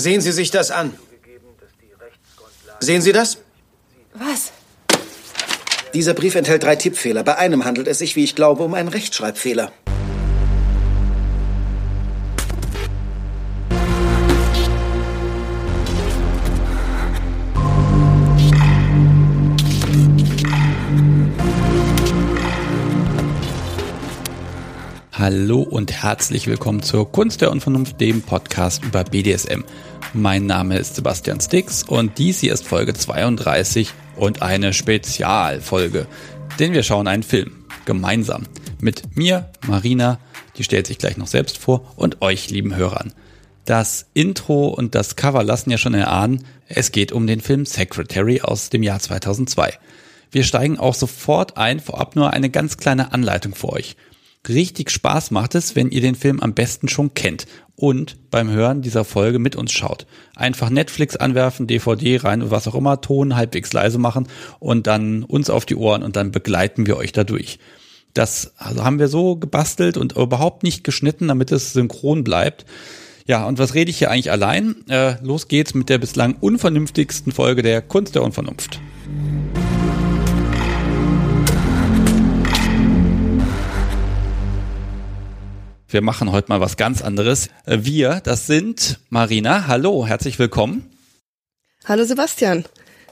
Sehen Sie sich das an. Sehen Sie das? Was? Dieser Brief enthält drei Tippfehler. Bei einem handelt es sich, wie ich glaube, um einen Rechtschreibfehler. Hallo und herzlich willkommen zur Kunst der Unvernunft, dem Podcast über BDSM. Mein Name ist Sebastian Stix und dies hier ist Folge 32 und eine Spezialfolge, denn wir schauen einen Film gemeinsam mit mir, Marina, die stellt sich gleich noch selbst vor, und euch, lieben Hörern. Das Intro und das Cover lassen ja schon erahnen, es geht um den Film Secretary aus dem Jahr 2002. Wir steigen auch sofort ein, vorab nur eine ganz kleine Anleitung für euch. Richtig Spaß macht es, wenn ihr den Film am besten schon kennt und beim Hören dieser Folge mit uns schaut. Einfach Netflix anwerfen, DVD rein und was auch immer, Ton halbwegs leise machen und dann uns auf die Ohren und dann begleiten wir euch dadurch. Das also haben wir so gebastelt und überhaupt nicht geschnitten, damit es synchron bleibt. Ja, und was rede ich hier eigentlich allein? Äh, los geht's mit der bislang unvernünftigsten Folge der Kunst der Unvernunft. Wir machen heute mal was ganz anderes. Äh, wir, das sind Marina. Hallo, herzlich willkommen. Hallo Sebastian.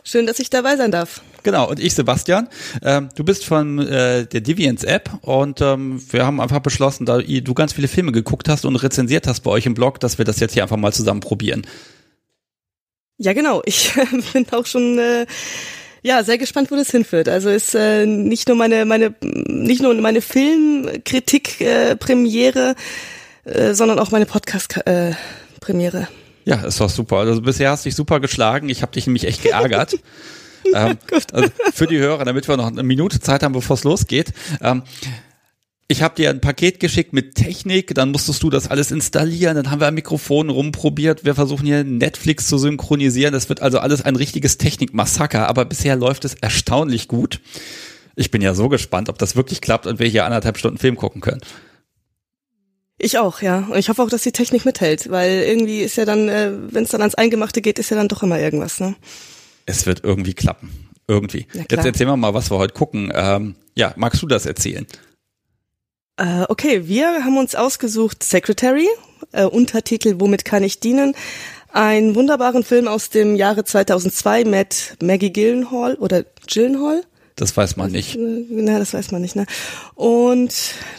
Schön, dass ich dabei sein darf. Genau, und ich Sebastian. Ähm, du bist von äh, der Deviants App und ähm, wir haben einfach beschlossen, da du ganz viele Filme geguckt hast und rezensiert hast bei euch im Blog, dass wir das jetzt hier einfach mal zusammen probieren. Ja, genau. Ich bin auch schon äh, ja, sehr gespannt, wo das hinführt. Also ist äh, nicht nur meine meine nicht nur meine Filmkritik äh, Premiere, äh, sondern auch meine Podcast äh, Premiere. Ja, ist doch super. Also bisher hast du dich super geschlagen. Ich habe dich nämlich echt geärgert. ähm, also für die Hörer, damit wir noch eine Minute Zeit haben, bevor es losgeht. Ähm, ich habe dir ein Paket geschickt mit Technik, dann musstest du das alles installieren, dann haben wir ein Mikrofon rumprobiert, wir versuchen hier Netflix zu synchronisieren, das wird also alles ein richtiges Technikmassaker, aber bisher läuft es erstaunlich gut. Ich bin ja so gespannt, ob das wirklich klappt und wir hier anderthalb Stunden Film gucken können. Ich auch, ja. Und ich hoffe auch, dass die Technik mithält, weil irgendwie ist ja dann, äh, wenn es dann ans Eingemachte geht, ist ja dann doch immer irgendwas, ne? Es wird irgendwie klappen. Irgendwie. Jetzt erzählen wir mal, was wir heute gucken. Ähm, ja, magst du das erzählen? Äh, okay, wir haben uns ausgesucht Secretary, äh, Untertitel Womit kann ich dienen? Ein wunderbaren Film aus dem Jahre 2002 mit Maggie Gyllenhaal oder Gyllenhaal. Das weiß man nicht. Äh, na, das weiß man nicht, ne? Und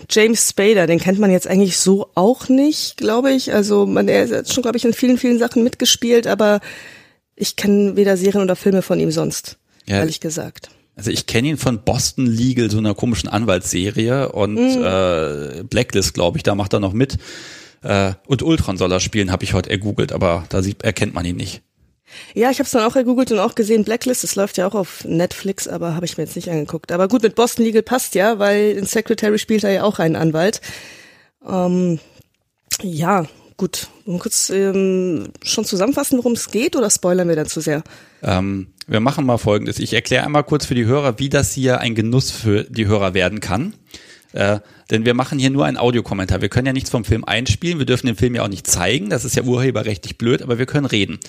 James Spader, den kennt man jetzt eigentlich so auch nicht, glaube ich. Also man, er hat schon, glaube ich, in vielen, vielen Sachen mitgespielt, aber ich kenne weder Serien oder Filme von ihm sonst, ja. ehrlich gesagt. Also ich kenne ihn von Boston Legal, so einer komischen Anwaltsserie und mhm. äh, Blacklist, glaube ich, da macht er noch mit. Äh, und Ultron soll er spielen, habe ich heute ergoogelt, aber da sieht, erkennt man ihn nicht. Ja, ich habe es dann auch ergoogelt und auch gesehen, Blacklist, das läuft ja auch auf Netflix, aber habe ich mir jetzt nicht angeguckt. Aber gut, mit Boston Legal passt ja, weil in Secretary spielt er ja auch einen Anwalt. Ähm, ja, gut. Kurz ähm, schon zusammenfassen, worum es geht, oder spoilern wir dann zu sehr? Ähm, wir machen mal folgendes. Ich erkläre einmal kurz für die Hörer, wie das hier ein Genuss für die Hörer werden kann. Äh, denn wir machen hier nur einen Audiokommentar. Wir können ja nichts vom Film einspielen, wir dürfen den Film ja auch nicht zeigen, das ist ja urheberrechtlich blöd, aber wir können reden.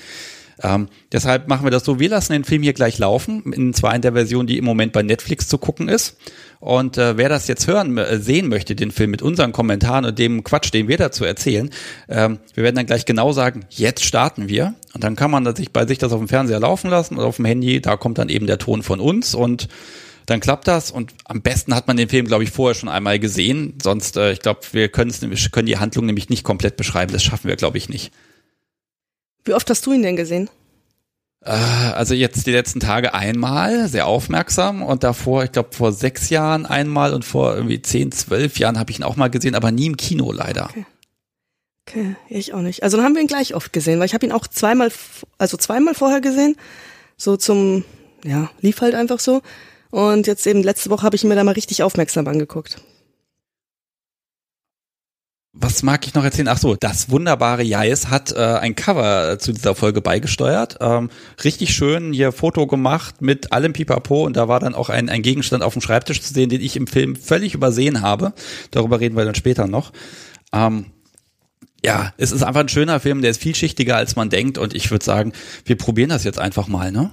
Ähm, deshalb machen wir das so, wir lassen den Film hier gleich laufen, in zwar in der Version, die im Moment bei Netflix zu gucken ist. Und äh, wer das jetzt hören, äh, sehen möchte, den Film mit unseren Kommentaren und dem Quatsch, den wir dazu erzählen, ähm, wir werden dann gleich genau sagen, jetzt starten wir. Und dann kann man sich bei sich das auf dem Fernseher laufen lassen oder auf dem Handy, da kommt dann eben der Ton von uns und dann klappt das und am besten hat man den Film, glaube ich, vorher schon einmal gesehen. Sonst, äh, ich glaube, wir können können die Handlung nämlich nicht komplett beschreiben. Das schaffen wir, glaube ich, nicht. Wie oft hast du ihn denn gesehen? Äh, also jetzt die letzten Tage einmal, sehr aufmerksam und davor, ich glaube vor sechs Jahren einmal und vor irgendwie zehn, zwölf Jahren habe ich ihn auch mal gesehen, aber nie im Kino leider. Okay. okay, ich auch nicht. Also dann haben wir ihn gleich oft gesehen, weil ich habe ihn auch zweimal, also zweimal vorher gesehen, so zum, ja, lief halt einfach so. Und jetzt eben letzte Woche habe ich ihn mir da mal richtig aufmerksam angeguckt. Was mag ich noch erzählen? Ach so, das wunderbare Jais hat äh, ein Cover zu dieser Folge beigesteuert. Ähm, richtig schön hier Foto gemacht mit allem Pipapo und da war dann auch ein, ein Gegenstand auf dem Schreibtisch zu sehen, den ich im Film völlig übersehen habe. Darüber reden wir dann später noch. Ähm, ja, es ist einfach ein schöner Film, der ist vielschichtiger als man denkt und ich würde sagen, wir probieren das jetzt einfach mal, ne?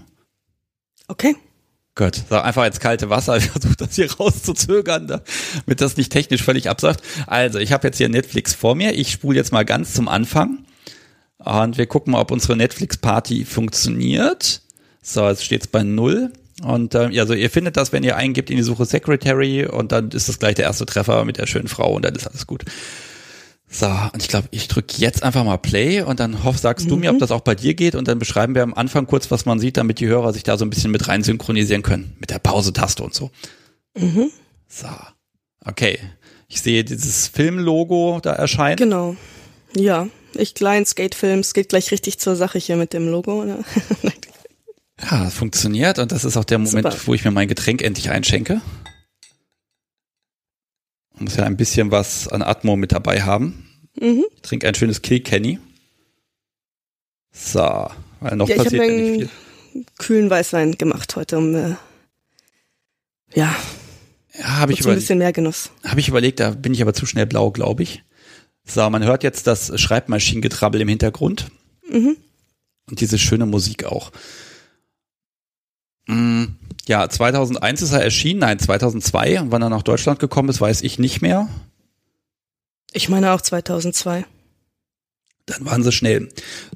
Okay. Gut, so einfach ins kalte Wasser. Ich versuche das hier rauszuzögern, damit das nicht technisch völlig absäuft. Also, ich habe jetzt hier Netflix vor mir. Ich spule jetzt mal ganz zum Anfang. Und wir gucken mal, ob unsere Netflix-Party funktioniert. So, jetzt steht's bei null. Und äh, also ihr findet das, wenn ihr eingibt in die Suche Secretary und dann ist das gleich der erste Treffer mit der schönen Frau und dann ist alles gut. So, und ich glaube, ich drücke jetzt einfach mal Play und dann hoff, sagst mhm. du mir, ob mhm. das auch bei dir geht und dann beschreiben wir am Anfang kurz, was man sieht, damit die Hörer sich da so ein bisschen mit rein synchronisieren können. Mit der Pause-Taste und so. Mhm. So. Okay. Ich sehe dieses Filmlogo da erscheinen. Genau. Ja. Ich klein Skate Films geht gleich richtig zur Sache hier mit dem Logo. Ne? ja, das funktioniert und das ist auch der Moment, Super. wo ich mir mein Getränk endlich einschenke. Muss ja ein bisschen was an Atmo mit dabei haben. Mhm. Ich trinke ein schönes Kilkenny. So, weil noch ja, passiert ich ja nicht viel. Kühlen Weißwein gemacht heute, um äh, ja, ja habe ich ein bisschen mehr Genuss. Habe ich überlegt, da bin ich aber zu schnell blau, glaube ich. So, man hört jetzt das Schreibmaschinengetrabbel im Hintergrund. Mhm. Und diese schöne Musik auch. Mm, ja, 2001 ist er erschienen, nein, 2002. Und wann er nach Deutschland gekommen ist, weiß ich nicht mehr. Ich meine auch 2002. Dann waren sie schnell.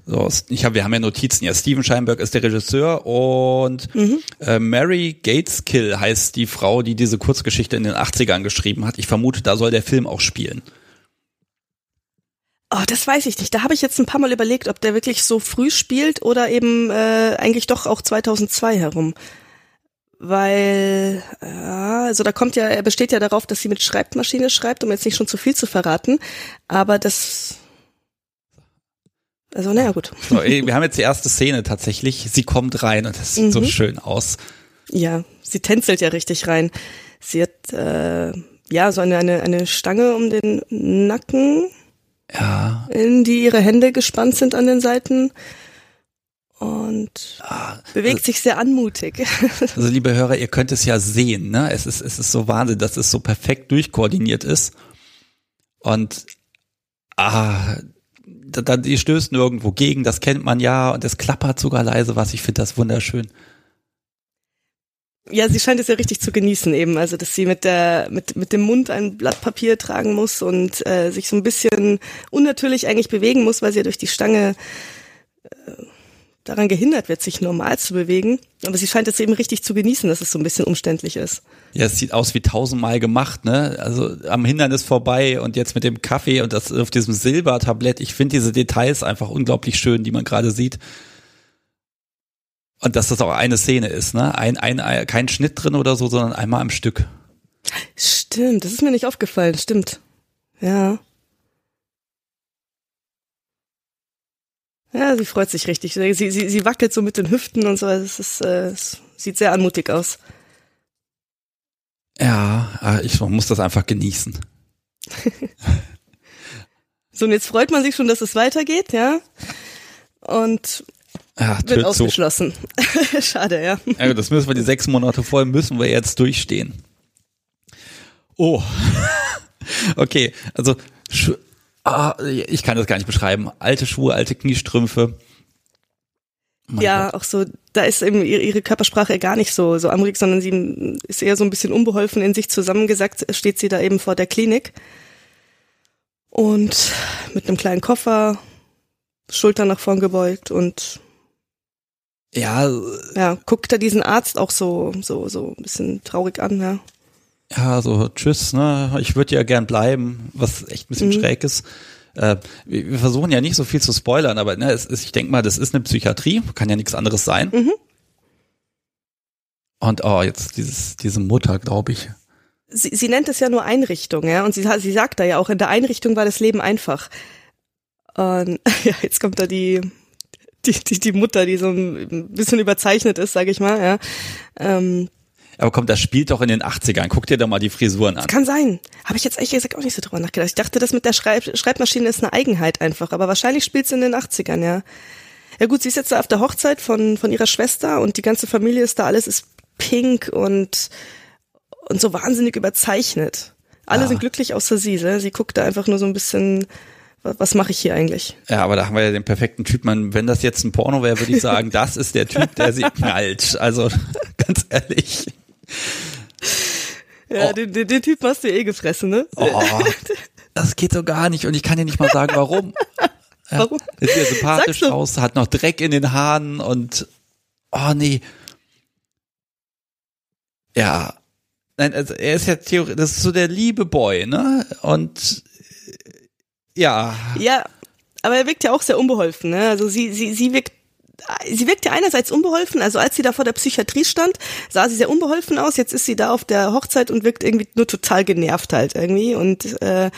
So, ich hab, wir haben ja Notizen. Ja, Steven Scheinberg ist der Regisseur und mhm. äh, Mary Gateskill heißt die Frau, die diese Kurzgeschichte in den 80ern geschrieben hat. Ich vermute, da soll der Film auch spielen. Oh, das weiß ich nicht. Da habe ich jetzt ein paar Mal überlegt, ob der wirklich so früh spielt oder eben äh, eigentlich doch auch 2002 herum. Weil, ja, also da kommt ja, er besteht ja darauf, dass sie mit Schreibmaschine schreibt, um jetzt nicht schon zu viel zu verraten. Aber das, also naja, gut. So, wir haben jetzt die erste Szene tatsächlich. Sie kommt rein und das sieht mhm. so schön aus. Ja, sie tänzelt ja richtig rein. Sie hat äh, ja so eine, eine, eine Stange um den Nacken ja. in die ihre Hände gespannt sind an den Seiten und ah, bewegt also, sich sehr anmutig. Also liebe Hörer, ihr könnt es ja sehen, ne? Es ist es ist so Wahnsinn, dass es so perfekt durchkoordiniert ist und ah da, die stößt nirgendwo gegen, das kennt man ja und es klappert sogar leise was. Ich finde das wunderschön. Ja, sie scheint es ja richtig zu genießen eben, also dass sie mit der mit mit dem Mund ein Blatt Papier tragen muss und äh, sich so ein bisschen unnatürlich eigentlich bewegen muss, weil sie ja durch die Stange äh, daran gehindert wird, sich normal zu bewegen. Aber sie scheint es eben richtig zu genießen, dass es so ein bisschen umständlich ist. Ja, es sieht aus wie tausendmal gemacht, ne? Also am Hindernis vorbei und jetzt mit dem Kaffee und das auf diesem Silbertablett. Ich finde diese Details einfach unglaublich schön, die man gerade sieht. Und dass das auch eine Szene ist, ne? Ein, ein, kein Schnitt drin oder so, sondern einmal am Stück. Stimmt, das ist mir nicht aufgefallen, stimmt. Ja. Ja, sie freut sich richtig. Sie, sie, sie wackelt so mit den Hüften und so. Es, ist, äh, es sieht sehr anmutig aus. Ja, ich muss das einfach genießen. so, und jetzt freut man sich schon, dass es weitergeht, ja. Und ja, Wird ausgeschlossen. Schade, ja. ja. Das müssen wir die sechs Monate voll müssen wir jetzt durchstehen. Oh. okay, also ah, ich kann das gar nicht beschreiben. Alte Schuhe, alte Kniestrümpfe. Mein ja, Gott. auch so, da ist eben ihre Körpersprache gar nicht so, so amrig, sondern sie ist eher so ein bisschen unbeholfen in sich zusammengesackt, steht sie da eben vor der Klinik. Und mit einem kleinen Koffer, Schultern nach vorn gebeugt und ja. Ja, guckt er diesen Arzt auch so, so, so ein bisschen traurig an, ja. Ja, so, tschüss, ne, ich würde ja gern bleiben, was echt ein bisschen mhm. schräg ist. Äh, wir versuchen ja nicht so viel zu spoilern, aber ne, es ist, ich denke mal, das ist eine Psychiatrie, kann ja nichts anderes sein. Mhm. Und oh, jetzt dieses, diese Mutter, glaube ich. Sie, sie nennt es ja nur Einrichtung, ja, und sie, sie sagt da ja auch, in der Einrichtung war das Leben einfach. Und ja, jetzt kommt da die die, die, die Mutter, die so ein bisschen überzeichnet ist, sage ich mal, ja. Ähm, aber komm, das spielt doch in den 80ern. Guck dir doch mal die Frisuren an. Kann sein. Habe ich jetzt ehrlich gesagt auch nicht so drüber nachgedacht. Ich dachte, das mit der Schreib Schreibmaschine ist eine Eigenheit einfach, aber wahrscheinlich spielt es in den 80ern, ja. Ja gut, sie ist jetzt da auf der Hochzeit von, von ihrer Schwester und die ganze Familie ist da, alles ist pink und, und so wahnsinnig überzeichnet. Alle ja. sind glücklich außer sie, ne? Sie guckt da einfach nur so ein bisschen was mache ich hier eigentlich? Ja, aber da haben wir ja den perfekten Typ. Man, wenn das jetzt ein Porno wäre, würde ich sagen, das ist der Typ, der sie knallt. Also ganz ehrlich. Ja, oh. den, den, den Typ hast du eh gefressen, ne? Oh, das geht so gar nicht und ich kann dir nicht mal sagen, warum. Ja, warum? Sieht ja sympathisch aus, hat noch Dreck in den Haaren und oh nee. Ja. Nein, also er ist ja theoretisch, das ist so der liebe Boy, ne? Und ja. Ja, aber er wirkt ja auch sehr unbeholfen, ne? Also sie, sie, sie wirkt sie wirkt ja einerseits unbeholfen, also als sie da vor der Psychiatrie stand, sah sie sehr unbeholfen aus. Jetzt ist sie da auf der Hochzeit und wirkt irgendwie nur total genervt halt irgendwie und äh,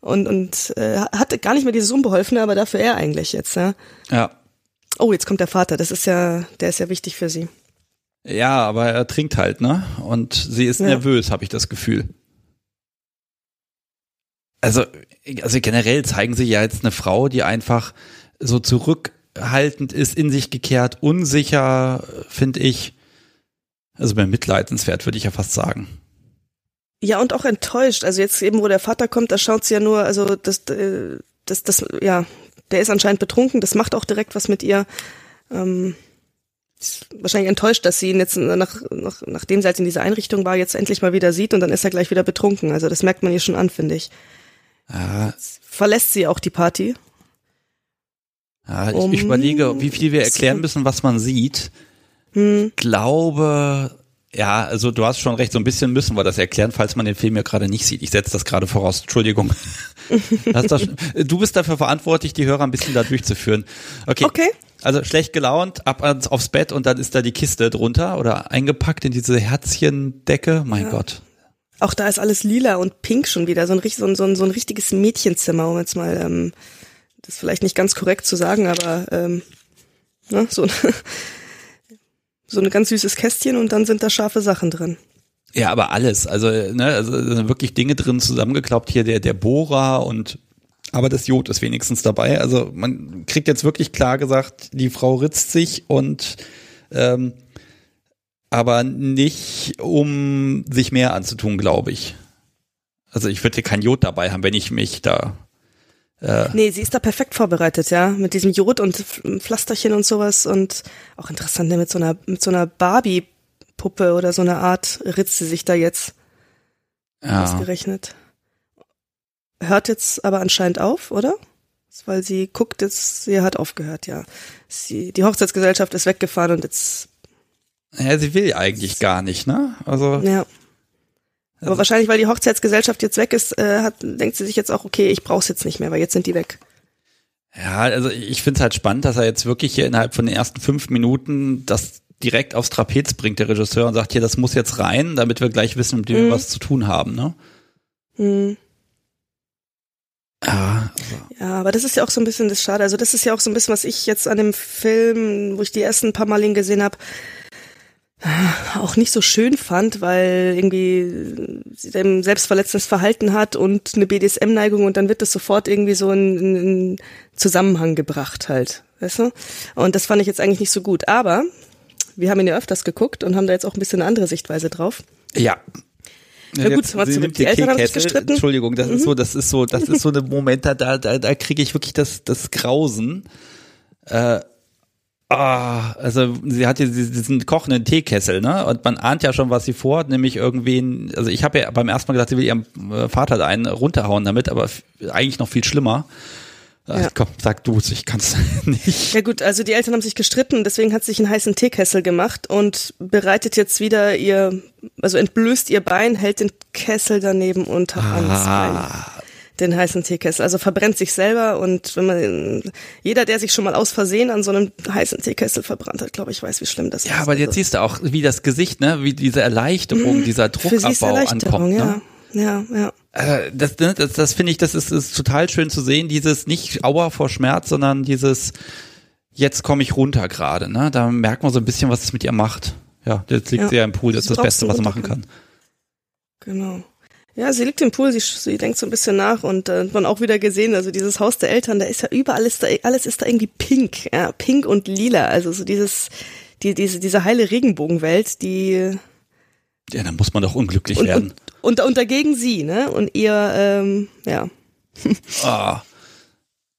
und und äh, hat gar nicht mehr dieses Unbeholfene, aber dafür er eigentlich jetzt. Ja. ja. Oh, jetzt kommt der Vater. Das ist ja, der ist ja wichtig für sie. Ja, aber er trinkt halt, ne? Und sie ist ja. nervös, habe ich das Gefühl. Also, also generell zeigen sie ja jetzt eine Frau, die einfach so zurückhaltend ist, in sich gekehrt, unsicher, finde ich. Also bemitleidenswert, würde ich ja fast sagen. Ja, und auch enttäuscht. Also jetzt eben, wo der Vater kommt, da schaut sie ja nur, also das, äh, das, das, ja, der ist anscheinend betrunken, das macht auch direkt was mit ihr. Ähm, wahrscheinlich enttäuscht, dass sie ihn jetzt nach, nach, nachdem sie halt in dieser Einrichtung war, jetzt endlich mal wieder sieht und dann ist er gleich wieder betrunken. Also das merkt man ihr schon an, finde ich. Ja. Verlässt sie auch die Party. Ja, ich, um, ich überlege, wie viel wir erklären müssen, was man sieht. Hm. Ich glaube, ja, also du hast schon recht, so ein bisschen müssen wir das erklären, falls man den Film ja gerade nicht sieht. Ich setze das gerade voraus. Entschuldigung. doch, du bist dafür verantwortlich, die Hörer ein bisschen da durchzuführen. Okay. Okay. Also schlecht gelaunt, ab ans, aufs Bett und dann ist da die Kiste drunter oder eingepackt in diese Herzchendecke. Mein ja. Gott. Auch da ist alles lila und pink schon wieder. So ein, so ein, so ein, richtiges Mädchenzimmer, um jetzt mal, ähm, das vielleicht nicht ganz korrekt zu sagen, aber ähm, ne, so, so ein ganz süßes Kästchen und dann sind da scharfe Sachen drin. Ja, aber alles. Also, ne, also sind wirklich Dinge drin zusammengeklaubt. Hier der, der Bohrer und aber das Jod ist wenigstens dabei. Also man kriegt jetzt wirklich klar gesagt, die Frau ritzt sich und ähm, aber nicht, um sich mehr anzutun, glaube ich. Also ich würde kein Jod dabei haben, wenn ich mich da äh nee, sie ist da perfekt vorbereitet, ja, mit diesem Jod und Pflasterchen und sowas und auch interessant, ne, mit so einer mit so einer Barbie Puppe oder so eine Art ritzt sie sich da jetzt ja. ausgerechnet. Hört jetzt aber anscheinend auf, oder? Weil sie guckt jetzt, sie hat aufgehört, ja. Sie, die Hochzeitsgesellschaft ist weggefahren und jetzt. Ja, sie will eigentlich gar nicht, ne? Also. Ja. Aber also wahrscheinlich, weil die Hochzeitsgesellschaft jetzt weg ist, äh, hat, denkt sie sich jetzt auch, okay, ich brauch's jetzt nicht mehr, weil jetzt sind die weg. Ja, also ich finde es halt spannend, dass er jetzt wirklich hier innerhalb von den ersten fünf Minuten das direkt aufs Trapez bringt, der Regisseur, und sagt, hier, das muss jetzt rein, damit wir gleich wissen, mit dem mhm. wir was zu tun haben, ne? Mhm. Ja, also. ja, aber das ist ja auch so ein bisschen das Schade. Also das ist ja auch so ein bisschen, was ich jetzt an dem Film, wo ich die ersten paar Mal ihn gesehen habe, auch nicht so schön fand, weil irgendwie sie ein selbstverletzendes Verhalten hat und eine BDSM-Neigung und dann wird das sofort irgendwie so in, in Zusammenhang gebracht halt, weißt du? Und das fand ich jetzt eigentlich nicht so gut. Aber wir haben ihn ja öfters geguckt und haben da jetzt auch ein bisschen eine andere Sichtweise drauf. Ja. Na gut, jetzt, sie nimmt die, die Eltern haben sich gestritten. Entschuldigung, das mhm. ist so, das ist so, das ist so ein Moment, da, da, da kriege ich wirklich das, das Grausen. Äh, Ah, also sie hat diesen kochenden Teekessel, ne? Und man ahnt ja schon, was sie vorhat, nämlich irgendwen, also ich habe ja beim ersten Mal gedacht, sie will ihrem äh, Vater da einen runterhauen damit, aber eigentlich noch viel schlimmer. Ja. Komm, sag du es, ich kann es nicht. Ja gut, also die Eltern haben sich gestritten, deswegen hat sie sich einen heißen Teekessel gemacht und bereitet jetzt wieder ihr, also entblößt ihr Bein, hält den Kessel daneben unter ah. Den heißen Teekessel. Also verbrennt sich selber und wenn man jeder, der sich schon mal aus Versehen an so einem heißen Teekessel verbrannt hat, glaube ich, weiß, wie schlimm das ja, ist. Ja, aber jetzt also. siehst du auch, wie das Gesicht, ne, wie diese Erleichterung, mhm. dieser Druckabbau ankommt. Ne? Ja, ja. Äh, das, ne, das, das finde ich, das ist, ist total schön zu sehen, dieses nicht Aua vor Schmerz, sondern dieses jetzt komme ich runter gerade, ne? Da merkt man so ein bisschen, was es mit ihr macht. Ja, jetzt liegt ja. sie ja im Pool, das ist das Beste, was sie machen kann. Genau. Ja, sie liegt im Pool, sie, sie denkt so ein bisschen nach und äh, man auch wieder gesehen, also dieses Haus der Eltern, da ist ja überall ist da, alles ist da irgendwie pink, ja, pink und lila, also so dieses, die, diese, diese heile Regenbogenwelt, die. Ja, dann muss man doch unglücklich und, werden. Und, und, und dagegen sie, ne? Und ihr, ähm, ja. ah.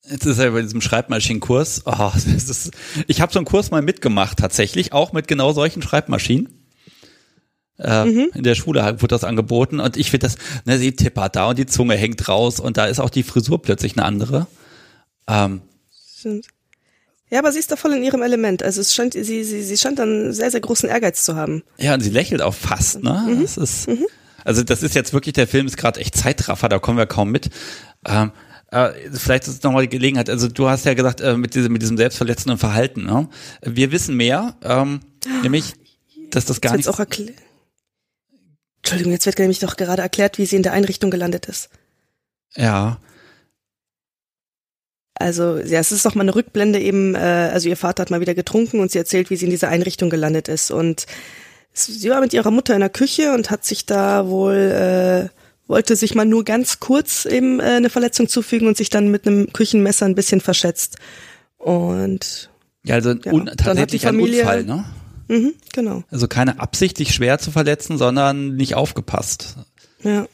Jetzt ist er bei diesem Schreibmaschinenkurs. Oh, ist, ich habe so einen Kurs mal mitgemacht, tatsächlich, auch mit genau solchen Schreibmaschinen. Äh, mhm. In der Schule wurde das angeboten und ich finde das, ne, sie tippert da und die Zunge hängt raus und da ist auch die Frisur plötzlich eine andere. Ähm, Stimmt. Ja, aber sie ist da voll in ihrem Element. Also es scheint, sie, sie, sie scheint dann sehr, sehr großen Ehrgeiz zu haben. Ja, und sie lächelt auch fast, ne? Mhm. Das ist, mhm. Also das ist jetzt wirklich, der Film ist gerade echt Zeitraffer, da kommen wir kaum mit. Ähm, äh, vielleicht ist es nochmal die Gelegenheit, also du hast ja gesagt, äh, mit, diesem, mit diesem selbstverletzenden Verhalten, ne? Wir wissen mehr, ähm, nämlich, dass das gar nicht. Auch Entschuldigung, jetzt wird nämlich doch gerade erklärt, wie sie in der Einrichtung gelandet ist. Ja. Also, ja, es ist doch mal eine Rückblende eben, äh, also ihr Vater hat mal wieder getrunken und sie erzählt, wie sie in dieser Einrichtung gelandet ist. Und sie war mit ihrer Mutter in der Küche und hat sich da wohl, äh, wollte sich mal nur ganz kurz eben äh, eine Verletzung zufügen und sich dann mit einem Küchenmesser ein bisschen verschätzt. Und ja, also ja, un tatsächlich Familie, ein Unfall, ne? Mhm, genau. Also keine absichtlich schwer zu verletzen, sondern nicht aufgepasst. Ja.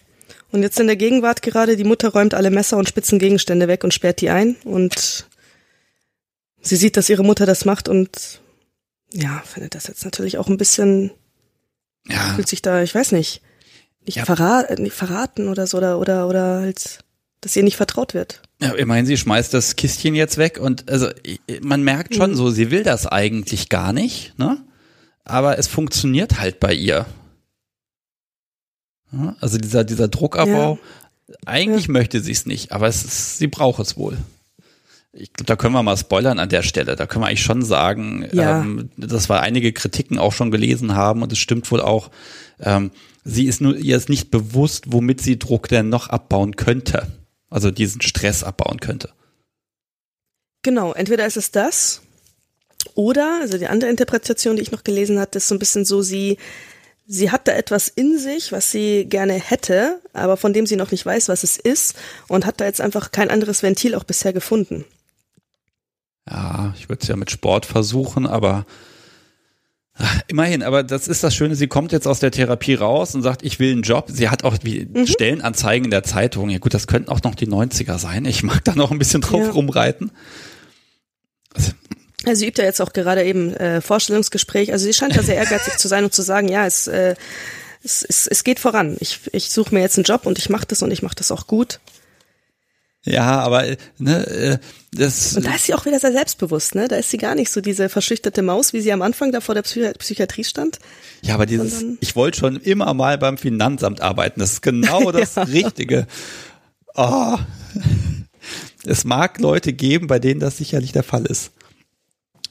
Und jetzt in der Gegenwart gerade, die Mutter räumt alle Messer und spitzen Gegenstände weg und sperrt die ein und sie sieht, dass ihre Mutter das macht und ja, findet das jetzt natürlich auch ein bisschen, ja. fühlt sich da, ich weiß nicht, nicht, ja. verrat, nicht verraten oder so oder, oder, oder halt, dass ihr nicht vertraut wird. Ja, ich meine, sie schmeißt das Kistchen jetzt weg und also man merkt schon mhm. so, sie will das eigentlich gar nicht, ne? Aber es funktioniert halt bei ihr. Also dieser, dieser Druckabbau, ja. eigentlich ja. möchte sie es nicht, aber es ist, sie braucht es wohl. Ich glaube, da können wir mal spoilern an der Stelle. Da können wir eigentlich schon sagen, ja. ähm, dass wir einige Kritiken auch schon gelesen haben und es stimmt wohl auch. Ähm, sie ist nur, ihr ist nicht bewusst, womit sie Druck denn noch abbauen könnte. Also diesen Stress abbauen könnte. Genau, entweder ist es das oder, also die andere Interpretation, die ich noch gelesen hatte, ist so ein bisschen so, sie sie hat da etwas in sich, was sie gerne hätte, aber von dem sie noch nicht weiß, was es ist und hat da jetzt einfach kein anderes Ventil auch bisher gefunden. Ja, ich würde es ja mit Sport versuchen, aber ach, immerhin, aber das ist das Schöne, sie kommt jetzt aus der Therapie raus und sagt, ich will einen Job. Sie hat auch mhm. Stellenanzeigen in der Zeitung. Ja gut, das könnten auch noch die 90er sein. Ich mag da noch ein bisschen drauf ja. rumreiten. Also sie übt ja jetzt auch gerade eben äh, Vorstellungsgespräch. Also sie scheint ja sehr ehrgeizig zu sein und zu sagen, ja, es, äh, es, es, es geht voran. Ich, ich suche mir jetzt einen Job und ich mache das und ich mache das auch gut. Ja, aber ne, äh, das. Und da ist sie auch wieder sehr selbstbewusst, ne? Da ist sie gar nicht so diese verschüchterte Maus, wie sie am Anfang da vor der Psychi Psychiatrie stand. Ja, aber dieses, Sondern, ich wollte schon immer mal beim Finanzamt arbeiten. Das ist genau das ja. Richtige. Oh. Es mag Leute geben, bei denen das sicherlich der Fall ist.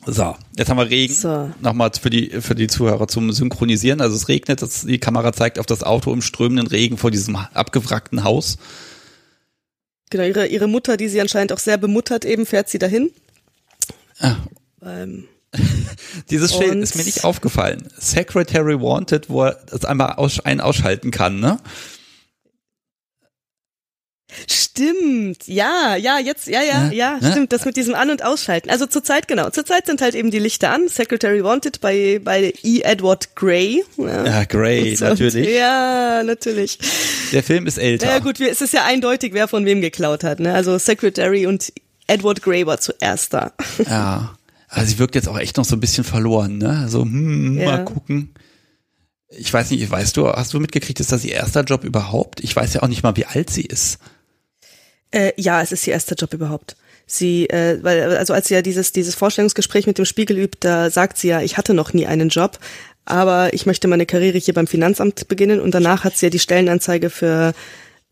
So, jetzt haben wir Regen. So. Nochmal für die, für die Zuhörer zum Synchronisieren. Also es regnet, das, die Kamera zeigt auf das Auto im strömenden Regen vor diesem abgewrackten Haus. Genau, ihre, ihre Mutter, die sie anscheinend auch sehr bemuttert, eben fährt sie dahin. Ah. Ähm, Dieses Schild ist mir nicht aufgefallen. Secretary Wanted, wo er das einmal aus, ein ausschalten kann, ne? Stimmt, ja, ja, jetzt, ja, ja, ja, ja, ja, stimmt, das mit diesem An- und Ausschalten. Also zurzeit, genau, zurzeit sind halt eben die Lichter an. Secretary Wanted bei, bei E. Edward Gray. Ja, ja Gray, so, natürlich. Ja, natürlich. Der Film ist älter. Ja gut, es ist ja eindeutig, wer von wem geklaut hat. Ne? Also Secretary und Edward Gray war zuerst da. Ja, also sie wirkt jetzt auch echt noch so ein bisschen verloren, ne? So, hm, ja. mal gucken. Ich weiß nicht, weißt du, hast du mitgekriegt, ist das ihr erster Job überhaupt? Ich weiß ja auch nicht mal, wie alt sie ist. Äh, ja, es ist ihr erster Job überhaupt. Sie, äh, weil, also als sie ja dieses, dieses Vorstellungsgespräch mit dem Spiegel übt, da sagt sie ja, ich hatte noch nie einen Job, aber ich möchte meine Karriere hier beim Finanzamt beginnen und danach hat sie ja die Stellenanzeige für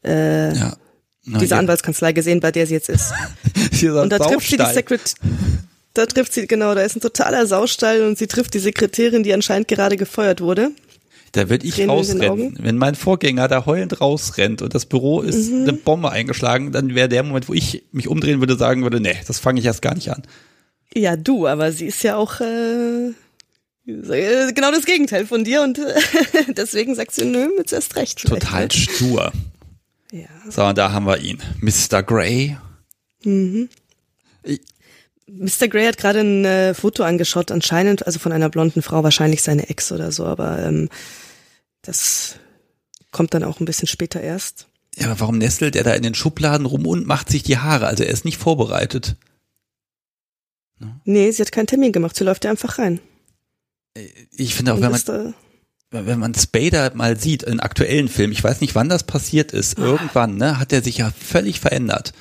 äh, ja. Na, diese ja. Anwaltskanzlei gesehen, bei der sie jetzt ist. und da trifft sie die Sekret da trifft sie, genau, da ist ein totaler Saustall und sie trifft die Sekretärin, die anscheinend gerade gefeuert wurde. Da würde ich rausrennen. Wenn mein Vorgänger da heulend rausrennt und das Büro ist mhm. eine Bombe eingeschlagen, dann wäre der Moment, wo ich mich umdrehen würde, sagen würde, nee, das fange ich erst gar nicht an. Ja, du, aber sie ist ja auch äh, genau das Gegenteil von dir und äh, deswegen sagt sie, nö, jetzt erst recht. Total ne? stur. Ja. So, und da haben wir ihn. Mr. Grey. Mhm. Ich, Mr. Grey hat gerade ein äh, Foto angeschaut, anscheinend, also von einer blonden Frau, wahrscheinlich seine Ex oder so, aber ähm, das kommt dann auch ein bisschen später erst. Ja, aber warum nestelt er da in den Schubladen rum und macht sich die Haare? Also er ist nicht vorbereitet. Nee, sie hat keinen Termin gemacht, sie läuft ja einfach rein. Ich finde auch, wenn man, wenn man Spader mal sieht, in aktuellen Filmen, ich weiß nicht, wann das passiert ist, irgendwann, ne, hat er sich ja völlig verändert.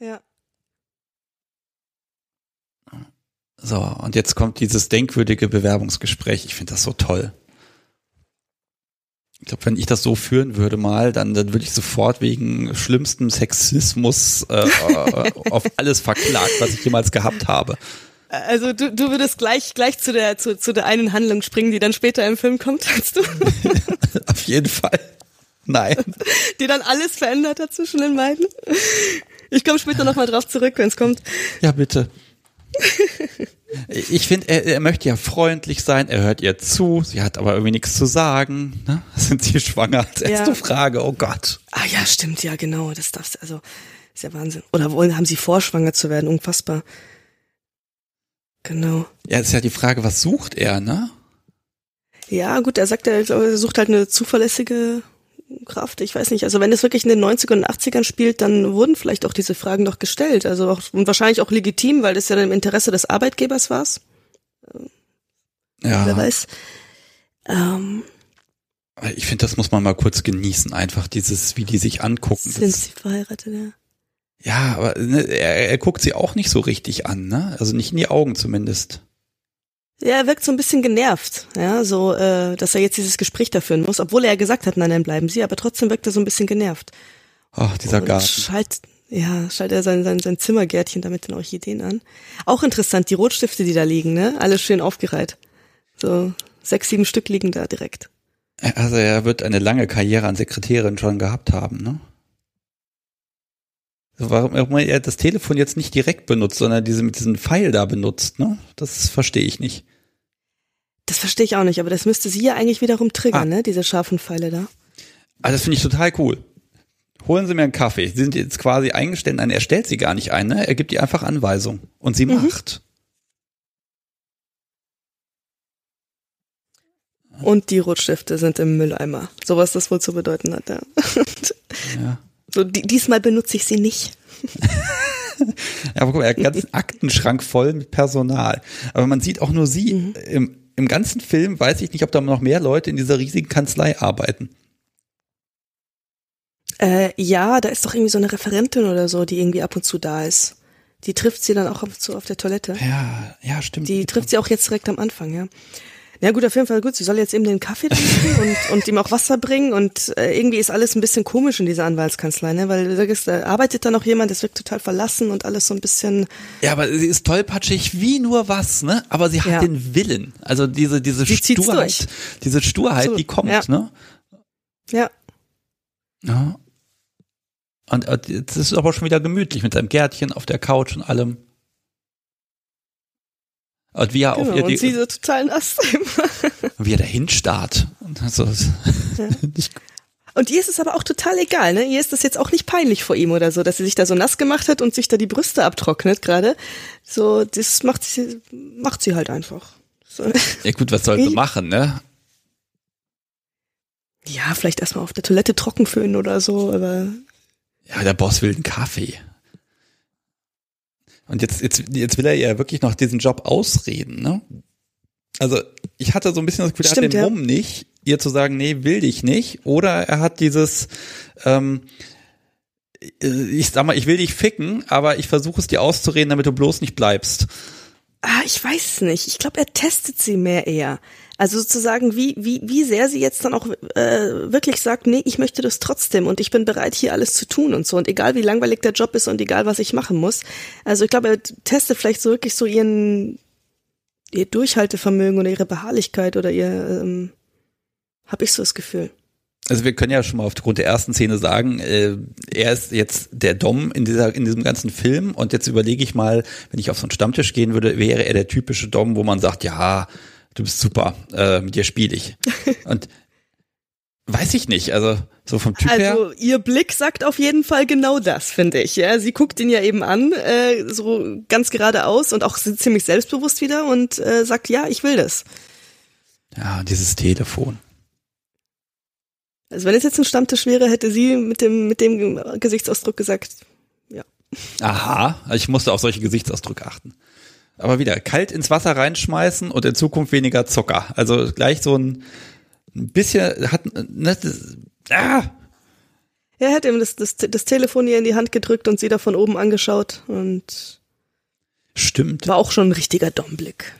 Ja. So, und jetzt kommt dieses denkwürdige Bewerbungsgespräch. Ich finde das so toll. Ich glaube, wenn ich das so führen würde mal, dann, dann würde ich sofort wegen schlimmstem Sexismus äh, auf alles verklagt, was ich jemals gehabt habe. Also du, du würdest gleich gleich zu der zu, zu der einen Handlung springen, die dann später im Film kommt, sagst du? auf jeden Fall. Nein. Die dann alles verändert hat zwischen den beiden. Ich komme später nochmal drauf zurück, wenn es kommt. Ja, bitte. Ich finde, er, er möchte ja freundlich sein, er hört ihr zu, sie hat aber irgendwie nichts zu sagen. Ne? Sind sie schwanger? Als erste Ja. Frage, oh Gott. Ah ja, stimmt, ja genau, das darfst also ist ja Wahnsinn. Oder wollen haben sie vor, schwanger zu werden? Unfassbar. Genau. Ja, ist ja die Frage, was sucht er, ne? Ja, gut, er sagt, er, er sucht halt eine zuverlässige Kraft. Ich weiß nicht. Also wenn es wirklich in den 90ern und 80ern spielt, dann wurden vielleicht auch diese Fragen doch gestellt. Also auch, und wahrscheinlich auch legitim, weil das ja im Interesse des Arbeitgebers war. Wer Ja, weiß. Ähm, ich finde, das muss man mal kurz genießen, einfach dieses, wie die sich angucken. sind Das, sie verheiratet, ja. ja, aber ne, er, er guckt sie auch nicht so richtig an, ne? Also nicht in die Augen zumindest. Ja, er wirkt so ein bisschen genervt, ja, so, äh, dass er jetzt dieses Gespräch da führen muss, obwohl er ja gesagt hat, nein, nein, bleiben Sie, aber trotzdem wirkt er so ein bisschen genervt. Ach, dieser Und Garten. Schalt, ja, schaltet er sein, sein, sein Zimmergärtchen da mit den Orchideen an. Auch interessant, die Rotstifte, die da liegen, ne? Alle schön aufgereiht. So sechs, sieben Stück liegen da direkt. Also er wird eine lange Karriere an Sekretärin schon gehabt haben, ne? So, Warum warum er das Telefon jetzt nicht direkt benutzt, sondern diese, mit diesem Pfeil da benutzt, ne? Das verstehe ich nicht. Das verstehe ich auch nicht, aber das müsste sie ja eigentlich wiederum triggern, Ah. ne? Diese scharfen Pfeile da. Also das finde ich total cool. Holen Sie mir einen Kaffee. Sie sind jetzt quasi eingestellt. Nein, er stellt sie gar nicht ein, ne? Er gibt ihr einfach Anweisung. Und sie macht. Und die Rotstifte sind im Mülleimer. So was das wohl zu bedeuten hat, ja. Ja. So, die, diesmal benutze ich sie nicht. Ja, aber guck mal, er hat einen ganzen Aktenschrank voll mit Personal. Aber man sieht auch nur sie. Mhm. Im, Im ganzen Film weiß ich nicht, ob da noch mehr Leute in dieser riesigen Kanzlei arbeiten. Äh, ja, da ist doch irgendwie so eine Referentin oder so, die irgendwie ab und zu da ist. Die trifft sie dann auch ab und zu auf der Toilette. Ja, ja, stimmt. Die trifft sie auch jetzt direkt am Anfang, ja. Ja gut, auf jeden Fall gut. Sie soll jetzt eben den Kaffee trinken und, und ihm auch Wasser bringen und äh, irgendwie ist alles ein bisschen komisch in dieser Anwaltskanzlei, ne? Weil sagst, da arbeitet da noch jemand, das wirkt total verlassen und alles so ein bisschen. Ja, aber sie ist tollpatschig wie nur was, ne? Aber sie hat Ja. den Willen. Also diese, diese Sie Sturheit, diese Sturheit, Absolut. die kommt, Ja. ne? Ja, Ja. Und jetzt ist es aber schon wieder gemütlich mit seinem Gärtchen auf der Couch und allem. Und wie er genau. auf ihr, und sie die, so total nass. wie er da hinstarrt. Und so, Ja. Und ihr ist es aber auch total egal, ne? Ihr ist das jetzt auch nicht peinlich vor ihm oder so, dass sie sich da so nass gemacht hat und sich da die Brüste abtrocknet gerade. So, das macht sie, macht sie halt einfach. So. ja gut, was soll sie machen, ne? Ja, vielleicht erstmal auf der Toilette trocken föhnen oder so, aber Ja, der Boss will einen Kaffee. Und jetzt, jetzt, jetzt will er ja wirklich noch diesen Job ausreden, ne? Also, ich hatte so ein bisschen das Gefühl, er hat den ja. Mumm nicht, ihr zu sagen, nee, will dich nicht. Oder er hat dieses, ähm, äh, ich sag mal, ich will dich ficken, aber ich versuche es dir auszureden, damit du bloß nicht bleibst. Ah, ich weiß es nicht. Ich glaube, er testet sie mehr eher. Also sozusagen, wie, wie, wie sehr sie jetzt dann auch äh, wirklich sagt, nee, ich möchte das trotzdem und ich bin bereit, hier alles zu tun und so. Und egal wie langweilig der Job ist und egal, was ich machen muss. Also ich glaube, er testet vielleicht so wirklich so ihren ihr Durchhaltevermögen oder ihre Beharrlichkeit oder ihr ähm, habe ich so das Gefühl. Also wir können ja schon mal aufgrund der ersten Szene sagen, äh, er ist jetzt der Dom in dieser in diesem ganzen Film und jetzt überlege ich mal, wenn ich auf so einen Stammtisch gehen würde, wäre er der typische Dom, wo man sagt, ja, du bist super, äh, mit dir spiele ich. und weiß ich nicht, also so vom Typ her. Also ihr Blick sagt auf jeden Fall genau das, finde ich. Ja, sie guckt ihn ja eben an, äh, so ganz geradeaus und auch ziemlich selbstbewusst wieder und äh, sagt, ja, ich will das. Ja, dieses Telefon. Also wenn es jetzt ein Stammtisch wäre, hätte sie mit dem, mit dem Gesichtsausdruck gesagt, ja. Aha, ich musste auf solche Gesichtsausdrücke achten. Aber wieder, kalt ins Wasser reinschmeißen und in Zukunft weniger Zucker. Also gleich so ein bisschen, hat, ne, das, ah, Er hat ihm das, das, das Telefon ihr in die Hand gedrückt und sie da von oben angeschaut und stimmt. war auch schon ein richtiger Domblick.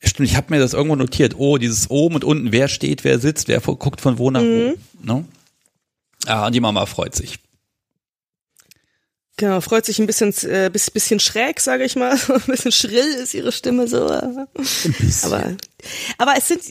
Stimmt, ich habe mir das irgendwo notiert. Oh, dieses oben und unten, wer steht, wer sitzt, wer guckt von wo nach wo. Ne? Ah, und die Mama freut sich. Genau, freut sich ein bisschen, äh, bis, bisschen schräg, sage ich mal. ein bisschen schrill ist ihre Stimme so. Aber, aber es sind,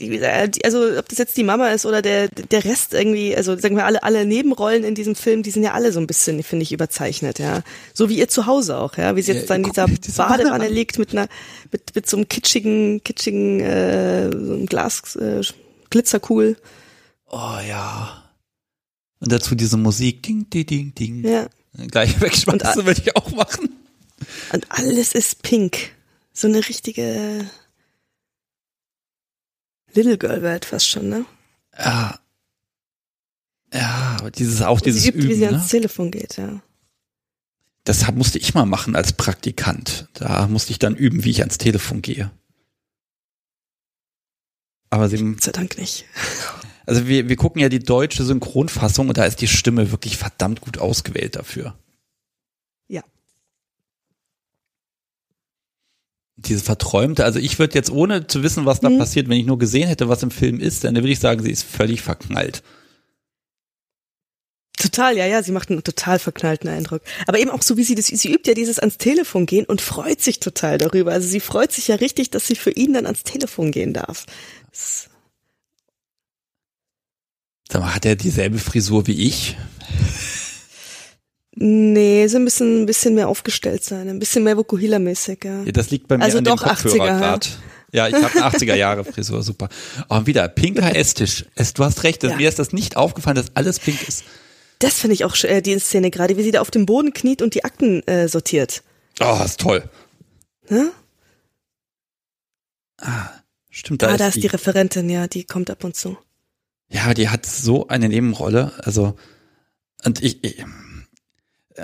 also ob das jetzt die Mama ist oder der, der Rest irgendwie, also sagen wir alle, alle Nebenrollen in diesem Film, die sind ja alle so ein bisschen, finde ich, überzeichnet, ja. So wie ihr zu Hause auch, ja. Wie sie jetzt Ja, da in dieser Badewanne Wanne an. liegt mit einer, mit, mit so einem kitschigen, kitschigen, äh, so einem Glas, äh, Glitzerkugel. Oh ja. Und dazu diese Musik. Ding, ding, ding, ding. Ja. Gleich wegschmeißen würde ich auch machen. Und alles ist pink. So eine richtige Little Girl Welt fast schon, ne? Ja. Ja, aber dieses, auch dieses sie übt, wie Üben, sie ne? ans Telefon geht, ja. Das musste ich mal machen als Praktikant. Da musste ich dann üben, wie ich ans Telefon gehe. Aber sie, Gott sei Dank nicht. Also wir, wir gucken ja die deutsche Synchronfassung und da ist die Stimme wirklich verdammt gut ausgewählt dafür. Ja. Diese verträumte, also ich würde jetzt ohne zu wissen, was da Mhm. passiert, wenn ich nur gesehen hätte, was im Film ist, dann würde ich sagen, sie ist völlig verknallt. Total, ja, ja, sie macht einen total verknallten Eindruck. Aber eben auch so, wie sie das, sie übt ja dieses ans Telefon gehen und freut sich total darüber. Also sie freut sich ja richtig, dass sie für ihn dann ans Telefon gehen darf. Das- Sag mal, hat er dieselbe Frisur wie ich? Nee, so ein bisschen, ein bisschen mehr aufgestellt sein, ein bisschen mehr Vokuhila-mäßig, ja. Ja, das liegt bei mir Also an doch dem 80er, ja. Kopfhörergrad. Ja, ich habe eine 80er Jahre Frisur, super. Oh, und wieder, pinker Esstisch. Es, du hast recht, Ja. mir ist das nicht aufgefallen, dass alles pink ist. Das finde ich auch äh, die Szene gerade, wie sie da auf dem Boden kniet und die Akten äh, sortiert. Oh, ist toll. Ne? Stimmt, da ah, ist, da ist die, die Referentin, ja, die kommt ab und zu. Ja, die hat so eine Nebenrolle. Also, und ich, ich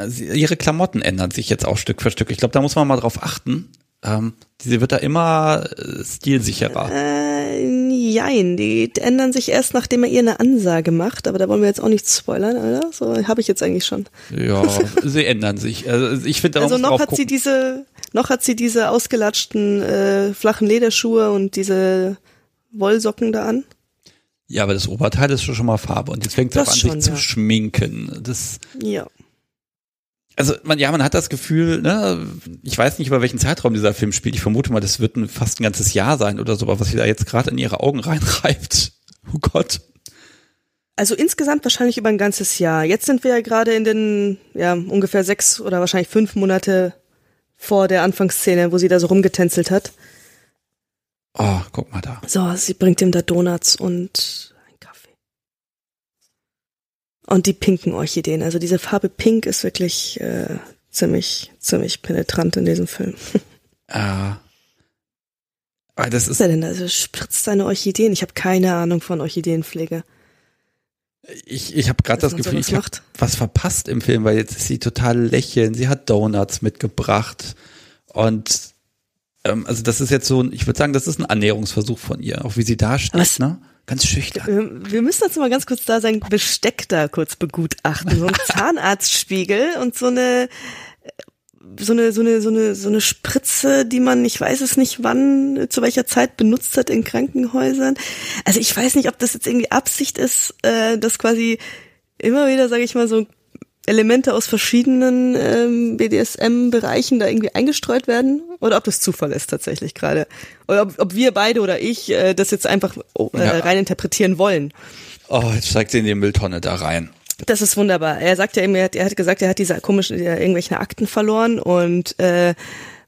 sie, ihre Klamotten ändern sich jetzt auch Stück für Stück. Ich glaube, da muss man mal drauf achten. Ähm, sie wird da immer äh, stilsicherer. Äh, jein, die ändern sich erst, nachdem er ihr eine Ansage macht, aber da wollen wir jetzt auch nicht spoilern, oder? So habe ich jetzt eigentlich schon. Ja, sie ändern sich. Also ich finde, Also noch hat sie gucken. diese, noch hat sie diese ausgelatschten äh, flachen Lederschuhe und diese Wollsocken da an. Ja, aber das Oberteil ist schon mal Farbe und jetzt fängt Das an, schon, sich zu ja. schminken. Das, Ja. also man, ja, man hat das Gefühl, ne, ich weiß nicht, über welchen Zeitraum dieser Film spielt. Ich vermute mal, das wird ein, fast ein ganzes Jahr sein oder so, aber was sie da jetzt gerade in ihre Augen reinreibt. Oh Gott. Also insgesamt wahrscheinlich über ein ganzes Jahr. Jetzt sind wir ja gerade in den, ja, ungefähr sechs oder wahrscheinlich fünf Monate vor der Anfangsszene, wo sie da so rumgetänzelt hat. Oh, guck mal da. So, sie bringt ihm da Donuts und einen Kaffee. Und die pinken Orchideen. Also diese Farbe Pink ist wirklich äh, ziemlich, ziemlich penetrant in diesem Film. Äh, aber das Was ist, er denn da? Also spritzt seine Orchideen. Ich habe keine Ahnung von Orchideenpflege. ich, ich habe gerade das Gefühl, ich habe was verpasst im Film, weil jetzt ist sie total lächeln. Sie hat Donuts mitgebracht und ähm, also das ist jetzt so, ein, ich würde sagen, das ist ein Annäherungsversuch von ihr, auch wie sie da steht, Was? ne? Ganz schüchtern. Wir, wir müssen jetzt mal ganz kurz da sein Besteck da kurz begutachten. So ein Zahnarztspiegel und so eine so eine so eine so eine so eine Spritze, die man ich weiß es nicht wann zu welcher Zeit benutzt hat in Krankenhäusern. Also ich weiß nicht, ob das jetzt irgendwie Absicht ist, äh, dass quasi immer wieder, sage ich mal so Elemente aus verschiedenen ähm, BDSM-Bereichen da irgendwie eingestreut werden oder ob das Zufall ist tatsächlich gerade. Oder ob, ob wir beide oder ich äh, das jetzt einfach oh, äh, Ja. rein interpretieren wollen. Oh, jetzt steigt sie in die Mülltonne da rein. Das ist wunderbar. Er sagt ja eben, er hat, er hat gesagt, er hat diese komischen, äh, irgendwelchen Akten verloren und äh,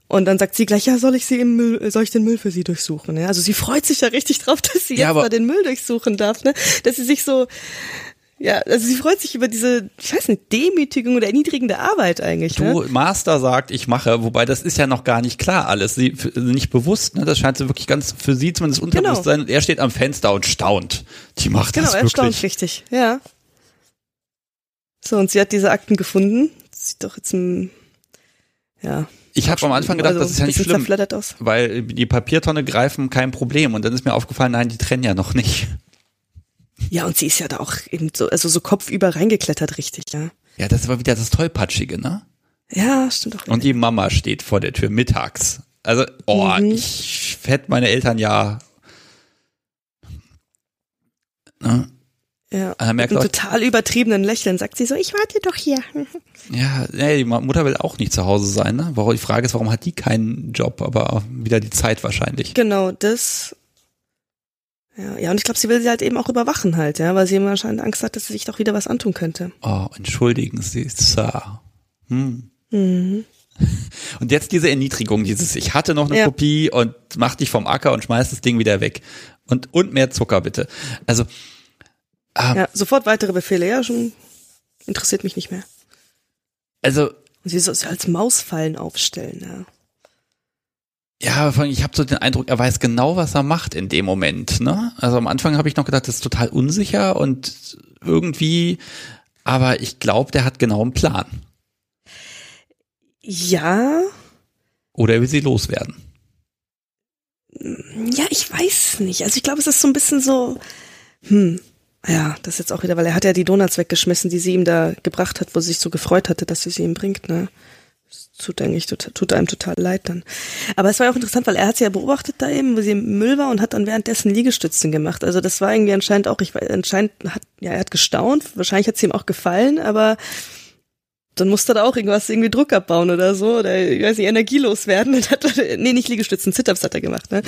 und dann sagt sie gleich, ja, soll ich sie im Müll, soll ich den Müll für sie durchsuchen? Ja, also sie freut sich ja richtig drauf, dass sie Ja, jetzt mal den Müll durchsuchen darf, ne? Dass sie sich so, Ja, also sie freut sich über diese, ich weiß nicht, Demütigung oder erniedrigende Arbeit eigentlich. Du, ne? Master sagt, ich mache, wobei das ist ja noch gar nicht klar alles. Sie f- nicht bewusst, ne? Das scheint so wirklich ganz für sie zumindest unterbewusst Genau. sein. Und er steht am Fenster und staunt. Die macht Genau, das er staunt wirklich. richtig, ja. So, und sie hat diese Akten gefunden. Sieht doch jetzt ein, ja. Ich habe am Anfang gedacht, also das ist ja nicht schlimm, weil die Papiertonne greifen kein Problem. Und dann ist mir aufgefallen, nein, die trennen ja noch nicht. Ja, und sie ist ja da auch eben so, also so kopfüber reingeklettert, richtig, ja. Ja, das war wieder das Tollpatschige, ne? Ja, stimmt doch. Und die Mama steht vor der Tür mittags. Also, oh, Mhm. ich hätte meine Eltern ja. Ne? ja. Mit auch, einem total übertriebenen Lächeln sagt sie so, ich warte doch hier. ja, nee, die Mutter will auch nicht zu Hause sein. Ne? Warum, die Frage ist, warum hat die keinen Job, aber wieder die Zeit wahrscheinlich. Genau, das. Ja, ja, und ich glaube, sie will sie halt eben auch überwachen halt, ja, weil sie immer anscheinend Angst hat, dass sie sich doch wieder was antun könnte. Oh, entschuldigen Sie, Sir. Hm. Mhm. Und jetzt diese Erniedrigung, dieses, ich hatte noch eine Ja. Kopie und mach dich vom Acker und schmeiß das Ding wieder weg. Und, und mehr Zucker bitte. Also, ah, Ja, sofort weitere Befehle, ja, schon interessiert mich nicht mehr. also, Und sie soll sie als Mausfallen aufstellen, ja. Ja, aber vor allem, ich habe so den Eindruck, er weiß genau, was er macht in dem Moment. Ne? Also am Anfang habe ich noch gedacht, das ist total unsicher und irgendwie, aber ich glaube, der hat genau einen Plan. Ja, Oder er will sie loswerden. ja, ich weiß nicht. Also ich glaube, es ist so ein bisschen so, hm, ja, das jetzt auch wieder, weil er hat ja die Donuts weggeschmissen, die sie ihm da gebracht hat, wo sie sich so gefreut hatte, dass sie sie ihm bringt, ne? Tut eigentlich, tut, tut einem total leid dann. Aber es war ja auch interessant, weil er hat sie ja beobachtet da eben, wo sie im Müll war und hat dann währenddessen Liegestützen gemacht. Also das war irgendwie anscheinend auch, ich weiß, anscheinend hat, ja, er hat gestaunt, wahrscheinlich hat es ihm auch gefallen, aber dann musste er da auch irgendwas, irgendwie Druck abbauen oder so, oder, ich weiß nicht, energielos werden. Dann hat er, nee, nicht Liegestützen, Sit-Ups hat er gemacht, ne?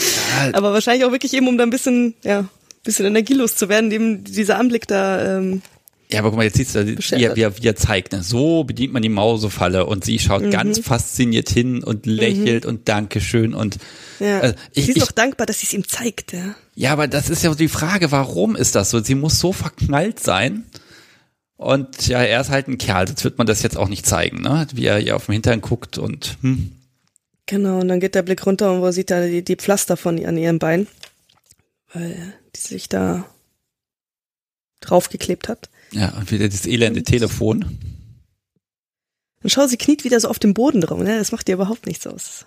Aber wahrscheinlich auch wirklich eben, um da ein bisschen, ja, ein bisschen energielos zu werden, eben dieser Anblick da, ähm, Ja, aber guck mal, jetzt siehst du, wie er, wie er, wie er zeigt, ne? so bedient man die Mausefalle und sie schaut ganz fasziniert hin und lächelt und Dankeschön und ja. Also ich- sie ist ich- auch dankbar, dass sie es ihm zeigt, ja. ja, aber das ist ja die Frage, warum ist das so? Sie muss so verknallt sein. Und ja, er ist halt ein Kerl, sonst wird man das jetzt auch nicht zeigen, ne? Wie er ihr auf dem Hintern guckt und hm. Genau, und dann geht der Blick runter und wo sieht er die, die Pflaster von an ihrem Bein, weil die sich da draufgeklebt hat. Ja, und wieder dieses elende Telefon. Und schau, sie kniet wieder so auf dem Boden drum, ne? Das macht ihr überhaupt nichts aus.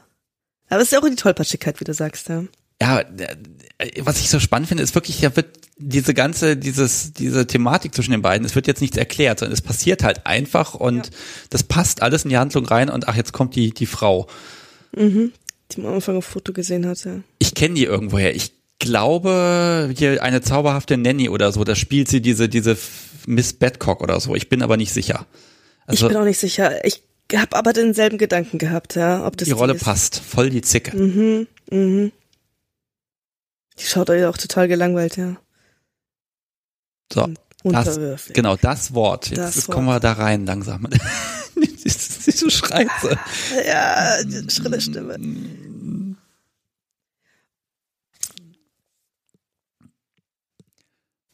Aber es ist ja auch die Tollpatschigkeit, wie du sagst, ja. Ja, äh, was ich so spannend finde, ist wirklich, ja wird diese ganze, dieses, diese Thematik zwischen den beiden, es wird jetzt nichts erklärt, sondern es passiert halt einfach und Ja. das passt alles in die Handlung rein und ach, jetzt kommt die, die Frau. Mhm. Die man am Anfang auf Foto gesehen hat, ja. Ich kenne die irgendwoher. Ich glaube, hier eine zauberhafte Nanny oder so, da spielt sie diese, diese Miss Badcock oder so. Ich bin aber nicht sicher. ich Also bin auch nicht sicher. Ich habe aber denselben Gedanken gehabt, ja, ob das die Rolle ist. passt. Voll die Zicke. Mhm, mhm. Die schaut euch auch total gelangweilt, ja. So. Unterwürfig. Genau, das Wort. Jetzt, Das jetzt Wort. kommen wir da rein langsam. Schreit so. Ja, die schrille Stimme.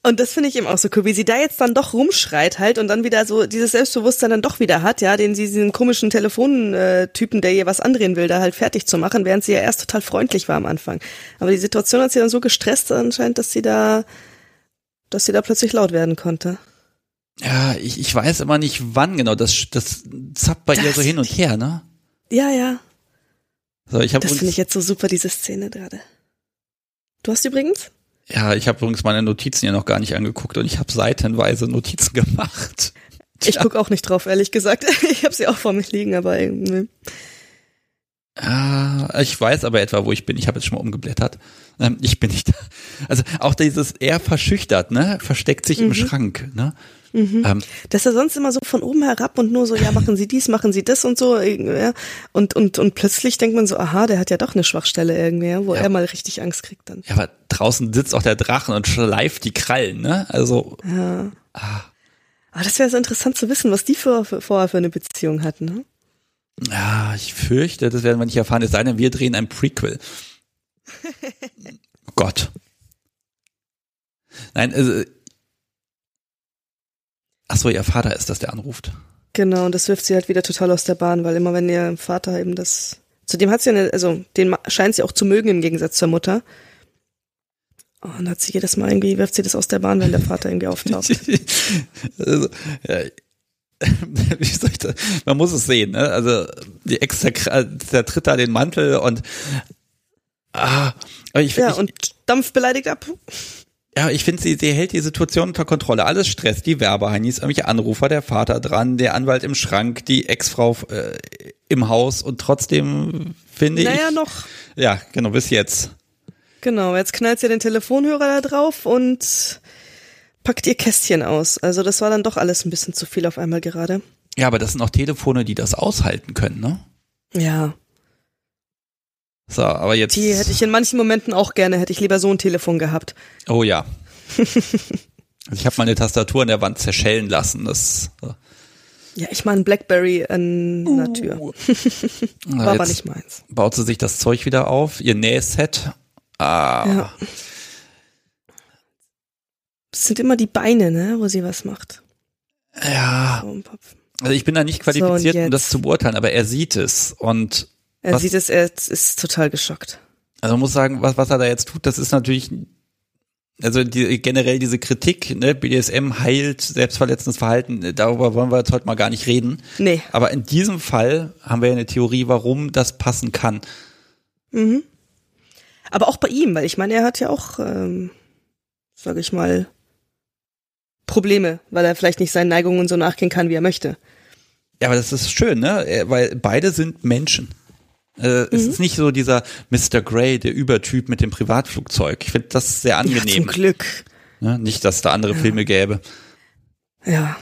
Und das finde ich eben auch so cool, wie sie da jetzt dann doch rumschreit halt und dann wieder so dieses Selbstbewusstsein dann doch wieder hat, ja, den sie diesen komischen Telefontypen, der ihr was andrehen will, da halt fertig zu machen, während sie ja erst total freundlich war am Anfang. Aber die Situation hat sie dann so gestresst anscheinend, dass sie da, dass sie da plötzlich laut werden konnte. Ja, ich, ich weiß immer nicht, wann genau. Das, das zappt bei ihr Das so hin und her, ne? Ja, ja, So, ich habe das finde ich jetzt so super, diese Szene gerade. Du hast übrigens? Ja, ich habe übrigens meine Notizen hier noch gar nicht angeguckt und ich habe seitenweise Notizen gemacht. Ich guck auch nicht drauf, ehrlich gesagt. Ich habe sie auch vor mir liegen, aber irgendwie. Ah, ich weiß aber etwa, wo ich bin. Ich habe jetzt schon mal umgeblättert. Ähm, ich bin nicht da. Also auch dieses eher verschüchtert, ne? Versteckt sich im Schrank, ne? Ähm, Das ist ja sonst immer so von oben herab und nur so, ja, machen Sie dies, machen Sie das und so. Ja. Und, und, und plötzlich denkt man so, aha, der hat ja doch eine Schwachstelle irgendwie, wo Ja. er mal richtig Angst kriegt dann. ja, aber draußen sitzt auch der Drachen und schleift die Krallen, ne? Also, Ja. ah, Aber das wäre so interessant zu wissen, was die für, für, vorher für eine Beziehung hatten. Ne? ja, ich fürchte, das werden wir nicht erfahren. Es sei denn, wir drehen ein Prequel. Oh Gott. Nein, also Ach so, ihr Vater ist das, der anruft. Genau, und das wirft sie halt wieder total aus der Bahn, weil immer wenn ihr Vater eben das, zudem hat sie eine, also den scheint sie auch zu mögen im Gegensatz zur Mutter. Oh, und hat sie jedes Mal irgendwie, wirft sie das aus der Bahn, wenn der Vater irgendwie auftaucht. also, ja? Man muss es sehen, ne? Also die Ex zertritt da den Mantel und ah, ich, ja, ich, und dampft beleidigt ab. Ja, ich finde, sie, sie hält die Situation unter Kontrolle. Alles Stress, die Werbeheinis, irgendwelche Anrufer, der Vater dran, der Anwalt im Schrank, die Ex-Frau äh, im Haus und trotzdem finde naja, ich. Naja, noch. Ja, genau, bis jetzt. Genau, jetzt knallt sie den Telefonhörer da drauf und packt ihr Kästchen aus. Also das war dann doch alles ein bisschen zu viel auf einmal gerade. Ja, aber das sind auch Telefone, die das aushalten können, ne? Ja. So, aber jetzt. Die hätte ich in manchen Momenten auch gerne, hätte ich lieber so ein Telefon gehabt. Oh ja. also ich habe meine Tastatur an der Wand zerschellen lassen. Das. Ja, ich meine Blackberry an uh. der Tür. War aber nicht meins. Baut sie sich das Zeug wieder auf, ihr Nähset. Ah. Ja. Es sind immer die Beine, ne, wo sie was macht. Ja. Also ich bin da nicht qualifiziert, so, um das zu beurteilen, aber er sieht es und er was, sieht es, er ist total geschockt. Also man muss sagen, was, was er da jetzt tut, das ist natürlich, also die, generell diese Kritik, ne, BDSM heilt selbstverletzendes Verhalten, darüber wollen wir jetzt heute mal gar nicht reden. Nee. Aber in diesem Fall haben wir ja eine Theorie, warum das passen kann. Mhm. Aber auch bei ihm, weil ich meine, er hat ja auch, ähm, sage ich mal, Probleme, weil er vielleicht nicht seinen Neigungen so nachgehen kann, wie er möchte. Ja, aber das ist schön, ne? Weil beide sind Menschen. Äh, mhm. Es ist nicht so dieser Mr. Grey, der Übertyp mit dem Privatflugzeug. Ich finde das sehr angenehm. Ja, zum Glück. Ja, nicht, dass da andere ja. Filme gäbe. Ja.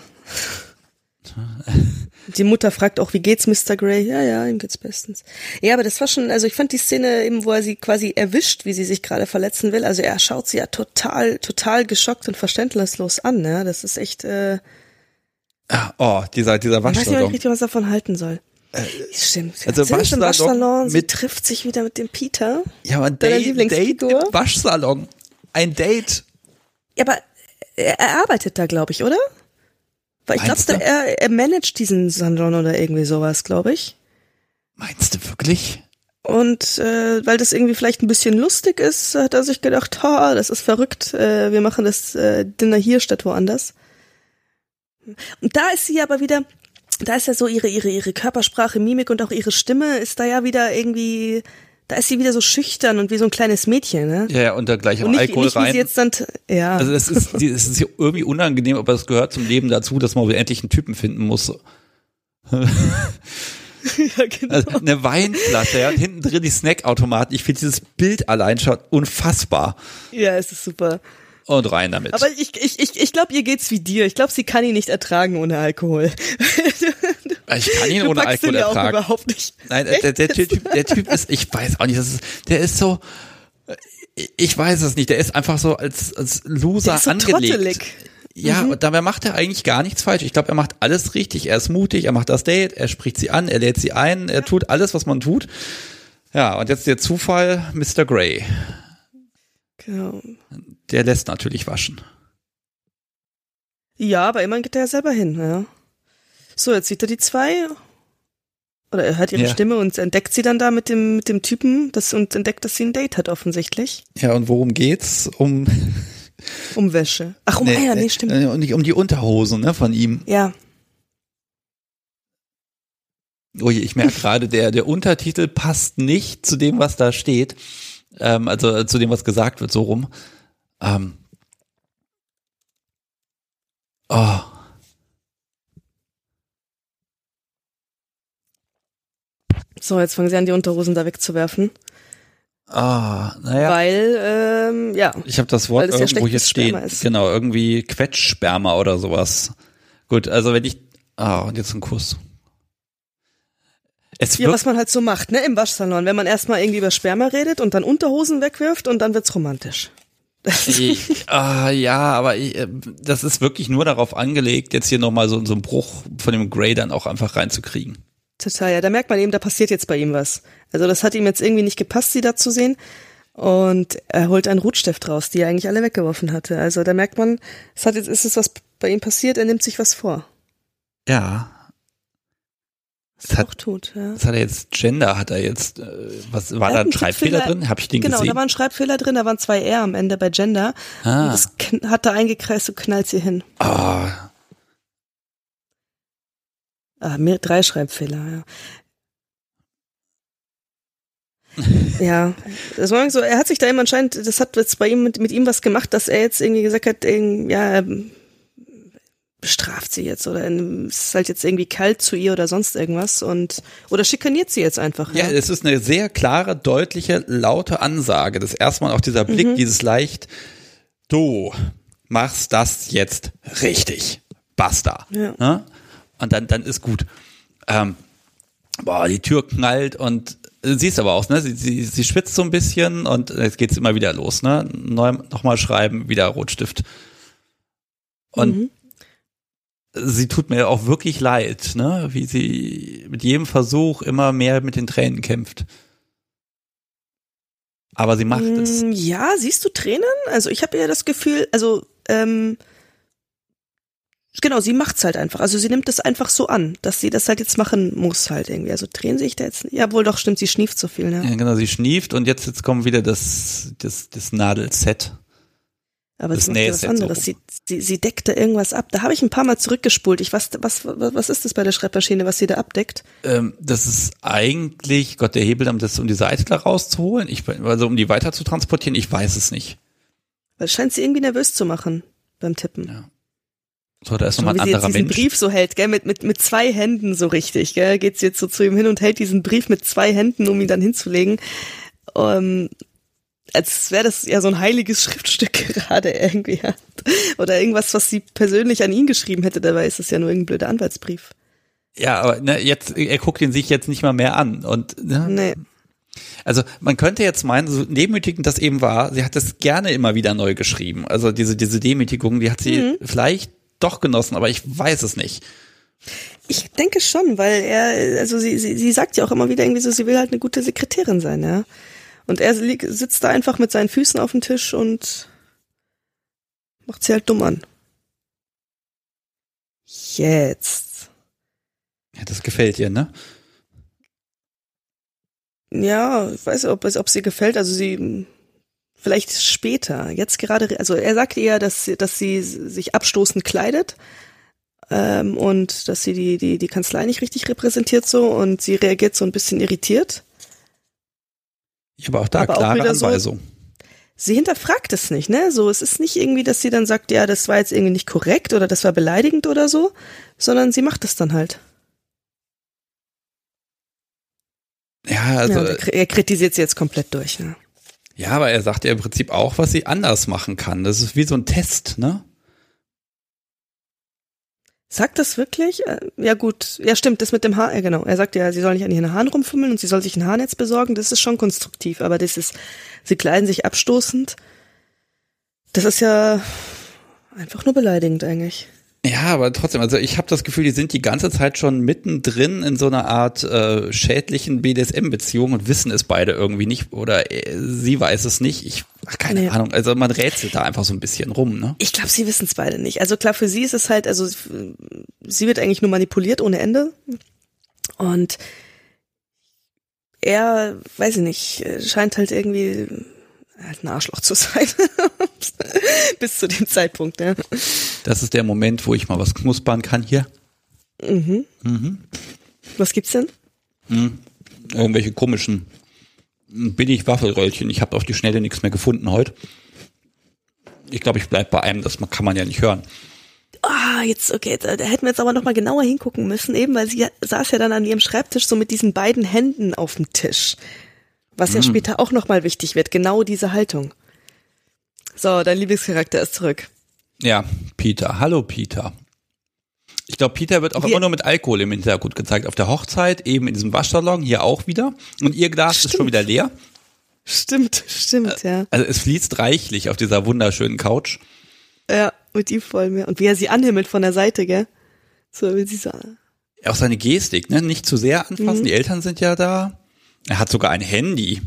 Die Mutter fragt auch, wie geht's Mr. Grey? Ja, ja, ihm geht's bestens. Ja, aber das war schon, also ich fand die Szene eben, wo er sie quasi erwischt, wie sie sich gerade verletzen will. Also er schaut sie ja total, total geschockt und verständnislos an. Ja, das ist echt. Äh, ah, oh, dieser, dieser Waschsalon. Ich weiß nicht richtig, was er davon halten soll. Äh, Stimmt. Also Waschsalon, Waschsalon sie trifft sich wieder mit dem Peter. Ja, aber ein Date, Date im Waschsalon. Ein Date. Ja, aber er, er arbeitet da, glaube ich, oder? Weil ich glaube, er, er managt diesen Salon oder irgendwie sowas, glaube ich. Meinst du wirklich? Und äh, weil das irgendwie vielleicht ein bisschen lustig ist, hat er sich gedacht, ha, das ist verrückt, äh, wir machen das äh, Dinner hier statt woanders. Und da ist sie aber wieder, da ist ja so ihre, ihre, ihre Körpersprache, Mimik und auch ihre Stimme ist da ja wieder irgendwie, da ist sie wieder so schüchtern und wie so ein kleines Mädchen, ne? Ja, ja und da gleich auch nicht, Alkohol nicht, rein. Wie sie jetzt dann, ja. Also das ist, das ist irgendwie unangenehm, aber es gehört zum Leben dazu, dass man endlich einen Typen finden muss. ja, genau. Also eine Weinflasche, ja, und hinten drin die Snackautomaten. Ich finde dieses Bild allein schon unfassbar. Ja, es ist super. Und rein damit. Aber ich, ich, ich, ich glaube, ihr geht's wie dir. Ich glaube, sie kann ihn nicht ertragen ohne Alkohol. Ich kann ihn du ohne Alkohol ihn ertragen. Auch überhaupt nicht. Nein, der, der, typ, der Typ ist, ich weiß auch nicht, das ist, der ist so, ich weiß es nicht, der ist einfach so als, als Loser so angelegt. Trottelig. Ja, mhm. und dabei macht er eigentlich gar nichts falsch. Ich glaube, er macht alles richtig. Er ist mutig, er macht das Date, er spricht sie an, er lädt sie ein, er tut alles, was man tut. Ja, und jetzt der Zufall, Mr. Grey. Genau. Der lässt natürlich waschen. Ja, aber immerhin geht er ja selber hin, ja. So, jetzt sieht er die zwei. Oder er hört ihre Ja. Stimme und entdeckt sie dann da mit dem, mit dem Typen das, und entdeckt, dass sie ein Date hat, offensichtlich. Ja, und worum geht's? Um, Um Wäsche. Ach, um Eier, nee, stimmt. äh, Und nicht um die Unterhosen, ne, von ihm. Ja. Ui, ich merke gerade, der, der Untertitel passt nicht zu dem, was da steht. Ähm, also äh, zu dem, was gesagt wird, so rum. Ähm. Oh. So, jetzt fangen sie an, die Unterhosen da wegzuwerfen. Ah, naja. Weil, ähm, ja. Ich habe das Wort es ja irgendwo hier stehen. Ist. Genau, irgendwie Quetschsperma oder sowas. Gut, also wenn ich. Ah, und jetzt ein Kuss. Es Ja, was man halt so macht, ne, im Waschsalon. Wenn man erstmal irgendwie über Sperma redet und dann Unterhosen wegwirft und dann wird's romantisch. Ich, ah, ja, aber ich, äh, das ist wirklich nur darauf angelegt, jetzt hier nochmal so, so einen Bruch von dem Grey dann auch einfach reinzukriegen. Total, ja. Da merkt man eben, da passiert jetzt bei ihm was. Also das hat ihm jetzt irgendwie nicht gepasst, sie da zu sehen. Und er holt einen Rotstift raus, die er eigentlich alle weggeworfen hatte. Also da merkt man, es hat jetzt ist es was bei ihm passiert, er nimmt sich was vor. Ja. Das hat, auch tot, ja. Was hat er jetzt? Gender hat er jetzt. Äh, was war da ein Schreibfehler drin? Habe ich den genau, gesehen? Genau, da war ein Schreibfehler drin. Da waren zwei R am Ende bei Gender. Ah. Und das hat er eingekreist und knallt sie hin. Ah. Ah, mehr, drei Schreibfehler, ja. ja, das war so, er hat sich da eben anscheinend, das hat jetzt bei ihm mit, mit ihm was gemacht, dass er jetzt irgendwie gesagt hat, ja, bestraft sie jetzt oder ist halt jetzt irgendwie kalt zu ihr oder sonst irgendwas und oder schikaniert sie jetzt einfach. Ja, ja es ist eine sehr klare, deutliche, laute Ansage. Das erste Mal auch dieser Blick, mhm. dieses leicht, du machst das jetzt richtig. Basta. Ja. ja? Und dann, dann ist gut. Ähm, boah, die Tür knallt und siehst aber auch, ne? Sie, sie, sie schwitzt so ein bisschen und jetzt geht's immer wieder los, ne? Neu, nochmal schreiben, wieder Rotstift. Und mhm sie tut mir auch wirklich leid, ne? wie sie mit jedem Versuch immer mehr mit den Tränen kämpft. Aber sie macht es. Mm, ja, siehst du Tränen? Also ich habe ja das Gefühl, also ähm, genau, sie macht's halt einfach. Also sie nimmt es einfach so an, dass sie das halt jetzt machen muss halt irgendwie. Also Tränen sehe ich da jetzt. Ja, wohl doch stimmt, sie schnieft so viel. Ne? Ja, genau, sie schnieft und jetzt jetzt kommt wieder das das das Nadelset. Aber das sie macht ja was anderes. Sie, sie, sie deckt da irgendwas ab. Da habe ich ein paar Mal zurückgespult. Ich was, was, was ist das bei der Schreibmaschine, was sie da abdeckt? Ähm, das ist eigentlich, Gott, der Hebel, um das, um die Seite da rauszuholen. Ich, also um die weiter zu transportieren, ich weiß es nicht. Weil scheint sie irgendwie nervös zu machen beim Tippen. Ja. So, da ist nochmal ein anderer Mensch. Wie sie jetzt diesen Brief so hält, gell, mit, mit, mit zwei Händen so richtig, gell, geht sie jetzt so zu ihm hin und hält diesen Brief mit zwei Händen, um ihn dann hinzulegen. Um, ähm, als wäre das ja so ein heiliges Schriftstück gerade irgendwie. Ja. Oder irgendwas, was sie persönlich an ihn geschrieben hätte, dabei ist es ja nur irgendein blöder Anwaltsbrief. Ja, aber ne, jetzt, er guckt ihn sich jetzt nicht mal mehr an. Und, ne? Nee. Also man könnte jetzt meinen, so demütigend das eben war, sie hat es gerne immer wieder neu geschrieben. Also diese, diese Demütigung, die hat sie mhm. vielleicht doch genossen, aber ich weiß es nicht. Ich denke schon, weil er, also sie, sie, sie sagt ja auch immer wieder irgendwie so, sie will halt eine gute Sekretärin sein, ja. Und er sitzt da einfach mit seinen Füßen auf dem Tisch und macht sie halt dumm an. Jetzt. Ja, das gefällt ihr, ne? Ja, ich weiß nicht, ob, ob sie gefällt. Also sie, vielleicht später. Jetzt gerade, also er sagt eher, dass, sie, dass sie sich abstoßend kleidet ähm, und dass sie die, die, die Kanzlei nicht richtig repräsentiert so und sie reagiert so ein bisschen irritiert. Ich habe auch da aber klare auch Anweisung. So, sie hinterfragt es nicht, ne? So, es ist nicht irgendwie, dass sie dann sagt, ja, das war jetzt irgendwie nicht korrekt oder das war beleidigend oder so, sondern sie macht es dann halt. Ja, also. Ja, er kritisiert sie jetzt komplett durch, ne? Ja, aber er sagt ja im Prinzip auch, was sie anders machen kann. Das ist wie so ein Test, ne? Sagt das wirklich? Äh, ja gut, ja stimmt, das mit dem Haar, ja genau. Er sagt ja, sie soll nicht an ihren Haaren rumfummeln und sie soll sich ein Haarnetz besorgen, das ist schon konstruktiv, aber das ist, sie kleiden sich abstoßend. Das ist ja einfach nur beleidigend eigentlich. Ja, aber trotzdem, also ich habe das Gefühl, die sind die ganze Zeit schon mittendrin in so einer Art äh, schädlichen BDSM-Beziehung und wissen es beide irgendwie nicht oder äh, sie weiß es nicht. Ich ach, keine nee. Ahnung. Also man rätselt da einfach so ein bisschen rum, ne? Ich glaube, sie wissen es beide nicht. Also klar, für sie ist es halt, also sie wird eigentlich nur manipuliert ohne Ende und er, weiß ich nicht, scheint halt irgendwie ein Arschloch zu sein. Bis zu dem Zeitpunkt, ja. Das ist der Moment, wo ich mal was knuspern kann hier. Mhm. Mhm. Was gibt's denn? Mhm. Irgendwelche komischen billig Waffelröllchen. Ich habe auf die Schnelle nichts mehr gefunden heute. Ich glaube, ich bleib bei einem, das kann man ja nicht hören. Ah, jetzt, okay, da, da hätten wir jetzt aber nochmal genauer hingucken müssen, eben, weil sie saß ja dann an ihrem Schreibtisch so mit diesen beiden Händen auf dem Tisch. Was ja mhm. später auch nochmal wichtig wird, genau diese Haltung. So, dein Lieblingscharakter ist zurück. Ja, Peter. Hallo, Peter. Ich glaube, Peter wird auch Wir immer nur mit Alkohol im Hintergrund gezeigt. Auf der Hochzeit, eben in diesem Waschsalon, hier auch wieder. Und ihr Glas stimmt. ist schon wieder leer. Stimmt, stimmt, ja. Also es fließt reichlich auf dieser wunderschönen Couch. Ja, und die voll mehr. Und wie er sie anhimmelt von der Seite, gell? So will sie sagen. Auch seine Gestik, ne? Nicht zu sehr anfassen. Mhm. Die Eltern sind ja da. Er hat sogar ein Handy.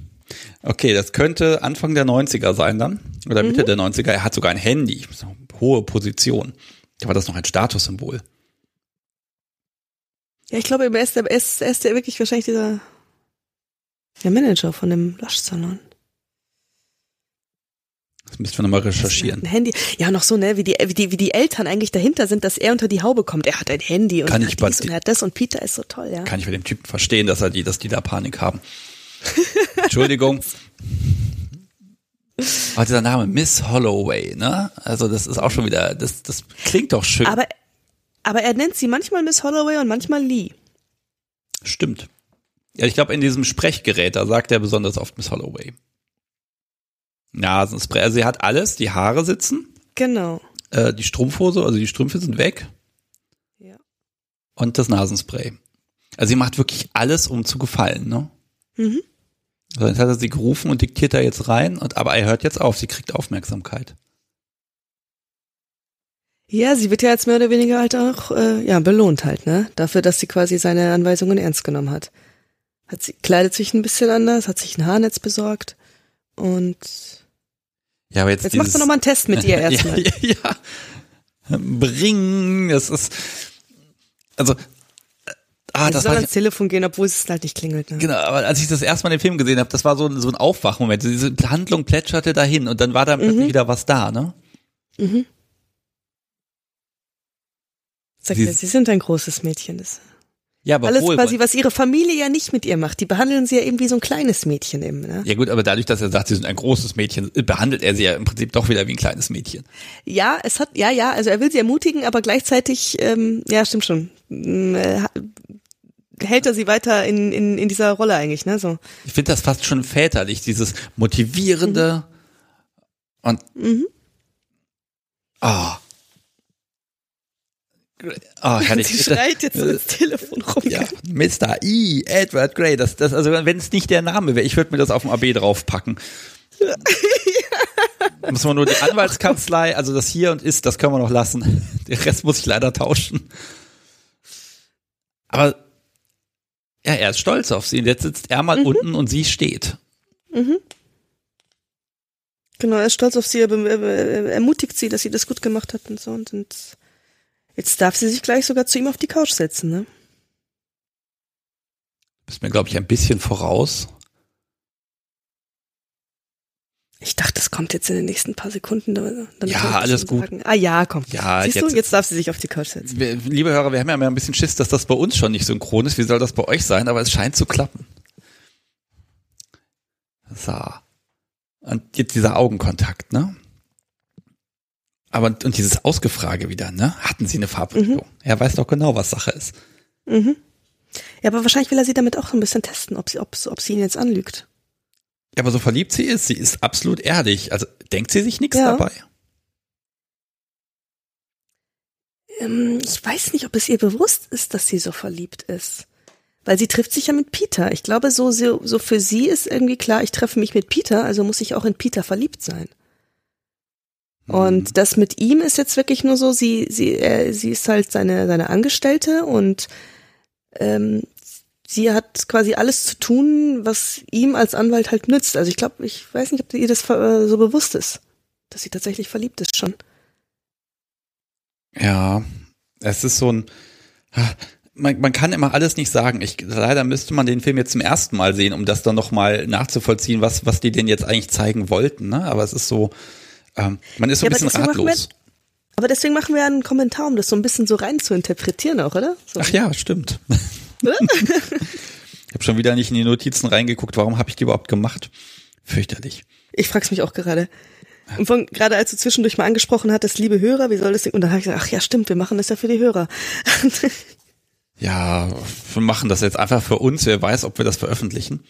Okay, das könnte Anfang der 90er sein dann. Oder Mitte mhm. der 90er. Er hat sogar ein Handy. So, hohe Position. Da war das noch ein Statussymbol. Ja, ich glaube, er ist, er ist, er ist ja wirklich wahrscheinlich dieser der Manager von dem Laschsalon. Das müssten wir nochmal recherchieren. Ein Handy. Ja, noch so, ne, wie die, wie die, wie die Eltern eigentlich dahinter sind, dass er unter die Haube kommt. Er hat ein Handy und, Kann er, ich hat dies und er hat das und Peter ist so toll, ja. Kann ich bei dem Typen verstehen, dass er die, dass die da Panik haben. Entschuldigung. Aber dieser Name Miss Holloway, ne? Also das ist auch schon wieder, das, das klingt doch schön. Aber, aber er nennt sie manchmal Miss Holloway und manchmal Lee. Stimmt. Ja, ich glaube, in diesem Sprechgerät, da sagt er besonders oft Miss Holloway. Nasenspray. Also sie hat alles, die Haare sitzen, Genau. äh, die Strumpfhose, also die Strümpfe sind weg Ja. und das Nasenspray. Also sie macht wirklich alles, um zu gefallen, ne? Mhm. So, jetzt hat er sie gerufen und diktiert da jetzt rein, und, aber er hört jetzt auf, sie kriegt Aufmerksamkeit. Ja, sie wird ja jetzt mehr oder weniger halt auch äh, ja, belohnt halt, ne? Dafür, dass sie quasi seine Anweisungen ernst genommen hat. Hat sie kleidet sich ein bisschen anders, hat sich ein Haarnetz besorgt und Ja, aber jetzt, jetzt dieses, machst du nochmal einen Test mit ihr erstmal. ja, ja, ja. Bring, das ist, also, äh, ah, das soll ans Telefon gehen, obwohl es halt nicht klingelt. Ne? Genau, aber als ich das erste Mal den Film gesehen habe, das war so, so ein Aufwachmoment. Diese Handlung plätscherte dahin und dann war da plötzlich wieder was da, ne? Mhm. Sagt Sie- sie sind ein großes Mädchen. Das Ja, aber alles wohl. quasi, was ihre Familie ja nicht mit ihr macht. Die behandeln sie ja eben wie so ein kleines Mädchen eben. Ne? Ja gut, aber dadurch, dass er sagt, sie sind ein großes Mädchen, behandelt er sie ja im Prinzip doch wieder wie ein kleines Mädchen. Ja, es hat, ja, ja, also er will sie ermutigen, aber gleichzeitig, ähm, ja, stimmt schon, mm, äh, hält er sie weiter in, in, in dieser Rolle eigentlich, ne, so. Ich finde das fast schon väterlich, dieses motivierende und Mhm. ah. Ah, herrlich. Sie schreit jetzt so ins Telefon rum. Ja, Mr. E. Edward Grey, das, das, also wenn es nicht der Name wäre, ich würde mir das auf dem AB draufpacken. Muss man nur die Anwaltskanzlei, also das hier und ist, das können wir noch lassen. Den Rest muss ich leider tauschen. Aber ja, er ist stolz auf sie. Und jetzt sitzt er mal unten und sie steht. Genau, er ist stolz auf sie, er, er, er ermutigt sie, dass sie das gut gemacht hat und so. Und, und jetzt darf sie sich gleich sogar zu ihm auf die Couch setzen, ne? Bist mir, glaube ich, ein bisschen voraus. Ich dachte, das kommt jetzt in den nächsten paar Sekunden. Dann Ja, alles gut. Sagen. Ah ja, komm. Ja, Siehst jetzt- du, jetzt darf sie sich auf die Couch setzen. Wir- Liebe Hörer, wir haben ja immer ein bisschen Schiss, dass das bei uns schon nicht synchron ist. Wie soll das bei euch sein? Aber es scheint zu klappen. So. Und jetzt dieser Augenkontakt, ne? Aber und dieses Ausgefrage wieder, ne? Hatten Sie eine Verabredung? Er weiß doch genau, was Sache ist. Mhm. Ja, aber wahrscheinlich will er sie damit auch so ein bisschen testen, ob sie, ob, ob sie ihn jetzt anlügt. Ja, aber so verliebt sie ist, sie ist absolut ehrlich. Also denkt sie sich nichts Ja. dabei? Ähm, ich weiß nicht, ob es ihr bewusst ist, dass sie so verliebt ist. Weil sie trifft sich ja mit Peter. Ich glaube, so, so, so für sie ist irgendwie klar, ich treffe mich mit Peter, also muss ich auch in Peter verliebt sein. Und das mit ihm ist jetzt wirklich nur so, sie, sie, äh, sie ist halt seine, seine Angestellte und ähm, sie hat quasi alles zu tun, was ihm als Anwalt halt nützt. Also ich glaube, ich weiß nicht, ob ihr das äh, so bewusst ist, dass sie tatsächlich verliebt ist schon. Ja, es ist so ein. Man, man kann immer alles nicht sagen. Ich, leider müsste man den Film jetzt zum ersten Mal sehen, um das dann nochmal nachzuvollziehen, was, was die denn jetzt eigentlich zeigen wollten. Ne? Aber es ist so, ähm, man ist so Ja, ein bisschen ratlos. Aber deswegen machen wir einen Kommentar, um das so ein bisschen so rein zu interpretieren auch, oder? So. Ach ja, stimmt. ich habe schon wieder nicht in die Notizen reingeguckt. Warum habe ich die überhaupt gemacht? Fürchterlich. Ich frag's mich auch gerade. Und von, gerade als du zwischendurch mal angesprochen hattest, liebe Hörer, wie soll das denn? Und dann habe ich gesagt, ach ja, stimmt, wir machen das ja für die Hörer. Ja, wir machen das jetzt einfach für uns. Wer weiß, ob wir das veröffentlichen.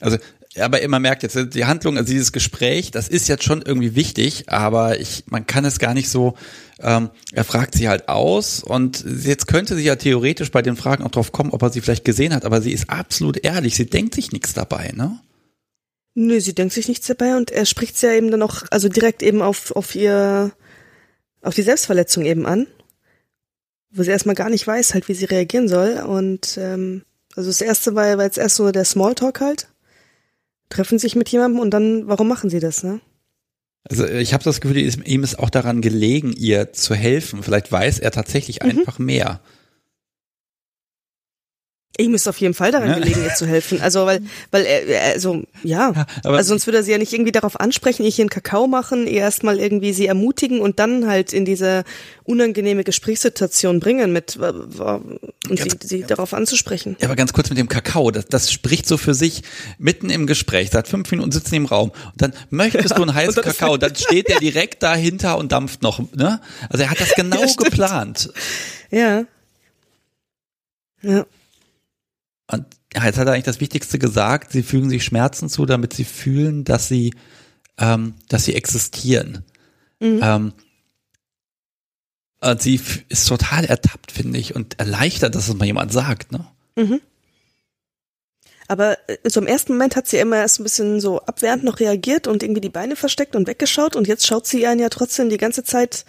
Also, aber man merkt jetzt, die Handlung, also dieses Gespräch, das ist jetzt schon irgendwie wichtig, aber ich, man kann es gar nicht so, ähm, er fragt sie halt aus und jetzt könnte sie ja theoretisch bei den Fragen auch drauf kommen, ob er sie vielleicht gesehen hat, aber sie ist absolut ehrlich, sie denkt sich nichts dabei, ne? Nö, sie denkt sich nichts dabei und er spricht's ja eben dann auch, also direkt eben auf, auf ihr, auf die Selbstverletzung eben an. Wo sie erstmal gar nicht weiß, halt, wie sie reagieren soll. Und ähm, also das erste war, war jetzt erst so der Smalltalk halt. Treffen sich mit jemandem und dann, warum machen sie das, ne? Also ich habe das Gefühl, ihm ist auch daran gelegen, ihr zu helfen. Vielleicht weiß er tatsächlich mhm. einfach mehr. Ihm ist auf jeden Fall daran ja. gelegen, ihr zu helfen. Also, weil, weil er, also, ja. ja also sonst würde er sie ja nicht irgendwie darauf ansprechen, ihr hier einen Kakao machen, ihr erstmal irgendwie sie ermutigen und dann halt in diese unangenehme Gesprächssituation bringen mit und ganz, sie, sie darauf anzusprechen. Ja, aber ganz kurz mit dem Kakao, das, das spricht so für sich mitten im Gespräch, seit fünf Minuten sitzen im Raum und dann möchtest du einen heißen Kakao, dann steht er direkt dahinter und dampft noch, ne? Also er hat das genau ja, geplant. Ja. Ja. Und jetzt hat er eigentlich das Wichtigste gesagt, sie fügen sich Schmerzen zu, damit sie fühlen, dass sie, ähm, dass sie existieren. Mhm. Ähm, und sie ist total ertappt, finde ich, und erleichtert, dass es mal jemand sagt, ne? Mhm. Aber äh, so im ersten Moment hat sie immer erst ein bisschen so abwehrend noch reagiert und irgendwie die Beine versteckt und weggeschaut und jetzt schaut sie einen ja trotzdem die ganze Zeit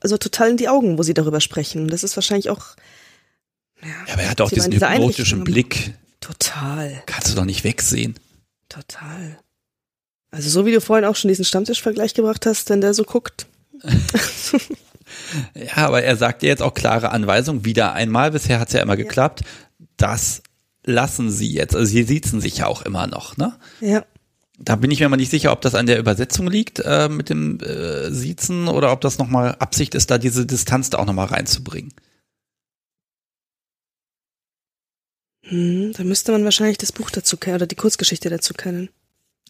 also total in die Augen, wo sie darüber sprechen. Das ist wahrscheinlich auch ja, ja aber er hat auch diesen hypnotischen Blick. Total. Kannst du doch nicht wegsehen. Total. Also so wie du vorhin auch schon diesen Stammtischvergleich gebracht hast, wenn der so guckt. ja, aber er sagt dir jetzt auch klare Anweisungen. Wieder einmal, bisher hat es ja immer geklappt. Das lassen sie jetzt. Also sie siezen sich ja auch immer noch, ne? Ja. Da bin ich mir mal nicht sicher, ob das an der Übersetzung liegt äh, mit dem äh, Siezen oder ob das nochmal Absicht ist, da diese Distanz da auch nochmal reinzubringen. Hm, da müsste man wahrscheinlich das Buch dazu kennen oder die Kurzgeschichte dazu kennen.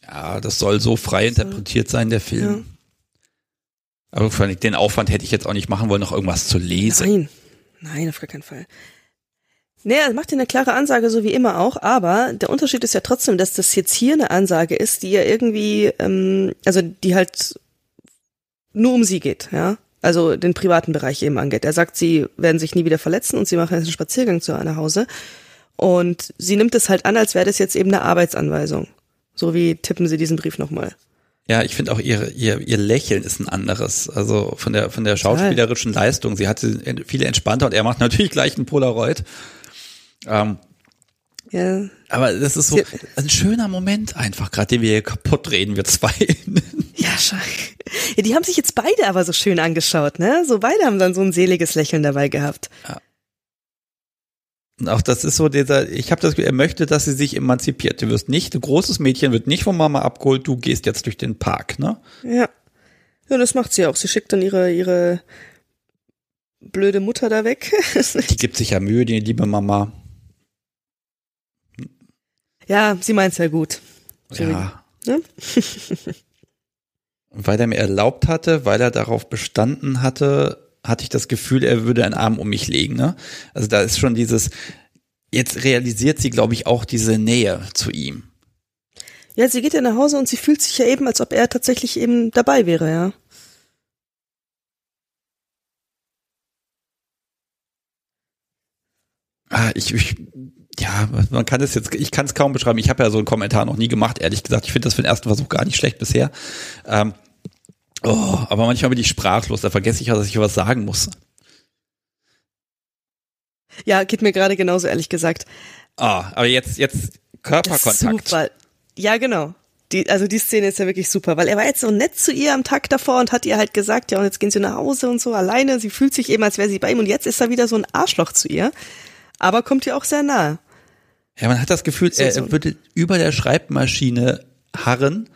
Ja, das soll so frei so. interpretiert sein, der Film. Ja. Aber vor allem den Aufwand hätte ich jetzt auch nicht machen wollen, noch irgendwas zu lesen. Nein, nein, auf gar keinen Fall. Er macht ja eine klare Ansage, so wie immer auch, aber der Unterschied ist ja trotzdem, dass das jetzt hier eine Ansage ist, die ja irgendwie, ähm, also die halt nur um sie geht, ja. Also den privaten Bereich eben angeht. Er sagt, sie werden sich nie wieder verletzen und sie machen jetzt einen Spaziergang zu einer Hause. Und sie nimmt es halt an, als wäre das jetzt eben eine Arbeitsanweisung. So wie tippen Sie diesen Brief nochmal. Ja, ich finde auch ihr, ihr, ihr Lächeln ist ein anderes. Also von der, von der schauspielerischen Leistung. Sie hat viele entspannter und er macht natürlich gleich einen Polaroid. Ähm, ja. Aber das ist so ein schöner Moment einfach, gerade den wir hier kaputt reden, wir zwei. Ja, schon. Ja, die haben sich jetzt beide aber so schön angeschaut, ne? So beide haben dann so ein seliges Lächeln dabei gehabt. Ja. Auch das ist so dieser, ich habe das er möchte, dass sie sich emanzipiert. Du wirst nicht, ein großes Mädchen wird nicht von Mama abgeholt, du gehst jetzt durch den Park, ne? Ja. Ja, das macht sie auch. Sie schickt dann ihre, ihre blöde Mutter da weg. die gibt sich ja Mühe, die liebe Mama. Ja, sie meint's ja gut. So ja. Ne? weil er mir erlaubt hatte, weil er darauf bestanden hatte, hatte ich das Gefühl, er würde einen Arm um mich legen. Ne? Also da ist schon dieses, jetzt realisiert sie, glaube ich, auch diese Nähe zu ihm. Ja, sie geht ja nach Hause und sie fühlt sich ja eben, als ob er tatsächlich eben dabei wäre, ja. Ah, ich, ich ja, man kann es jetzt, ich kann es kaum beschreiben. Ich habe ja so einen Kommentar noch nie gemacht, ehrlich gesagt. Ich finde das für den ersten Versuch gar nicht schlecht bisher. Ähm, Oh, aber manchmal bin ich sprachlos, da vergesse ich, dass ich was sagen muss. Ja, geht mir gerade genauso, ehrlich gesagt. Ah, aber jetzt, jetzt Körperkontakt. Super. Ja, genau. Die, also die Szene ist ja wirklich super, weil er war jetzt so nett zu ihr am Tag davor und hat ihr halt gesagt, ja, und jetzt gehen sie nach Hause und so alleine. Sie fühlt sich eben, als wäre sie bei ihm und jetzt ist er wieder so ein Arschloch zu ihr. Aber kommt ihr auch sehr nahe. Ja, man hat das Gefühl, so, er, er würde über der Schreibmaschine harren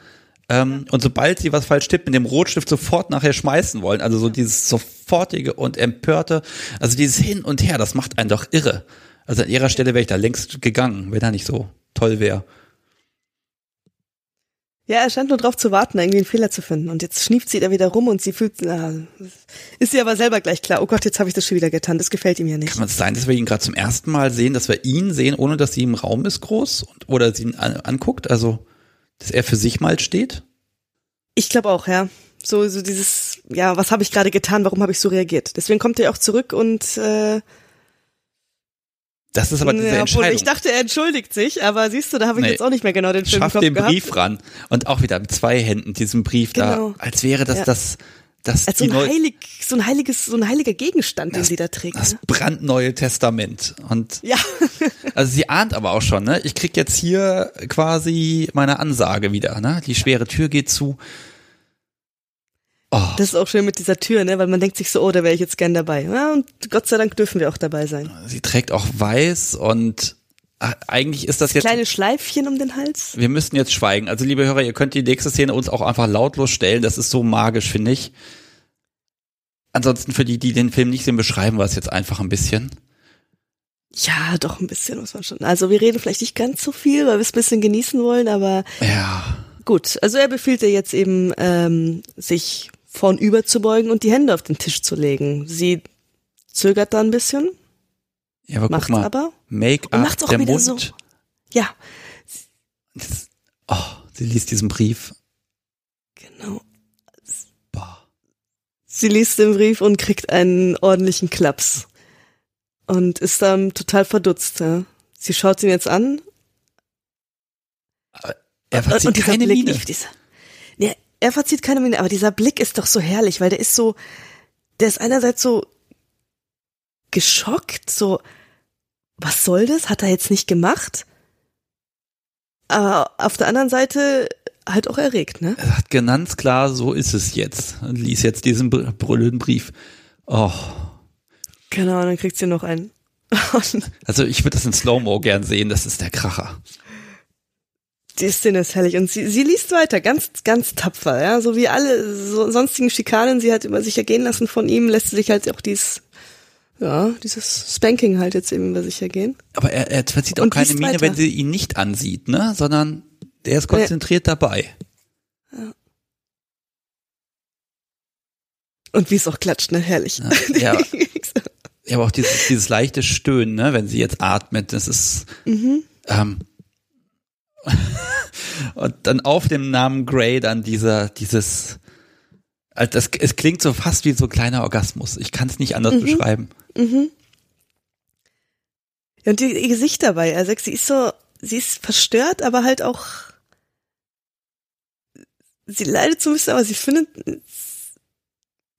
ähm, und sobald sie was falsch tippt, mit dem Rotstift sofort nachher schmeißen wollen. Also so dieses sofortige und empörte, also dieses Hin und Her, das macht einen doch irre. Also an ihrer Stelle wäre ich da längst gegangen, wenn er nicht so toll wäre. Ja, er scheint nur drauf zu warten, irgendwie einen Fehler zu finden. Und jetzt schnieft sie da wieder rum und sie fühlt, na, ist sie aber selber gleich klar, oh Gott, jetzt habe ich das schon wieder getan, das gefällt ihm ja nicht. Kann es sein, dass wir ihn gerade zum ersten Mal sehen, dass wir ihn sehen, ohne dass sie im Raum ist groß und, oder sie ihn an, anguckt? Also dass er für sich mal steht? Ich glaube auch, ja. So, so dieses, ja, was habe ich gerade getan, warum habe ich so reagiert? Deswegen kommt er auch zurück und äh, das ist aber diese ja, Entscheidung. Ich dachte, er entschuldigt sich, aber siehst du, da habe ich nee, jetzt auch nicht mehr genau den Film Schaff den Brief gehabt. ran und auch wieder mit zwei Händen diesen Brief genau. da, als wäre das ja. das das Als so ein, heilig, so ein heiliges, so ein heiliger Gegenstand, das, den sie da trägt. Das ne? brandneue Testament. Und ja. also sie ahnt aber auch schon, ne? Ich krieg jetzt hier quasi meine Ansage wieder, ne? Die schwere Tür geht zu. Oh. Das ist auch schön mit dieser Tür, ne? Weil man denkt sich so, oh, da wäre ich jetzt gern dabei. Ja, und Gott sei Dank dürfen wir auch dabei sein. Sie trägt auch weiß und eigentlich ist das jetzt. Kleine Schleifchen um den Hals. Wir müssten jetzt schweigen. Also, liebe Hörer, ihr könnt die nächste Szene uns auch einfach lautlos stellen. Das ist so magisch, finde ich. Ansonsten für die, die den Film nicht sehen, beschreiben wir es jetzt einfach ein bisschen. Ja, doch ein bisschen muss man schon. Also wir reden vielleicht nicht ganz so viel, weil wir es ein bisschen genießen wollen, aber ja. gut. Also er befiehlt ihr jetzt eben, ähm, sich vornüber zu beugen und die Hände auf den Tisch zu legen. Sie zögert da ein bisschen. Ja, aber macht mal, aber. Make-up, der Mund. So. Ja. Das, oh, sie liest diesen Brief. Genau. Sie liest den Brief und kriegt einen ordentlichen Klaps. Und ist dann total verdutzt. Ja. Sie schaut ihn jetzt an. er verzieht und keine Blick, Miene. Dieser, ja, er verzieht keine Miene, aber dieser Blick ist doch so herrlich, weil der ist so, der ist einerseits so geschockt, so, was soll das? Hat er jetzt nicht gemacht? Aber auf der anderen Seite halt auch erregt, ne? Er sagt ganz klar, so ist es jetzt. Und liest jetzt diesen brüllenden Brief. Oh. Genau, dann kriegt sie noch einen. also ich würde das in Slow-Mo gern sehen, das ist der Kracher. Die Szene ist herrlich und sie, sie liest weiter, ganz, ganz tapfer, ja, so wie alle so, sonstigen Schikanen, sie hat über sich ergehen lassen von ihm, lässt sie sich halt auch dies, ja, dieses Spanking halt jetzt eben über sich ergehen. Aber er, er verzieht auch und keine Miene, weiter. wenn sie ihn nicht ansieht, ne, sondern der ist konzentriert ja. dabei. Ja. Und wie es auch klatscht, ne? Herrlich. Ja, ja. ja aber auch dieses, dieses leichte Stöhnen, ne? wenn sie jetzt atmet, das ist mhm. ähm, und dann auf dem Namen Grey dann dieser, dieses also das, es klingt so fast wie so ein kleiner Orgasmus. Ich kann es nicht anders mhm. beschreiben. Mhm. Ja, und ihr Gesicht dabei, also sie ist so, sie ist verstört, aber halt auch sie leidet so ein bisschen, aber sie findet,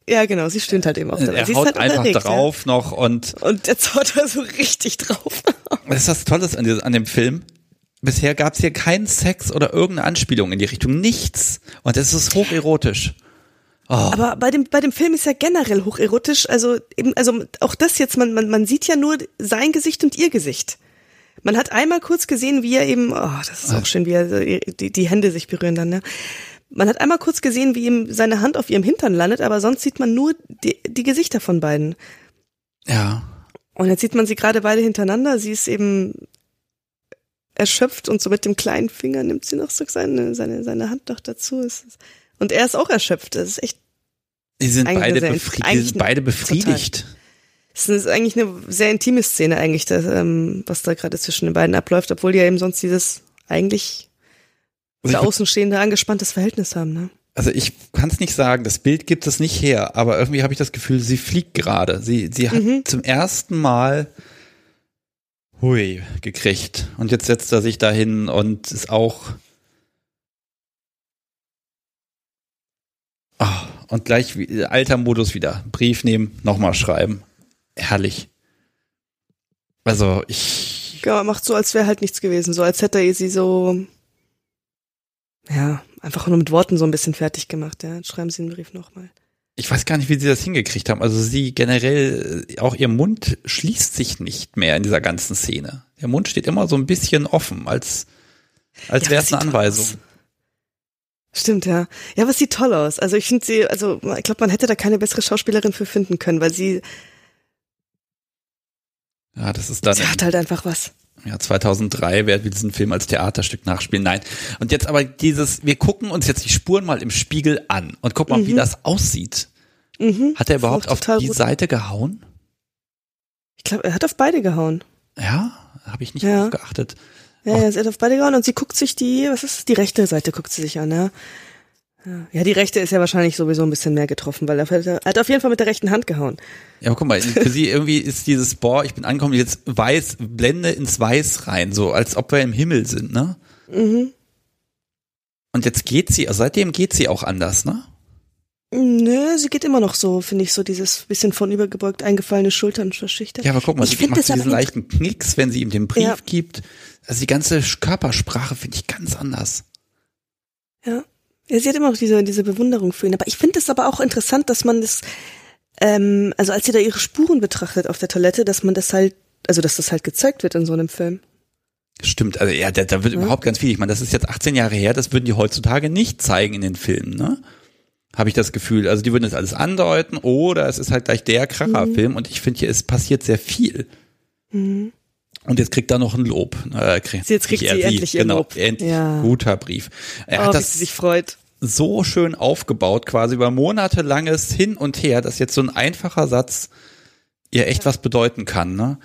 ja genau, sie stöhnt halt eben auch dabei. Er sie haut halt einfach drauf ja. noch und und jetzt haut er so richtig drauf. das ist das Tolle an, an dem Film. Bisher gab es hier keinen Sex oder irgendeine Anspielung in die Richtung, nichts. Und es ist hocherotisch. Oh. Aber bei dem, bei dem Film ist ja generell hocherotisch, also eben, also auch das jetzt, man, man, man sieht ja nur sein Gesicht und ihr Gesicht. Man hat einmal kurz gesehen, wie er eben, oh, das ist auch schön, wie er die, die Hände sich berühren dann, ne? Man hat einmal kurz gesehen, wie ihm seine Hand auf ihrem Hintern landet, aber sonst sieht man nur die, die Gesichter von beiden. Ja. Und jetzt sieht man sie gerade beide hintereinander. Sie ist eben erschöpft und so mit dem kleinen Finger nimmt sie noch so seine, seine, seine Hand noch dazu. Und er ist auch erschöpft. Das ist echt. Die sind, beide, befri die sind beide befriedigt. Es ist eigentlich eine sehr intime Szene eigentlich, das, ähm, was da gerade zwischen den beiden abläuft, obwohl die ja eben sonst dieses eigentlich also für Außenstehende angespanntes Verhältnis haben, ne? Also ich kann es nicht sagen, das Bild gibt es nicht her, aber irgendwie habe ich das Gefühl, sie fliegt gerade. Sie, sie hat mhm. zum ersten Mal hui gekriegt. Und jetzt setzt er sich dahin und ist auch. Oh, und gleich alter Modus wieder. Brief nehmen, nochmal schreiben. Herrlich. Also ich. Ja, macht so, als wäre halt nichts gewesen, so als hätte er sie so ja, einfach nur mit Worten so ein bisschen fertig gemacht, ja. Schreiben Sie den Brief nochmal. Ich weiß gar nicht, wie sie das hingekriegt haben. Also sie generell, äh, auch ihr Mund schließt sich nicht mehr in dieser ganzen Szene. Der Mund steht immer so ein bisschen offen, als, als ja, wäre es eine Anweisung. Aus. Stimmt, ja. Ja, aber es sieht toll aus. Also ich finde sie, also ich glaube, man hätte da keine bessere Schauspielerin für finden können, weil sie. Ja, das ist dann. Sie hat halt einfach was ja, 2003 werden wir diesen Film als Theaterstück nachspielen. Nein. Und jetzt aber dieses, wir gucken uns jetzt die Spuren mal im Spiegel an und gucken mal, mhm. wie das aussieht. Mhm. Hat er überhaupt auf die gut. Seite gehauen? Ich glaube, er hat auf beide gehauen. Ja, habe ich nicht ja. geachtet. Ja, er hat auf und sie guckt sich die, was ist die rechte Seite guckt sie sich an, ja. Ja, die rechte ist ja wahrscheinlich sowieso ein bisschen mehr getroffen, weil er hat auf jeden Fall mit der rechten Hand gehauen. Ja, aber guck mal, für sie irgendwie ist dieses, boah, ich bin angekommen, jetzt weiß, Blende ins Weiß rein, so als ob wir im Himmel sind, ne? Mhm. Und jetzt geht sie, also seitdem geht sie auch anders, ne? Nö, sie geht immer noch so, finde ich, so dieses bisschen von übergebeugt eingefallene Schultern verschichtet. Ja, aber guck mal, ich sie macht diesen leichten Knicks, wenn sie ihm den Brief ja. gibt. Also die ganze Körpersprache finde ich ganz anders. Ja. Ja, sie hat immer auch diese, diese Bewunderung für ihn. Aber ich finde es aber auch interessant, dass man das, ähm, also als sie da ihre Spuren betrachtet auf der Toilette, dass man das halt, also dass das halt gezeigt wird in so einem Film. Stimmt, also ja, da, da wird Ja. überhaupt ganz viel. Ich meine, das ist jetzt 18 Jahre her, das würden die heutzutage nicht zeigen in den Filmen, ne? Habe ich das Gefühl. Also die würden das alles andeuten oder es ist halt gleich der Kracher-Film und ich finde hier, es passiert sehr viel. Mhm. Und jetzt kriegt er noch ein Lob. Äh, kriegt, Jetzt kriegt er, sie endlich ihr genau, Lob. Endlich. Ja. Guter Brief. Er oh, hat das sie sich freut. so schön aufgebaut, quasi über monatelanges Hin und Her, dass jetzt so ein einfacher Satz ihr echt was bedeuten kann, ne?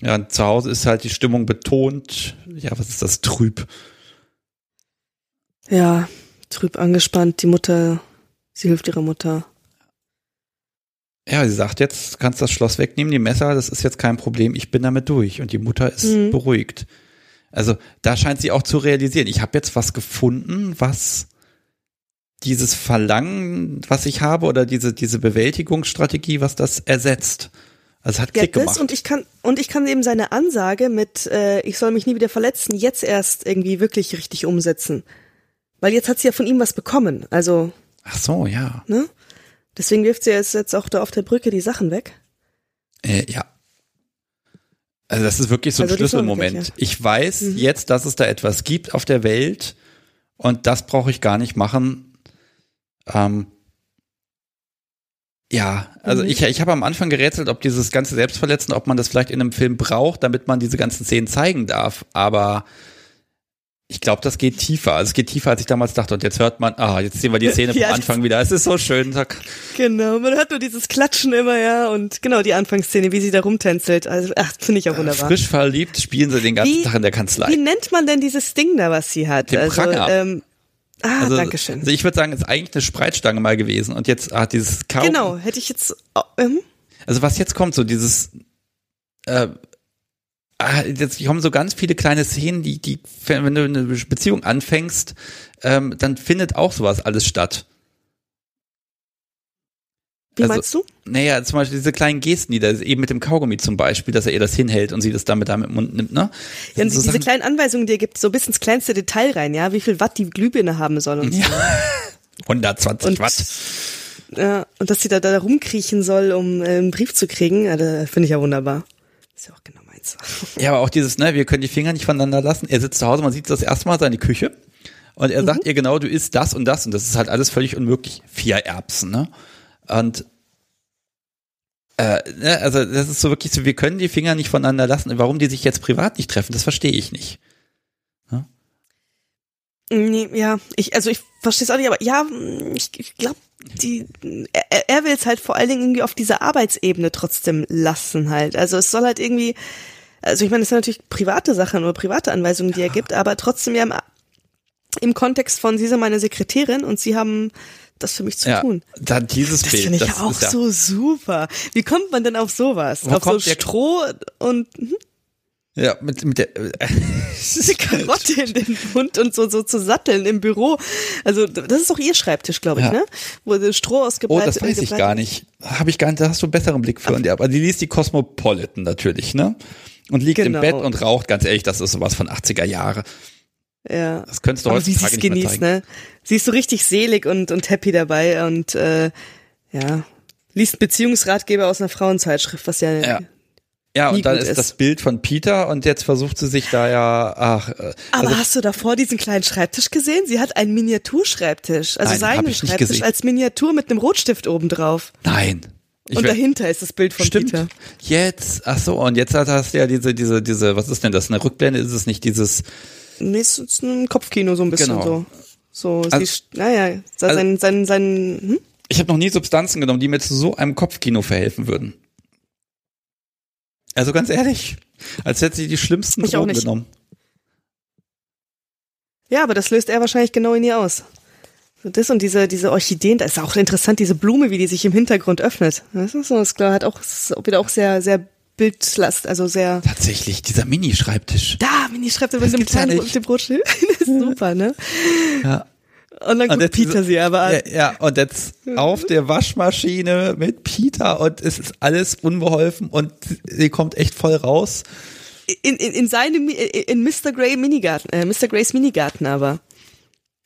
Ja, zu Hause ist halt die Stimmung betont. Ja, was ist das? Trüb. Ja, trüb angespannt. Die Mutter, sie hilft ihrer Mutter. Ja, sie sagt jetzt, kannst das Schloss wegnehmen, die Messer, das ist jetzt kein Problem, ich bin damit durch. Und die Mutter ist Mhm. beruhigt. Also da scheint sie auch zu realisieren. Ich habe jetzt was gefunden, was dieses Verlangen, was ich habe, oder diese, diese Bewältigungsstrategie, was das ersetzt. Also es hat Klick gemacht. und ich kann und ich kann eben seine Ansage mit äh, ich soll mich nie wieder verletzen jetzt erst irgendwie wirklich richtig umsetzen. Weil jetzt hat sie ja von ihm was bekommen. Also, Ach so, ja. ne? Deswegen wirft sie jetzt, auch da auf der Brücke die Sachen weg. Äh, ja. Also das ist wirklich so ein Also Schlüsselmoment. Sonnenfläche. Ich weiß Mhm. jetzt, dass es da etwas gibt auf der Welt und das brauche ich gar nicht machen. Ähm, ja, also Mhm. ich, ich habe am Anfang gerätselt, ob dieses ganze Selbstverletzen, ob man das vielleicht in einem Film braucht, damit man diese ganzen Szenen zeigen darf. Aber ich glaube, das geht tiefer. Also es geht tiefer, als ich damals dachte. Und jetzt hört man, ah, jetzt sehen wir die Szene vom Ja, das- Anfang wieder. Es ist so schön. Genau, man hört nur dieses Klatschen immer, ja, und genau die Anfangsszene, wie sie da rumtänzelt. Also, ach, finde ich auch wunderbar. Frisch verliebt spielen sie den ganzen Wie- Tag in der Kanzlei. Wie nennt man denn dieses Ding da, was sie hat? Den also, Pranger. ähm, ah, Also, danke schön. also ich würde sagen, es ist eigentlich eine Spreitstange mal gewesen und jetzt hat dieses Kaum. Genau, hätte ich jetzt, oh, ähm, Also was jetzt kommt, so dieses, äh, ah, jetzt kommen so ganz viele kleine Szenen, die, die, wenn du eine Beziehung anfängst, ähm, dann findet auch sowas alles statt. wie Also- meinst du? Naja, zum Beispiel diese kleinen Gesten, die da eben mit dem Kaugummi zum Beispiel, dass er ihr das hinhält und sie das damit da mit dem Mund nimmt, ne? Das Ja, und sind so diese Sachen- kleinen Anweisungen, die er gibt, so bis ins kleinste Detail rein, ja, wie viel Watt die Glühbirne haben soll und so. ja. 120 Und, Watt. Ja, und dass sie da, da rumkriechen soll, um äh, einen Brief zu kriegen, da finde ich ja wunderbar. Ist ja auch genau meins. Ja, aber auch dieses, ne, wir können die Finger nicht voneinander lassen. Er sitzt zu Hause, man sieht das erste Mal seine Küche und er sagt ihr genau, du isst das und das und das ist halt alles völlig unmöglich. Vier Erbsen, ne? Und äh, ne, also das ist so wirklich so, wir können die Finger nicht voneinander lassen. Warum die sich jetzt privat nicht treffen, das verstehe ich nicht. Nee, ja, ich, also ich verstehe es auch nicht, aber ja, ich, ich glaube, die, er, er will es halt vor allen Dingen irgendwie auf dieser Arbeitsebene trotzdem lassen halt. Also es soll halt irgendwie, also ich meine, es sind natürlich private Sachen oder private Anweisungen, die er gibt, aber trotzdem ja im, im Kontext von, sie sind meine Sekretärin und sie haben das für mich zu Ja, tun. da dieses Das Bild. finde ich das ja auch ja, so super. Wie kommt man denn auf sowas? Wo auf so Stroh und hm, Ja, mit, mit der, äh, eine Karotte in den Mund und so, so zu satteln im Büro. Also das ist doch ihr Schreibtisch, glaube ich, Ja. ne? Wo das Stroh Oh, ausgebreitet das weiß ich gar nicht. Habe ich gar nicht, da hast du einen besseren Blick für. Und ja, aber die liest die Cosmopolitan natürlich, ne? Und liegt Genau. im Bett und raucht, ganz ehrlich, das ist sowas von 80er Jahre. Ja. Das könntest du Aber wie sie heutzutage es genießt, ne? Sie ist so richtig selig und, und happy dabei und äh, ja, liest Beziehungsratgeber aus einer Frauenzeitschrift, was ja, Ja. Ja, und dann ist, ist. das Bild von Peter und jetzt versucht sie sich da ja, ach, äh, Aber also, hast du davor diesen kleinen Schreibtisch gesehen? Sie hat einen Miniaturschreibtisch, also Nein, seinen Schreibtisch als Miniatur mit einem Rotstift oben drauf. nein. Ich Und dahinter ist das Bild von Stimmt. Peter. Jetzt, ach so, und jetzt hat- hast du ja diese, diese, diese, was ist denn das? Eine Rückblende ist es nicht dieses, Nee, es ist ein Kopfkino so ein bisschen Genau. so. So, Also- sie, naja, sein, also- sein, sein, sein hm? ich habe noch nie Substanzen genommen, die mir zu so einem Kopfkino verhelfen würden. Also ganz ehrlich, als hätte sie die schlimmsten Ich Drogen nicht. genommen. Ja, aber das löst er wahrscheinlich genau in ihr aus. So Das und diese, diese Orchideen, da ist auch interessant, diese Blume, wie die sich im Hintergrund öffnet. Das ist so, das klar, hat auch, ist wieder auch sehr, sehr Bildlast, also sehr, Tatsächlich, dieser Mini-Schreibtisch. da, Mini schreibt Das mit dem kleinen mit dem Brotschild. Das ist super, ne? Ja. Und dann Und guckt jetzt Peter sie aber an. Ja, ja, und jetzt auf der Waschmaschine mit Peter und es ist alles unbeholfen und sie kommt echt voll raus. In, in, in seinem, in Mr. Grey Minigarten, äh, Mr. Grays Minigarten aber.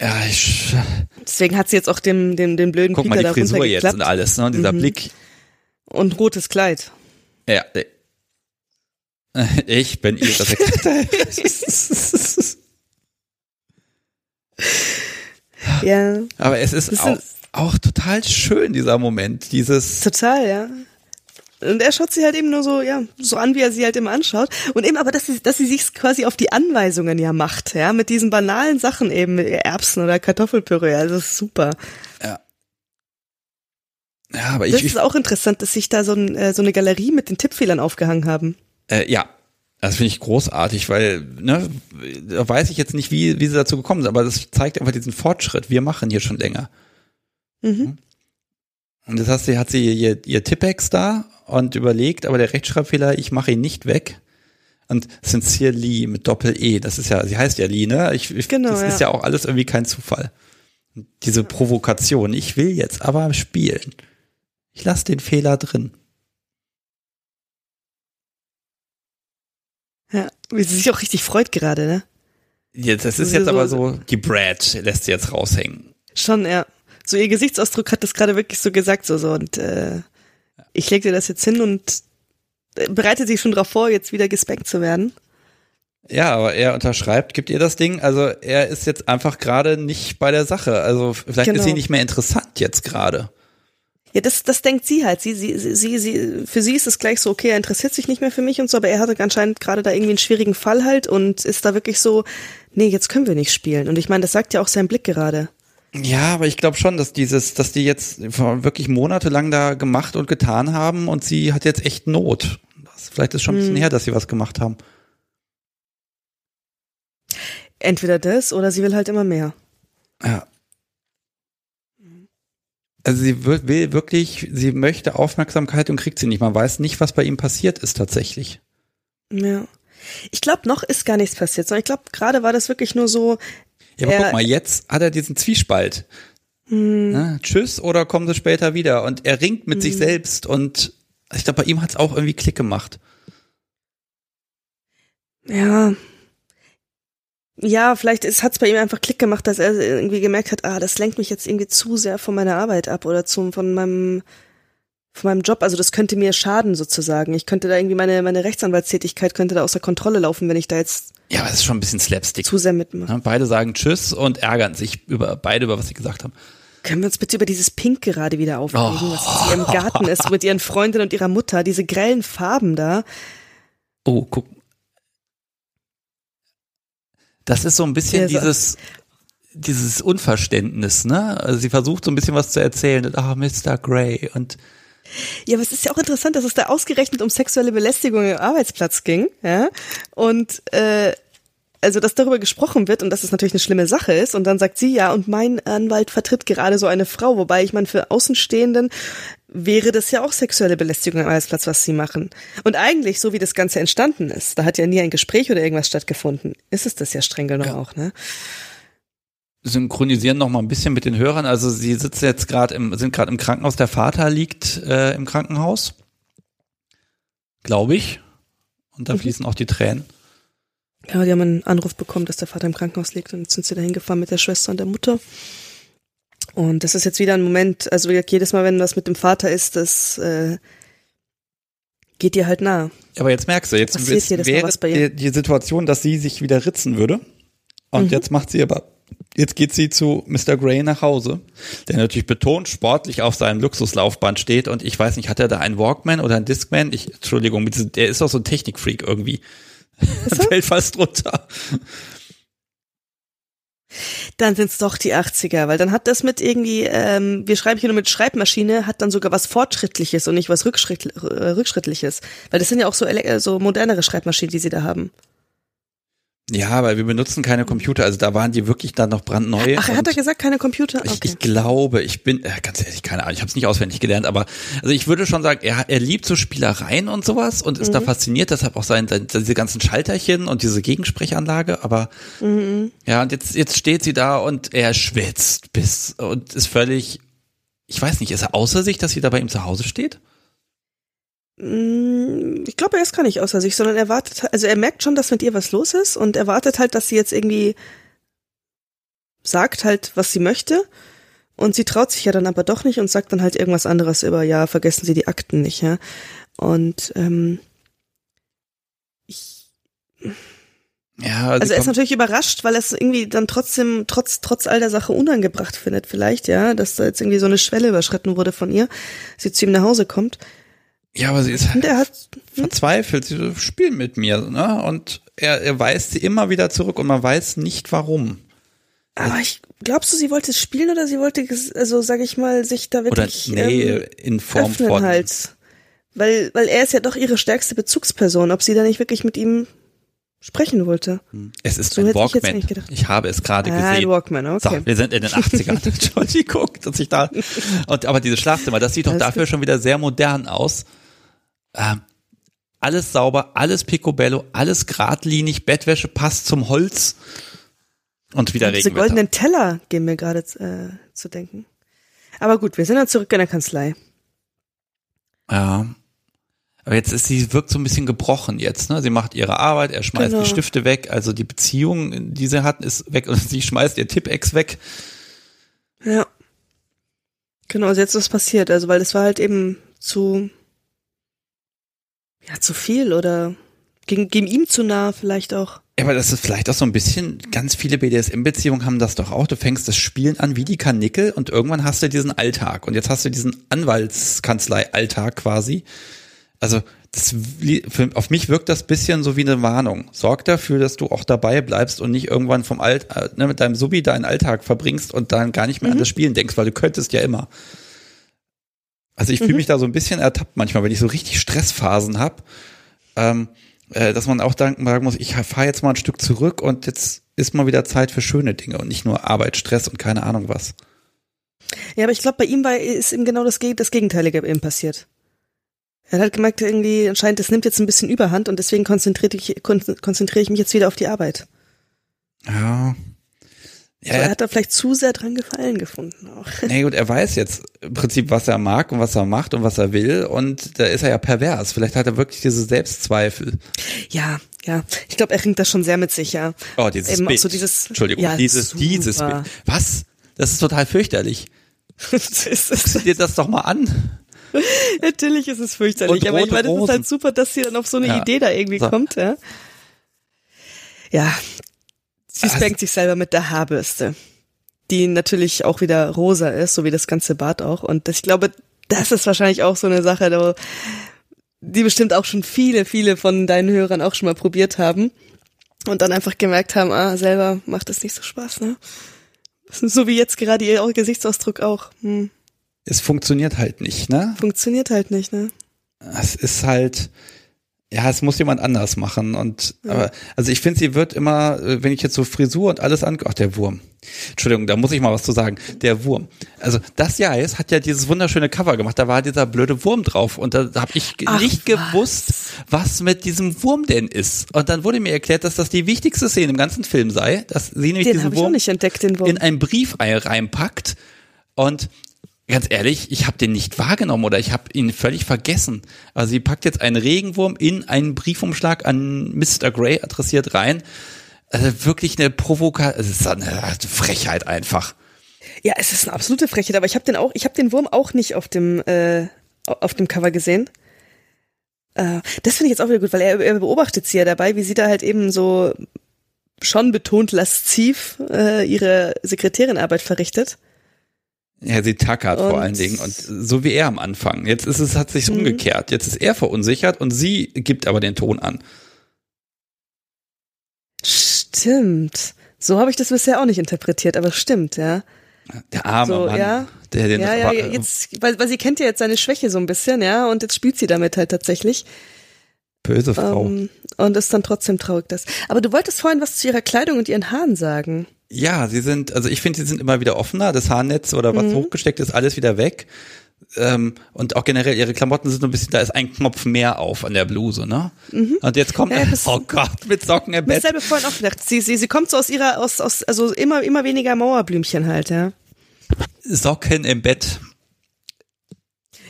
Ja, ich. Deswegen hat sie jetzt auch den, den, den blöden Guck Peter mal, die Frisur jetzt und alles, ne? Und dieser Mhm. Blick. Und rotes Kleid. Ja. äh, Ich bin ihre Sekretärin. Ja, Aber es ist Das auch, ist- auch total schön, dieser Moment. Dieses. total, ja. Und er schaut sie halt eben nur so, ja, so an, wie er sie halt immer anschaut. Und eben aber, dass sie, dass sie sich quasi auf die Anweisungen ja macht, ja, mit diesen banalen Sachen eben, Erbsen oder Kartoffelpüree, also das ist super. Ja, aber Das ich. ist auch interessant, dass sich da so, ein, äh, so eine Galerie mit den Tippfehlern aufgehangen haben. Äh, ja, das finde ich großartig, weil, ne, da weiß ich jetzt nicht, wie, wie sie dazu gekommen sind, aber das zeigt einfach diesen Fortschritt. Wir machen hier schon länger. Mhm. Und das heißt, sie hat sie ihr, ihr Tippex da und überlegt, aber der Rechtschreibfehler, ich mache ihn nicht weg. Und Sincerely mit Doppel-E, das ist ja, sie heißt ja Lee, ne? Ich, ich, Genau, das ist ja. ja auch alles irgendwie kein Zufall. Und Diese Provokation, ich will jetzt aber spielen. Ich lasse den Fehler drin. Ja, wie sie sich auch richtig freut gerade, ne? Jetzt, das ist jetzt aber so- so, die Brad lässt sie jetzt raushängen. Schon, ja. So ihr Gesichtsausdruck hat das gerade wirklich so gesagt, so, so, und äh, ich leg dir das jetzt hin und äh, bereitet sich schon darauf vor, jetzt wieder gespankt zu werden. Ja, aber er unterschreibt, gibt ihr das Ding. Also er ist jetzt einfach gerade nicht bei der Sache. Also vielleicht Genau. ist sie nicht mehr interessant jetzt gerade. Ja, das, das denkt sie halt. Sie, sie, sie, sie, sie, für sie ist es gleich so, okay, er interessiert sich nicht mehr für mich und so, aber er hatte anscheinend gerade da irgendwie einen schwierigen Fall halt und ist da wirklich so, nee, jetzt können wir nicht spielen. Und ich meine, das sagt ja auch sein Blick gerade. Ja, aber ich glaube schon, dass dieses, dass die jetzt wirklich monatelang da gemacht und getan haben und sie hat jetzt echt Not. Das, vielleicht ist schon ein bisschen Hm. her, dass sie was gemacht haben. Entweder das oder sie will halt immer mehr. Ja. Also sie will, will wirklich, sie möchte Aufmerksamkeit und kriegt sie nicht. Man weiß nicht, was bei ihm passiert ist tatsächlich. Ja. Ich glaube, noch ist gar nichts passiert, sondern ich glaube, gerade war das wirklich nur so, Ja, aber Er- guck mal, jetzt hat er diesen Zwiespalt. hm, Ne? Tschüss oder kommen sie später wieder? Und er ringt mit Mhm. sich selbst und ich glaube, bei ihm hat es auch irgendwie Klick gemacht. ja. Ja, vielleicht hat es bei ihm einfach Klick gemacht, dass er irgendwie gemerkt hat, ah, das lenkt mich jetzt irgendwie zu sehr von meiner Arbeit ab oder zum, von meinem, von meinem Job. Also das könnte mir schaden sozusagen. Ich könnte da irgendwie meine, meine Rechtsanwaltstätigkeit könnte da außer Kontrolle laufen, wenn ich da jetzt Ja, aber es ist schon ein bisschen Slapstick. zu sehr mitmache. Ne? Beide sagen Tschüss und ärgern sich über beide, über was sie gesagt haben. Können wir uns bitte über dieses Pink gerade wieder aufregen, Oh. was hier im Garten ist, mit ihren Freundinnen und ihrer Mutter, diese grellen Farben da. Oh, guck. Das ist so ein bisschen Ja, so- dieses, dieses Unverständnis, ne? Also sie versucht so ein bisschen was zu erzählen. und, Ah, Mr. Grey und Ja, aber es ist ja auch interessant, dass es da ausgerechnet um sexuelle Belästigung im Arbeitsplatz ging, ja. Und äh, also dass darüber gesprochen wird und dass es natürlich eine schlimme Sache ist. Und dann sagt sie ja, und mein Anwalt vertritt gerade so eine Frau, wobei ich meine, für Außenstehenden wäre das ja auch sexuelle Belästigung am Arbeitsplatz, was sie machen. Und eigentlich, so wie das Ganze entstanden ist, da hat ja nie ein Gespräch oder irgendwas stattgefunden, ist es das ja streng genommen Ja. auch, ne? Synchronisieren noch mal ein bisschen mit den Hörern. Also sie sitzen jetzt gerade im, sind gerade im Krankenhaus. Der Vater liegt äh, im Krankenhaus, glaube ich. Und da Mhm. fließen auch die Tränen. Ja, die haben einen Anruf bekommen, dass der Vater im Krankenhaus liegt und jetzt sind sie da hingefahren mit der Schwester und der Mutter. Und das ist jetzt wieder ein Moment, also wie gesagt, jedes Mal, wenn was mit dem Vater ist, das äh, geht dir halt nahe. Aber jetzt merkst du, jetzt Mal wäre die Situation, dass sie sich wieder ritzen würde. Und Mhm. jetzt macht sie aber, jetzt geht sie zu Mr. Grey nach Hause, der natürlich betont sportlich auf seinem Luxuslaufband steht. Und ich weiß nicht, hat er da einen Walkman oder einen Discman? Ich, Entschuldigung, der ist doch so ein Technikfreak irgendwie. Fällt fast runter. Dann sind's doch die 80er, weil dann hat das mit irgendwie, ähm, wir schreiben hier nur mit Schreibmaschine, hat dann sogar was Fortschrittliches und nicht was Rückschritt, äh, Rückschrittliches. Weil das sind ja auch so, äh, so modernere Schreibmaschinen, die sie da haben. Ja, weil wir benutzen keine Computer, also da waren die wirklich dann noch brandneu. Ach, er hat da gesagt, keine Computer? ich, Okay. ich glaube, ich bin, äh, ganz ehrlich, keine Ahnung, ich habe es nicht auswendig gelernt, aber also ich würde schon sagen, er, er liebt so Spielereien und sowas und ist da Mhm. fasziniert, deshalb auch sein, sein, diese ganzen Schalterchen und diese Gegensprechanlage, aber Mhm. ja, und jetzt, jetzt steht sie da und er schwitzt bis und ist völlig, ich weiß nicht, ist er außer sich, dass sie da bei ihm zu Hause steht? Mm, Ich glaube, er ist gar nicht außer sich, sondern er wartet, also er merkt schon, dass mit ihr was los ist und er wartet halt, dass sie jetzt irgendwie sagt halt, was sie möchte. Und sie traut sich ja dann aber doch nicht und sagt dann halt irgendwas anderes über, ja, vergessen Sie die Akten nicht, ja. Und ähm, ich Ja, also sie er ist natürlich überrascht, weil er es irgendwie dann trotzdem, trotz, trotz all der Sache unangebracht findet, vielleicht, ja, dass da jetzt irgendwie so eine Schwelle überschritten wurde von ihr, sie zu ihm nach Hause kommt. Ja, aber sie ist Und er hat, verzweifelt. Sie so, spiel mit mir, ne? Und er, er weist sie immer wieder zurück und man weiß nicht warum. aber ich, glaubst du, sie wollte es spielen oder sie wollte, also sag ich mal, sich da Oder wirklich nee, ähm, in Form öffnen von. halt. Weil, weil er ist ja doch ihre stärkste Bezugsperson, ob sie da nicht wirklich mit ihm sprechen wollte. Es ist So ein ich Walkman. gedacht. Ich habe es gerade Ah, ein gesehen. Walkman, okay. So, wir sind in den 80ern. Entschuldigung, dass ich da. Und, aber dieses Schlafzimmer, das sieht doch Alles dafür schon wieder sehr modern aus. Ähm, alles sauber, alles picobello, alles geradlinig, Bettwäsche passt zum Holz. Und wieder Diese Regenwetter. goldenen Teller gehen mir gerade äh, zu denken. Aber gut, wir sind dann zurück in der Kanzlei. Ja. Aber jetzt ist sie, wirkt so ein bisschen gebrochen jetzt, ne? Sie macht ihre Arbeit, er schmeißt Genau. die Stifte weg, also die Beziehung, die sie hatten, ist weg und sie schmeißt ihr Tippex weg. Ja. Genau, also jetzt ist was passiert. Also, weil das war halt eben zu, ja, zu viel oder ging, ging ihm zu nah vielleicht auch. Ja, aber das ist vielleicht auch so ein bisschen, ganz viele BDSM-Beziehungen haben das doch auch. Du fängst das Spielen an wie die Karnickel und irgendwann hast du diesen Alltag. Und jetzt hast du diesen Anwaltskanzlei-Alltag quasi. Also, das, für, auf mich wirkt das bisschen so wie eine Warnung. Sorg dafür, dass du auch dabei bleibst und nicht irgendwann vom Alt, äh, ne, mit deinem Subi deinen Alltag verbringst und dann gar nicht mehr an das Spielen denkst, weil du könntest ja immer. Also ich fühle mich da so ein bisschen ertappt manchmal, wenn ich so richtig Stressphasen habe. Ähm, äh, dass man auch dann sagen muss, ich fahre jetzt mal ein Stück zurück und jetzt ist mal wieder Zeit für schöne Dinge und nicht nur Arbeit, Stress und keine Ahnung was. Ja, aber ich glaube, bei ihm war, ist ihm genau das, das Gegenteilige eben passiert. Er hat gemerkt, irgendwie anscheinend, das nimmt jetzt ein bisschen Überhand und deswegen konzentriere ich, kon konzentriere ich mich jetzt wieder auf die Arbeit. Ja. Ja, so, er hat da vielleicht zu sehr dran gefallen gefunden auch. nee, gut, er weiß jetzt im Prinzip, was er mag und was er macht und was er will und da ist er ja pervers. Vielleicht hat er wirklich diese Selbstzweifel. Ja, ja. Ich glaube, er ringt das schon sehr mit sich, ja. Oh, dieses Eben Bild. so dieses- Entschuldigung, ja, dieses, super. dieses Bild. Was? Das ist total fürchterlich. Guck dir das doch mal an. Natürlich ist es fürchterlich, Und aber ich meine, es ist halt super, dass sie dann auf so eine Ja. Idee da irgendwie So. kommt, ja. Ja, sie Also- spankt sich selber mit der Haarbürste, die natürlich auch wieder rosa ist, so wie das ganze Bad auch. Und ich glaube, das ist wahrscheinlich auch so eine Sache, die bestimmt auch schon viele, viele von deinen Hörern auch schon mal probiert haben und dann einfach gemerkt haben, ah, selber macht das nicht so Spaß, ne? So wie jetzt gerade ihr Gesichtsausdruck auch. Hm, Es funktioniert halt nicht, ne? funktioniert halt nicht, ne? es ist halt, ja, es muss jemand anders machen. Und aber, also ich finde, sie wird immer, äh, wenn ich jetzt so Frisur und alles angucke, ach, der Wurm. Entschuldigung, da muss ich mal was zu sagen. Der Wurm. Also das Jais hat ja dieses wunderschöne Cover gemacht, da war dieser blöde Wurm drauf und da habe ich Ach, nicht was? gewusst, was mit diesem Wurm denn ist. Und dann wurde mir erklärt, dass das die wichtigste Szene im ganzen Film sei, dass sie nämlich Den diesen habe ich auch Wurm nicht entdeckt, den Wurm. in ein Briefei reinpackt und ganz ehrlich, ich habe den nicht wahrgenommen oder ich habe ihn völlig vergessen. Also sie packt jetzt einen Regenwurm in einen Briefumschlag an Mr. Grey adressiert rein. Also wirklich eine Provokation, es ist eine Frechheit einfach. Ja, es ist eine absolute Frechheit, aber ich habe den auch, ich habe den Wurm auch nicht auf dem äh, auf dem Cover gesehen. Äh, das finde ich jetzt auch wieder gut, weil er, er beobachtet sie ja dabei, wie sie da halt eben so schon betont lasziv äh, ihre Sekretärinarbeit verrichtet. Ja, sie tackert vor Und- allen Dingen und so wie er am Anfang. Jetzt ist es, hat sich umgekehrt. Jetzt ist er verunsichert und sie gibt aber den Ton an. Stimmt. So habe ich das bisher auch nicht interpretiert, aber stimmt, ja. Der arme So, Mann, ja. der den Ja, ja, aber, jetzt, weil, weil sie kennt ja jetzt seine Schwäche so ein bisschen, ja, und jetzt spielt sie damit halt tatsächlich. böse Frau. Ähm, und ist dann trotzdem traurig, das. Aber du wolltest vorhin was zu ihrer Kleidung und ihren Haaren sagen. Ja, sie sind, also ich finde, sie sind immer wieder offener. Das Haarnetz oder Mhm. was hochgesteckt ist, alles wieder weg. Ähm, und auch generell ihre Klamotten sind so ein bisschen, da ist ein Knopf mehr auf an der Bluse, ne? Und jetzt kommt, Mhm. Ja, das- oh Gott, mit Socken im Bett. selber vorhin auch gedacht, sie, sie, sie kommt so aus ihrer, aus, aus, also immer, immer weniger Mauerblümchen halt, ja. Socken im Bett.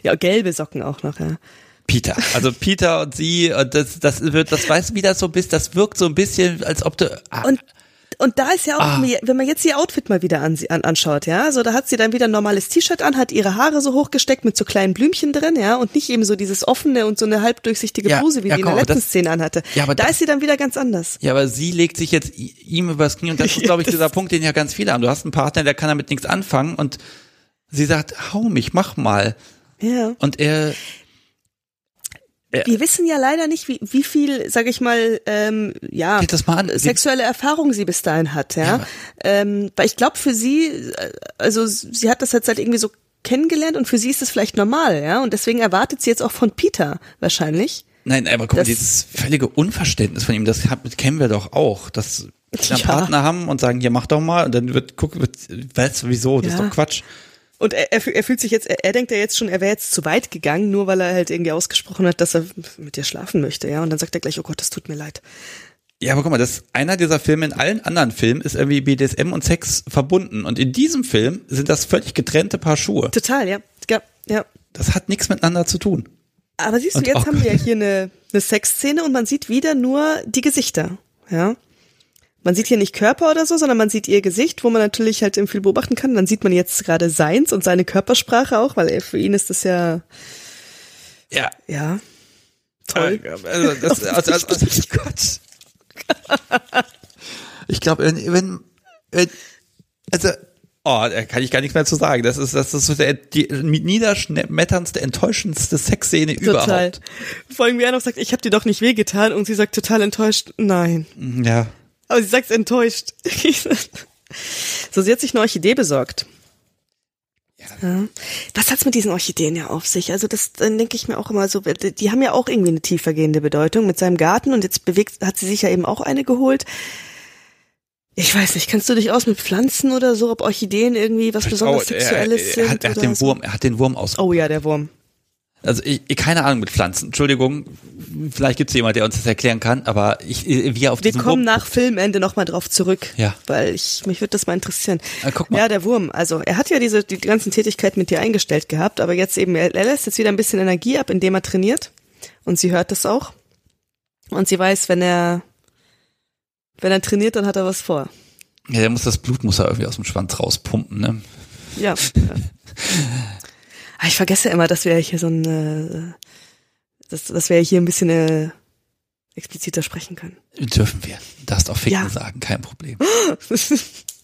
Ja, gelbe Socken auch noch, ja. Peter. Also Peter und sie, und das, das wird, das weiß wie das so bist, das wirkt so ein bisschen, als ob du, ah, Und und da ist ja auch, Ah. wenn man jetzt ihr Outfit mal wieder an, an, anschaut, ja, so da hat sie dann wieder ein normales T-Shirt an, hat ihre Haare so hochgesteckt mit so kleinen Blümchen drin, ja, und nicht eben so dieses offene und so eine halbdurchsichtige Ja, Bluse, wie ja, die in komm, der aber letzten das- Szene anhatte. Ja, aber da das- ist sie dann wieder ganz anders. Ja, aber sie legt sich jetzt ihm übers Knie und das ist, glaube ich, dieser Punkt, den ja ganz viele haben. Du hast einen Partner, der kann damit nichts anfangen und sie sagt, hau mich, mach mal. Ja. Und er, Wir wissen ja leider nicht, wie, wie viel, sag ich mal, ähm, ja, das. Sie- sexuelle Erfahrung sie bis dahin hat, ja. Ja. ähm, weil ich glaube für sie, äh, also sie hat das jetzt halt irgendwie so kennengelernt und für sie ist es vielleicht normal, ja. Und deswegen erwartet sie jetzt auch von Peter wahrscheinlich. nein, aber guck mal, Das- dieses völlige Unverständnis von ihm, das hat- kennen wir doch auch, dass wir einen Ja. Partner haben und sagen, hier mach doch mal und dann wird, guck, wird, weißt du, wieso, das ist Ja. doch Quatsch. Und er, er, fühl- er fühlt sich jetzt, er, er denkt ja jetzt schon, er wäre jetzt zu weit gegangen, nur weil er halt irgendwie ausgesprochen hat, dass er mit dir schlafen möchte, ja. Und dann sagt er gleich, oh Gott, das tut mir leid. Ja, aber guck mal, das einer dieser Filme in allen anderen Filmen ist irgendwie BDSM und Sex verbunden und in diesem Film sind das völlig getrennte Paar Schuhe. Total, ja. Ja, ja. Das hat nichts miteinander zu tun. Aber siehst du, Und jetzt auch- haben wir ja hier eine, eine Sexszene und man sieht wieder nur die Gesichter, ja. Man sieht hier nicht Körper oder so, sondern man sieht ihr Gesicht, wo man natürlich halt eben viel beobachten kann. Dann sieht man jetzt gerade seins und seine Körpersprache auch, weil für ihn ist das ja, Ja, ja, toll. Also, das, also, also, also, Gott. Ich glaube, wenn, wenn, wenn, also, oh, da kann ich gar nichts mehr zu sagen. Das ist, das ist so der, die niederschmetterndste, enttäuschendste Sexszene Total. überhaupt. Vor allem, wie er noch sagt, ich habe dir doch nicht wehgetan und sie sagt total enttäuscht, nein. Ja. Aber sie sagt enttäuscht. so, sie hat sich eine Orchidee besorgt. Ja. Was hat's mit diesen Orchideen ja auf sich? Also das, dann denke ich mir auch immer so, die haben ja auch irgendwie eine tiefergehende Bedeutung mit seinem Garten und jetzt bewegt, hat sie sich ja eben auch eine geholt. Ich weiß nicht, kannst du dich aus mit Pflanzen oder so, ob Orchideen irgendwie was besonders Oh, er, Sexuelles er, sind? er hat oder den so? Wurm, er hat den Wurm aus. Oh ja, der Wurm. Also ich, keine Ahnung mit Pflanzen. Entschuldigung, vielleicht gibt es jemand, der uns das erklären kann, aber ich, wie er auf Wir kommen Wurm nach Filmende nochmal drauf zurück. Ja. Weil ich, mich würde das mal interessieren. Ah, guck mal. Ja, der Wurm. Also, er hat ja diese, die ganzen Tätigkeiten mit dir eingestellt gehabt, aber jetzt eben, er, er lässt jetzt wieder ein bisschen Energie ab, indem er trainiert. Und sie hört das auch. Und sie weiß, wenn er, wenn er trainiert, dann hat er was vor. Ja, der muss das Blut muss er irgendwie aus dem Schwanz rauspumpen, ne? Ja. ja. Ah, Ich vergesse immer, dass wir hier so ein, äh, dass, dass wir hier ein bisschen äh, expliziter sprechen können. Dürfen wir. Darfst auch Ficken Ja. sagen, kein Problem.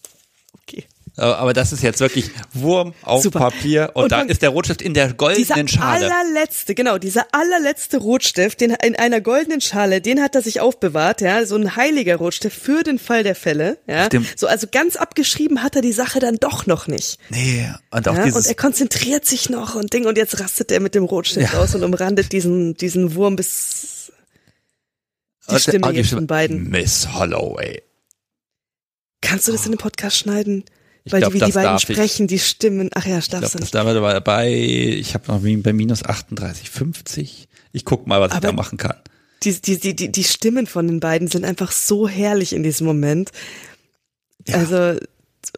okay. Aber, das ist jetzt wirklich Wurm auf Super. Papier und, Und da man- ist der Rotstift in der Dieser goldenen Schale. allerletzte, genau, dieser allerletzte Rotstift, den in einer goldenen Schale, den hat er sich aufbewahrt, ja, so ein heiliger Rotstift für den Fall der Fälle, ja. dem- So, also ganz abgeschrieben hat er die Sache dann doch noch nicht. Nee, und auch Ja, und dieses er konzentriert sich noch und Ding und jetzt rastet er mit dem Rotstift Ja. aus und umrandet diesen, diesen Wurm bis die und- Stimme und jetzt Stimme- von beiden. Miss Holloway. Kannst du das in den Podcast schneiden? Ich Weil glaub, die, wie das die beiden darf ich. sprechen, die Stimmen, ach ja, Ich darfst du das nicht. da war bei, ich habe noch bei minus 38,50. Ich guck mal, was ich Aber- da machen kann. Die, die, die, die, die Stimmen von den beiden sind einfach so herrlich in diesem Moment. Ja. Also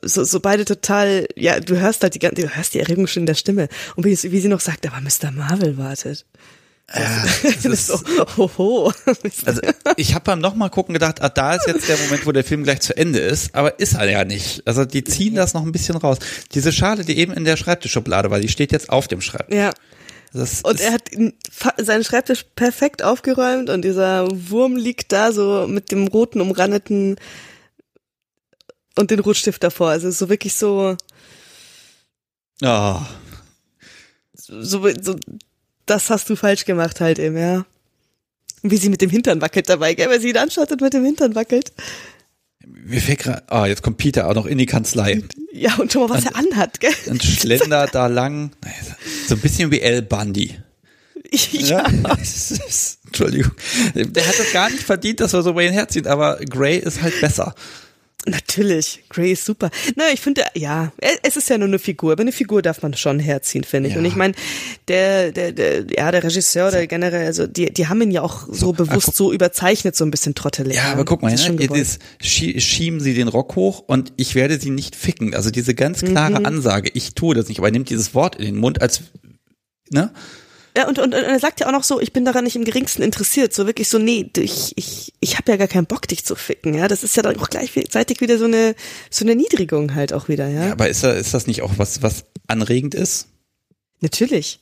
so, so beide total, ja, du hörst halt die ganze, du hörst die Erregung schon in der Stimme. Und wie, wie sie noch sagt, aber Mr. Marvel wartet. Ja, Das ist so, hoho. also ich habe beim nochmal gucken gedacht, ah, da ist jetzt der Moment, wo der Film gleich zu Ende ist, aber ist er ja nicht. Also die ziehen das noch ein bisschen raus. Diese Schale, die eben in der Schreibtischschublade war, die steht jetzt auf dem Schreibtisch. ja. Das Und er hat seinen Schreibtisch perfekt aufgeräumt und dieser Wurm liegt da so mit dem roten umrandeten und den Rotstift davor. Also so wirklich so, oh, so, so, das hast du falsch gemacht halt eben, ja. Und Wie sie mit dem Hintern wackelt dabei, gell? Weil sie ihn anschaut und mit dem Hintern wackelt. mir fällt gerade, ah, jetzt kommt Peter auch noch in die Kanzlei Ja, und schon mal, was er anhat, gell? und schlendert da lang. So ein bisschen wie El Bundy. Ja. ist- Entschuldigung. Der hat das gar nicht verdient, dass er so bei ihn herzieht, aber Grey ist halt besser. Natürlich, Grey ist super. Naja, ich finde, ja, er- es ist ja nur eine Figur, aber eine Figur darf man schon herziehen, finde ich. Ja. Und ich meine, der, der, der, ja, der Regisseur oder generell, also die, die haben ihn ja auch so, bewusst guck- so überzeichnet, so ein bisschen trottelig. Ja, aber guck mal, Das ist ne? jetzt schieben sie den Rock hoch und ich werde sie nicht ficken. Also diese ganz klare Mhm. Ansage, ich tue das nicht, aber er nimmt dieses Wort in den Mund als, ne? Ja, und, und, und er sagt ja auch noch so, ich bin daran nicht im geringsten interessiert. So wirklich so, nee, ich, ich, ich habe ja gar keinen Bock, dich zu ficken. Ja, das ist ja dann auch gleichzeitig wieder so eine, so eine Niedrigung halt auch wieder, ja. ja aber ist, da, ist das nicht auch was, was anregend ist? Natürlich.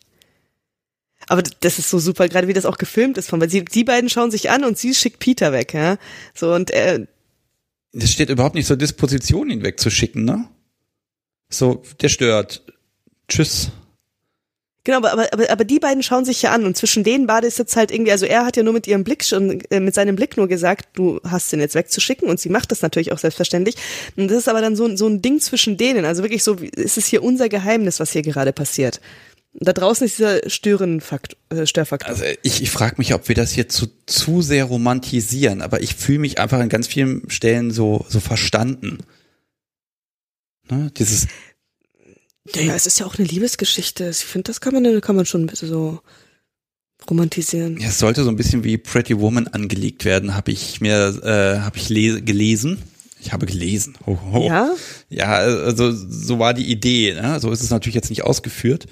Aber das ist so super, gerade wie das auch gefilmt ist, von, weil sie, die beiden schauen sich an und sie schickt Peter weg, ja. So, und er. Das steht überhaupt nicht zur Disposition, ihn wegzuschicken, ne? So, der stört. Tschüss. Genau, aber, aber, aber die beiden schauen sich ja an und zwischen denen war das jetzt halt irgendwie, also er hat ja nur mit ihrem Blick schon, äh, mit seinem Blick nur gesagt, du hast den jetzt wegzuschicken und sie macht das natürlich auch selbstverständlich. Und das ist aber dann so, so ein Ding zwischen denen, also wirklich so, ist es hier unser Geheimnis, was hier gerade passiert. Da draußen ist dieser Störenfaktor, äh, Störfaktor. Also ich, ich frage mich, ob wir das hier zu, zu sehr romantisieren, aber ich fühle mich einfach an ganz vielen Stellen so, so verstanden. Ne? Dieses ja, ja, es ist ja auch eine Liebesgeschichte. Ich finde, das kann man, kann man schon ein bisschen so romantisieren. Ja, es sollte so ein bisschen wie Pretty Woman angelegt werden, habe ich mir, äh, habe ich gelesen. Ich habe gelesen. Ho, ho. Ja? Ja, also so war die Idee. Ne? So ist es natürlich jetzt nicht ausgeführt.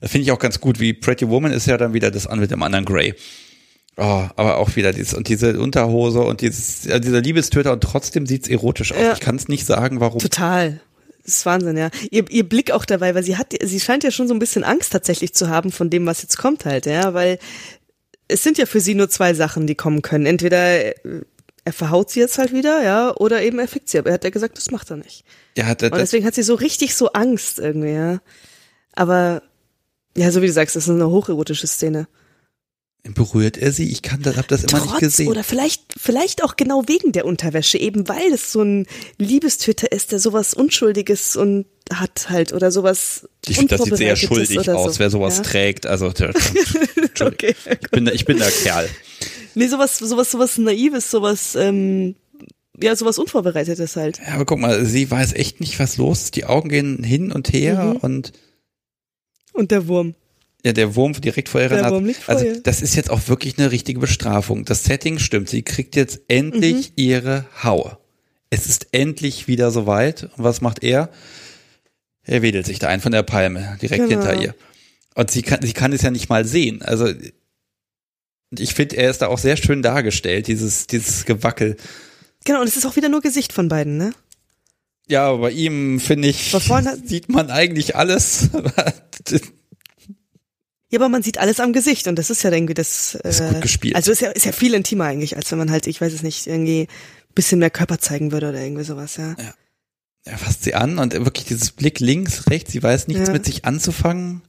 Finde ich auch ganz gut, wie Pretty Woman ist ja dann wieder das an mit dem anderen Grey. Oh, aber auch wieder dieses und diese Unterhose und dieses, dieser Liebestöter und trotzdem sieht's erotisch aus. Ja. Ich kann es nicht sagen, warum. Total. Das ist Wahnsinn, ja. Ihr, ihr Blick auch dabei, weil sie hat, sie scheint ja schon so ein bisschen Angst tatsächlich zu haben von dem, was jetzt kommt halt, ja, weil es sind ja für sie nur zwei Sachen, die kommen können. Entweder er verhaut sie jetzt halt wieder, ja, oder eben er fickt sie. Aber er hat ja gesagt, das macht er nicht. Ja, das, und deswegen hat sie so richtig so Angst irgendwie, ja. Aber ja, so wie du sagst, das ist eine hocherotische Szene. Berührt er sie? Ich kann das, hab das immer Trotz, nicht gesehen. Oder vielleicht, vielleicht auch genau wegen der Unterwäsche, eben weil es so ein Liebestöter ist, der sowas Unschuldiges und hat halt oder sowas. Ich finde, das sieht sehr schuldig aus, so. wer sowas ja? trägt. Also, okay, ich, bin, ich bin der Kerl. Nee, sowas, sowas, sowas Naives, sowas, ähm, ja, sowas Unvorbereitetes halt. Ja, aber guck mal, sie weiß echt nicht, was los ist. Die Augen gehen hin und her mhm. und. Und der Wurm. Ja, der Wurm direkt vor ihrer der Wurm liegt vor Also ihr. das ist jetzt auch wirklich eine richtige Bestrafung. Das Setting stimmt. Sie kriegt jetzt endlich mhm. ihre Haue. Es ist endlich wieder soweit. Und was macht er? Er wedelt sich da ein von der Palme, direkt genau. hinter ihr. Und sie kann, sie kann es ja nicht mal sehen. Also ich finde, er ist da auch sehr schön dargestellt, dieses, dieses Gewackel. Genau, und es ist auch wieder nur Gesicht von beiden, ne? Ja, aber bei ihm, finde ich, sieht man eigentlich alles. Ja, aber man sieht alles am Gesicht und das ist ja irgendwie das. Äh, ist gut gespielt. Also ist ja, ist ja viel intimer eigentlich, als wenn man halt, ich weiß es nicht, irgendwie bisschen mehr Körper zeigen würde oder irgendwie sowas, ja. Ja. Er fasst sie an und wirklich dieses Blick links, rechts, sie weiß nichts ja. mit sich anzufangen.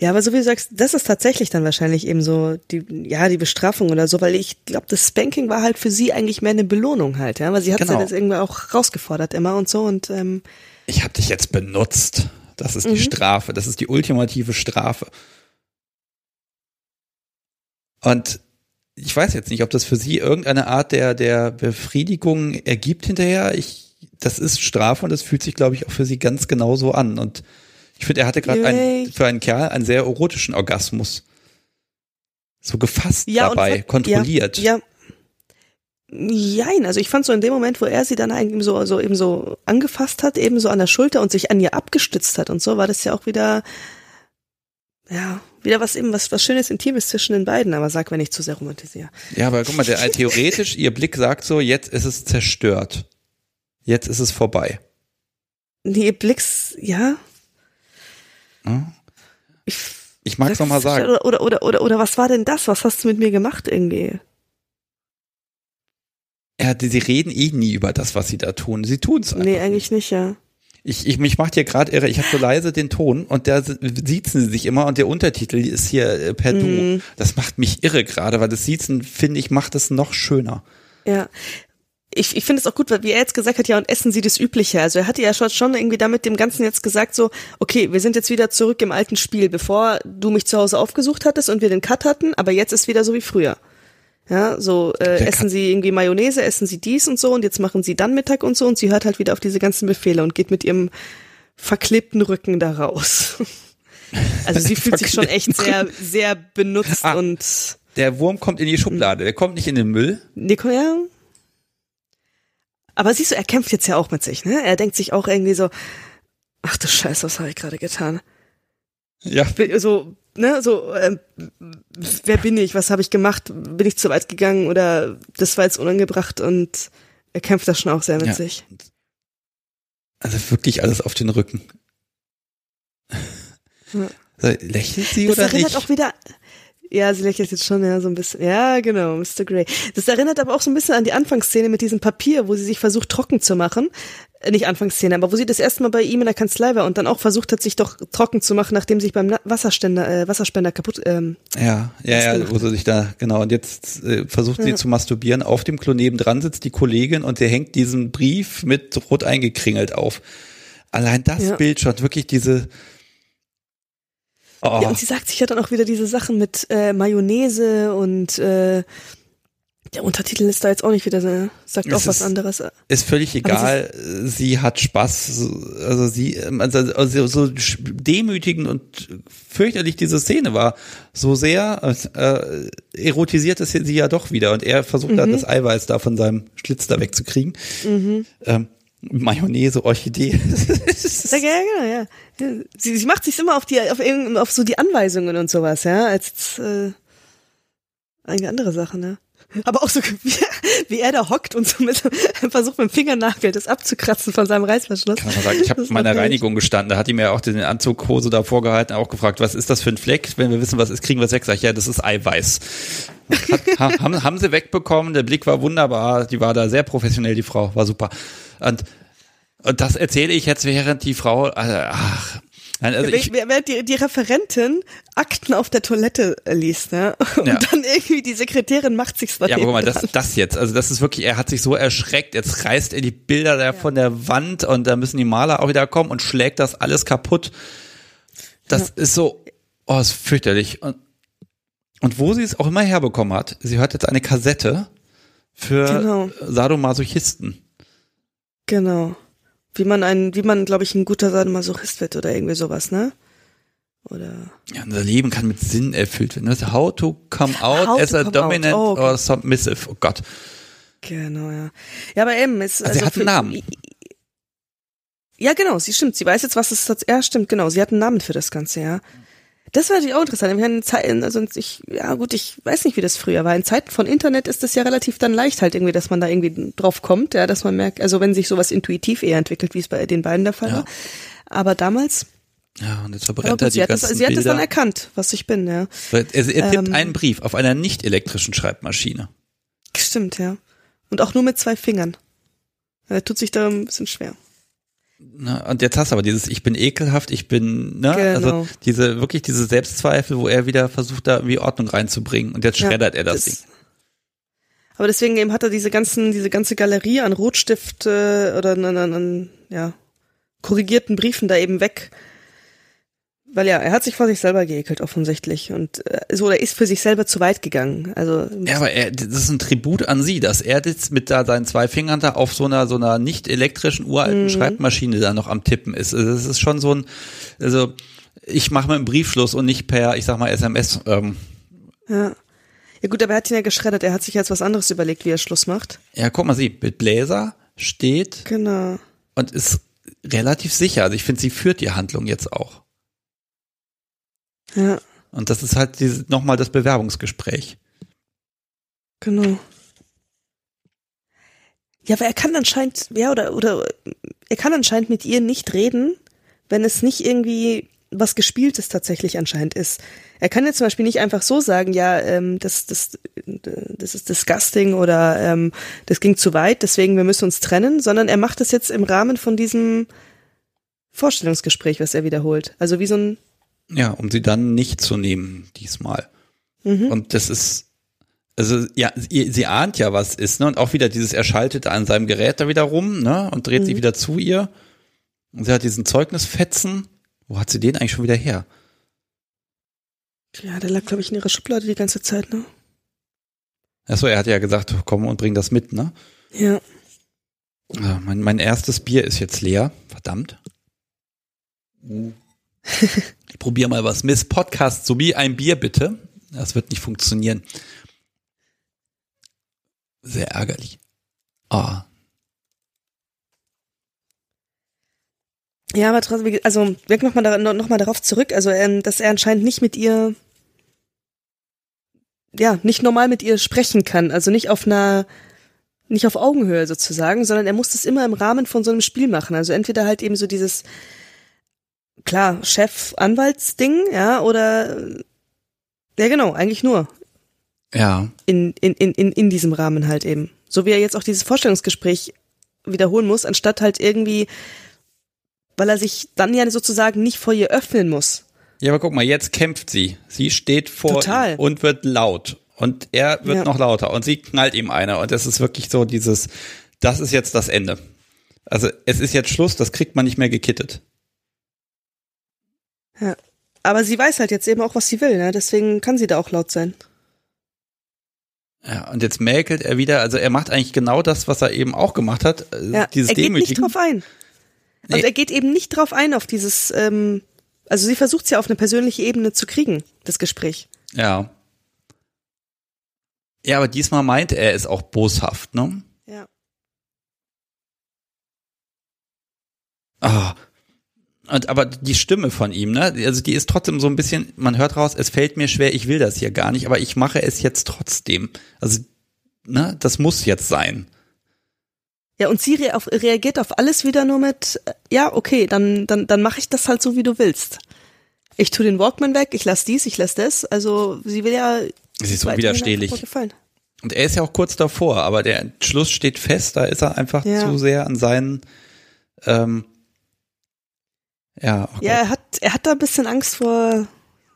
Ja, aber so wie du sagst, das ist tatsächlich dann wahrscheinlich eben so die, ja, die Bestrafung oder so, weil ich glaube, das Spanking war halt für sie eigentlich mehr eine Belohnung halt, ja, weil sie hat genau. ja das irgendwie auch rausgefordert immer und so und ähm, ich habe dich jetzt benutzt. Das ist die mhm. Strafe. Das ist die ultimative Strafe. Und ich weiß jetzt nicht, ob das für sie irgendeine Art der, der Befriedigung ergibt hinterher. Ich, das ist Strafe und das fühlt sich, glaube ich, auch für sie ganz genauso an. Und ich finde, er hatte gerade für einen Kerl einen sehr erotischen Orgasmus. So gefasst ja, dabei, kontrolliert. Ja, ja, Jein, also ich fand so in dem Moment, wo er sie dann eigentlich so, so eben so angefasst hat, eben so an der Schulter und sich an ihr abgestützt hat und so, war das ja auch wieder, ja, wieder was eben, was, was Schönes, Intimes zwischen den beiden, aber sag, wenn ich zu sehr romantisiere. Ja, aber guck mal, der, theoretisch, ihr Blick sagt so, jetzt ist es zerstört. Jetzt ist es vorbei. Nee, ihr Blicks, ja. Hm? Ich, ich mag's nochmal sagen. Oder, oder, oder, oder, oder was war denn das? Was hast du mit mir gemacht irgendwie? Ja, sie reden eh nie über das, was sie da tun. Sie tun es einfach. Nee, eigentlich nicht, ja. Ich, ich mich macht hier gerade irre. Ich habe so leise den Ton und da siezen sie sich immer und der Untertitel ist hier äh, per Du. Mm. Das macht mich irre gerade, weil das Siezen finde ich macht es noch schöner. Ja. Ich, ich finde es auch gut, weil wie er jetzt gesagt hat, ja, und essen Sie das Übliche. Also er hatte ja schon, schon irgendwie damit dem Ganzen jetzt gesagt, so, okay, wir sind jetzt wieder zurück im alten Spiel, bevor du mich zu Hause aufgesucht hattest und wir den Cut hatten, aber jetzt ist wieder so wie früher. Ja, so äh, essen sie irgendwie Mayonnaise, essen sie dies und so und jetzt machen sie dann Mittag und so und sie hört halt wieder auf diese ganzen Befehle und geht mit ihrem verklebten Rücken da raus. Also sie fühlt sich schon echt sehr, sehr benutzt ah, und. Der Wurm kommt in die Schublade, der kommt nicht in den Müll. Nico, ja. Aber siehst du, er kämpft jetzt ja auch mit sich, ne? Er denkt sich auch irgendwie so, ach du Scheiße, was habe ich gerade getan? Ja. So, ne, so, ähm, wer bin ich? Was habe ich gemacht? Bin ich zu weit gegangen oder das war jetzt unangebracht und er kämpft da schon auch sehr mit Ja. sich. Also wirklich alles auf den Rücken. Ja. Lächelt sie Das oder erinnert nicht? auch wieder. Ja, sie lächelt jetzt schon, ja, so ein bisschen. Ja, genau, Mr. Grey. Das erinnert aber auch so ein bisschen an die Anfangsszene mit diesem Papier, wo sie sich versucht, trocken zu machen. Äh, nicht Anfangsszene, aber wo sie das erste Mal bei ihm in der Kanzlei war und dann auch versucht hat, sich doch trocken zu machen, nachdem sich beim Wasserständer, äh, Wasserspender kaputt, ähm, Ja, ja, ja, wo sie sich da, genau, und jetzt äh, versucht sie zu masturbieren. Auf dem Klo nebendran sitzt die Kollegin und der hängt diesen Brief mit rot eingekringelt auf. Allein das Ja. Bild schon, wirklich diese. Oh, Ja, und sie sagt sich ja dann auch wieder diese Sachen mit äh, Mayonnaise und äh, der Untertitel ist da jetzt auch nicht wieder, so- sagt Es auch was ist- anderes. ist völlig egal. Sie hat Spaß. Also sie, also, also so demütigend und fürchterlich diese Szene war. So sehr äh, erotisiert es sie ja doch wieder und er versucht Mhm. dann das Eiweiß da von seinem Schlitz da wegzukriegen. Ähm, Mayonnaise, Orchidee. Ja, ja, genau, ja. ja. Sie, sie macht sich immer auf die, auf, auf so die Anweisungen und sowas, ja, als äh, einige andere Sachen, ne? Aber auch so, wie, wie er da hockt und so mit, versucht mit dem Fingernagel das abzukratzen von seinem Reißverschluss. Kann man sagen, ich habe Das meine macht er Reinigung gestanden, da hat die mir auch den Anzughose da vorgehalten, auch gefragt, was ist das für ein Fleck? Wenn wir wissen, was ist, kriegen wir es weg. Sag ich, ja, das ist Eiweiß. Hat, ha- haben, haben sie wegbekommen, der Blick war wunderbar, die war da sehr professionell, die Frau, war super. Und, und das erzähle ich jetzt, während die Frau, also, ach, also ich, Während die, die Referentin Akten auf der Toilette liest, ne? Und Ja. dann irgendwie die Sekretärin macht sich's ja, aber guck mal, das, das jetzt, also das ist wirklich, er hat sich so erschreckt, jetzt reißt er die Bilder da von der Wand und da müssen die Maler auch wieder kommen und schlägt das alles kaputt. Das ist so, oh, ist fürchterlich. Und, und wo sie es auch immer herbekommen hat, sie hört jetzt eine Kassette für Genau. Sadomasochisten. Genau. Wie man ein, wie man, glaube ich, ein guter Sadomasochist wird oder irgendwie sowas, ne? Oder Ja, unser Leben kann mit Sinn erfüllt werden. Das How to come out How as a dominant. Oh, okay. or submissive. Oh Gott. genau, ja. Ja, aber eben, es Also, sie hat einen Namen. Ja, genau, sie stimmt. Sie weiß jetzt, was es ja stimmt, genau. Sie hat einen Namen für das Ganze, ja. Das war natürlich auch interessant. Ich meine, in Zeiten, also ich, ja gut, ich weiß nicht, wie das früher war. In Zeiten von Internet ist das ja relativ dann leicht halt irgendwie, dass man da irgendwie drauf kommt, ja, dass man merkt, also wenn sich sowas intuitiv eher entwickelt, wie es bei den beiden der Fall Ja. war. Aber damals, Ja, und jetzt verbrennt er die sie hat, das, ganzen sie hat das Bilder. dann erkannt, was ich bin, ja. Er, er tippt Ähm. einen Brief auf einer nicht elektrischen Schreibmaschine. Stimmt, ja. Und auch nur mit zwei Fingern. Er tut sich da ein bisschen schwer. Ne? Und jetzt hast du aber dieses Ich bin ekelhaft, ich bin, ne? Genau. Also diese, wirklich diese Selbstzweifel, wo er wieder versucht, da irgendwie Ordnung reinzubringen. Und jetzt Ja, schreddert er das, Ding. Aber deswegen eben hat er diese ganzen, diese ganze Galerie an Rotstift äh, oder an, an, an ja, korrigierten Briefen da eben weg. Weil ja, er hat sich vor sich selber geekelt, offensichtlich. Und äh, so, er ist für sich selber zu weit gegangen. Also Ja, aber er, das ist ein Tribut an sie, dass er jetzt mit da seinen zwei Fingern da auf so einer so einer nicht elektrischen uralten Schreibmaschine da noch am Tippen ist. Also das ist schon so ein, also ich mache mit einem Briefschluss und nicht per, ich sag mal SMS. Ähm, ja. Ja gut, aber er hat ihn ja geschreddert. Er hat sich jetzt was anderes überlegt, wie er Schluss macht. ja, guck mal, sie mit Bläser steht Genau. und ist relativ sicher. Also ich finde, sie führt die Handlung jetzt auch. Ja, Und das ist halt diese, nochmal das Bewerbungsgespräch. genau. Ja, aber er kann anscheinend, ja, oder, oder er kann anscheinend mit ihr nicht reden, wenn es nicht irgendwie was Gespieltes tatsächlich anscheinend ist. Er kann jetzt zum Beispiel nicht einfach so sagen, ja, ähm, das, das, das ist disgusting oder ähm, das ging zu weit, deswegen wir müssen uns trennen, sondern er macht das jetzt im Rahmen von diesem Vorstellungsgespräch, was er wiederholt. Also wie so ein Ja, um sie dann nicht zu nehmen diesmal. Mhm. Und das ist, also ja, sie, sie ahnt ja, was ist, ne? Und auch wieder dieses, er schaltet an seinem Gerät da wieder rum, ne? Und dreht Mhm. sie wieder zu ihr. Und sie hat diesen Zeugnisfetzen. Wo hat sie den eigentlich schon wieder her? Ja, der lag, glaube ich, in ihrer Schublade die ganze Zeit, ne? Achso, er hat ja gesagt, komm und bring das mit, ne? Ja. Ja, mein, mein erstes Bier ist jetzt leer. Verdammt. Ich probiere mal was. Miss Podcast sowie ein Bier bitte. Das wird nicht funktionieren. Sehr ärgerlich. Ah, Ja, aber trotzdem, also weg nochmal da, noch mal darauf zurück, also ähm, dass er anscheinend nicht mit ihr, ja, nicht normal mit ihr sprechen kann, also nicht auf einer, nicht auf Augenhöhe sozusagen, sondern er muss das immer im Rahmen von so einem Spiel machen. Also entweder halt eben so dieses, klar, Chef-Anwaltsding, ja, oder, ja genau, eigentlich nur. Ja. In, in, in, in, in diesem Rahmen halt eben. So wie er jetzt auch dieses Vorstellungsgespräch wiederholen muss, anstatt halt irgendwie weil er sich dann ja sozusagen nicht vor ihr öffnen muss. Ja, aber guck mal, jetzt kämpft sie. Sie steht vor Total. und wird laut. Und er wird Ja. noch lauter. Und sie knallt ihm eine. Und das ist wirklich so dieses, das ist jetzt das Ende. Also es ist jetzt Schluss, das kriegt man nicht mehr gekittet. Ja. Aber sie weiß halt jetzt eben auch, was sie will, ne? deswegen kann sie da auch laut sein. Ja, und jetzt mäkelt er wieder, also er macht eigentlich genau das, was er eben auch gemacht hat. äh, Ja, dieses er geht nicht Demütigen. drauf ein. Und Nee. er geht eben nicht drauf ein auf dieses, ähm, also sie versucht es ja auf eine persönliche Ebene zu kriegen, das Gespräch. Ja. Ja, aber diesmal meint er es auch boshaft, ne? Ja. Ah. Und aber die Stimme von ihm, ne? Also die ist trotzdem so ein bisschen, man hört raus, es fällt mir schwer, ich will das hier gar nicht, aber ich mache es jetzt trotzdem. Also, ne, das muss jetzt sein. Ja, und sie rea auf, reagiert auf alles wieder nur mit, äh, ja, okay, dann, dann, dann mache ich das halt so, wie du willst. Ich tu den Walkman weg, ich lass dies, ich lass das. Also sie will ja Sie ist so widerstehlich. Und er ist ja auch kurz davor, aber der Entschluss steht fest, da ist er einfach Ja. zu sehr an seinen, ähm, ja, oh Ja, er hat, er hat da ein bisschen Angst vor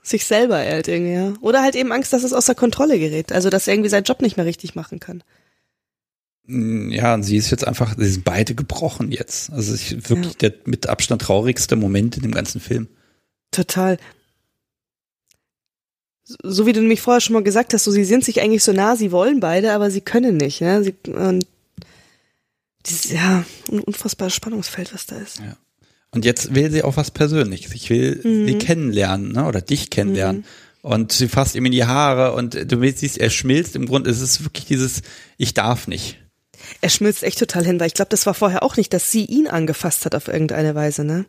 sich selber halt irgendwie, ja. Oder halt eben Angst, dass es außer Kontrolle gerät. Also, dass er irgendwie seinen Job nicht mehr richtig machen kann. Mm, Ja, und sie ist jetzt einfach, sie sind beide gebrochen jetzt. Also es ist wirklich der mit Abstand traurigste Moment in dem ganzen Film. Total. So- wie du nämlich vorher schon mal gesagt hast, so sie sind sich eigentlich so nah, sie wollen beide, aber sie können nicht, ne? Sie, und dieses, ja, ein unfassbares Spannungsfeld, was da ist. Und jetzt will sie auch was Persönliches. Ich will Mhm. sie kennenlernen, ne? Oder dich kennenlernen. Und sie fasst ihm in die Haare und du siehst, er schmilzt. Im Grunde ist es wirklich dieses, ich darf nicht. Er schmilzt echt total hin, weil ich glaube, das war vorher auch nicht, dass sie ihn angefasst hat auf irgendeine Weise, ne?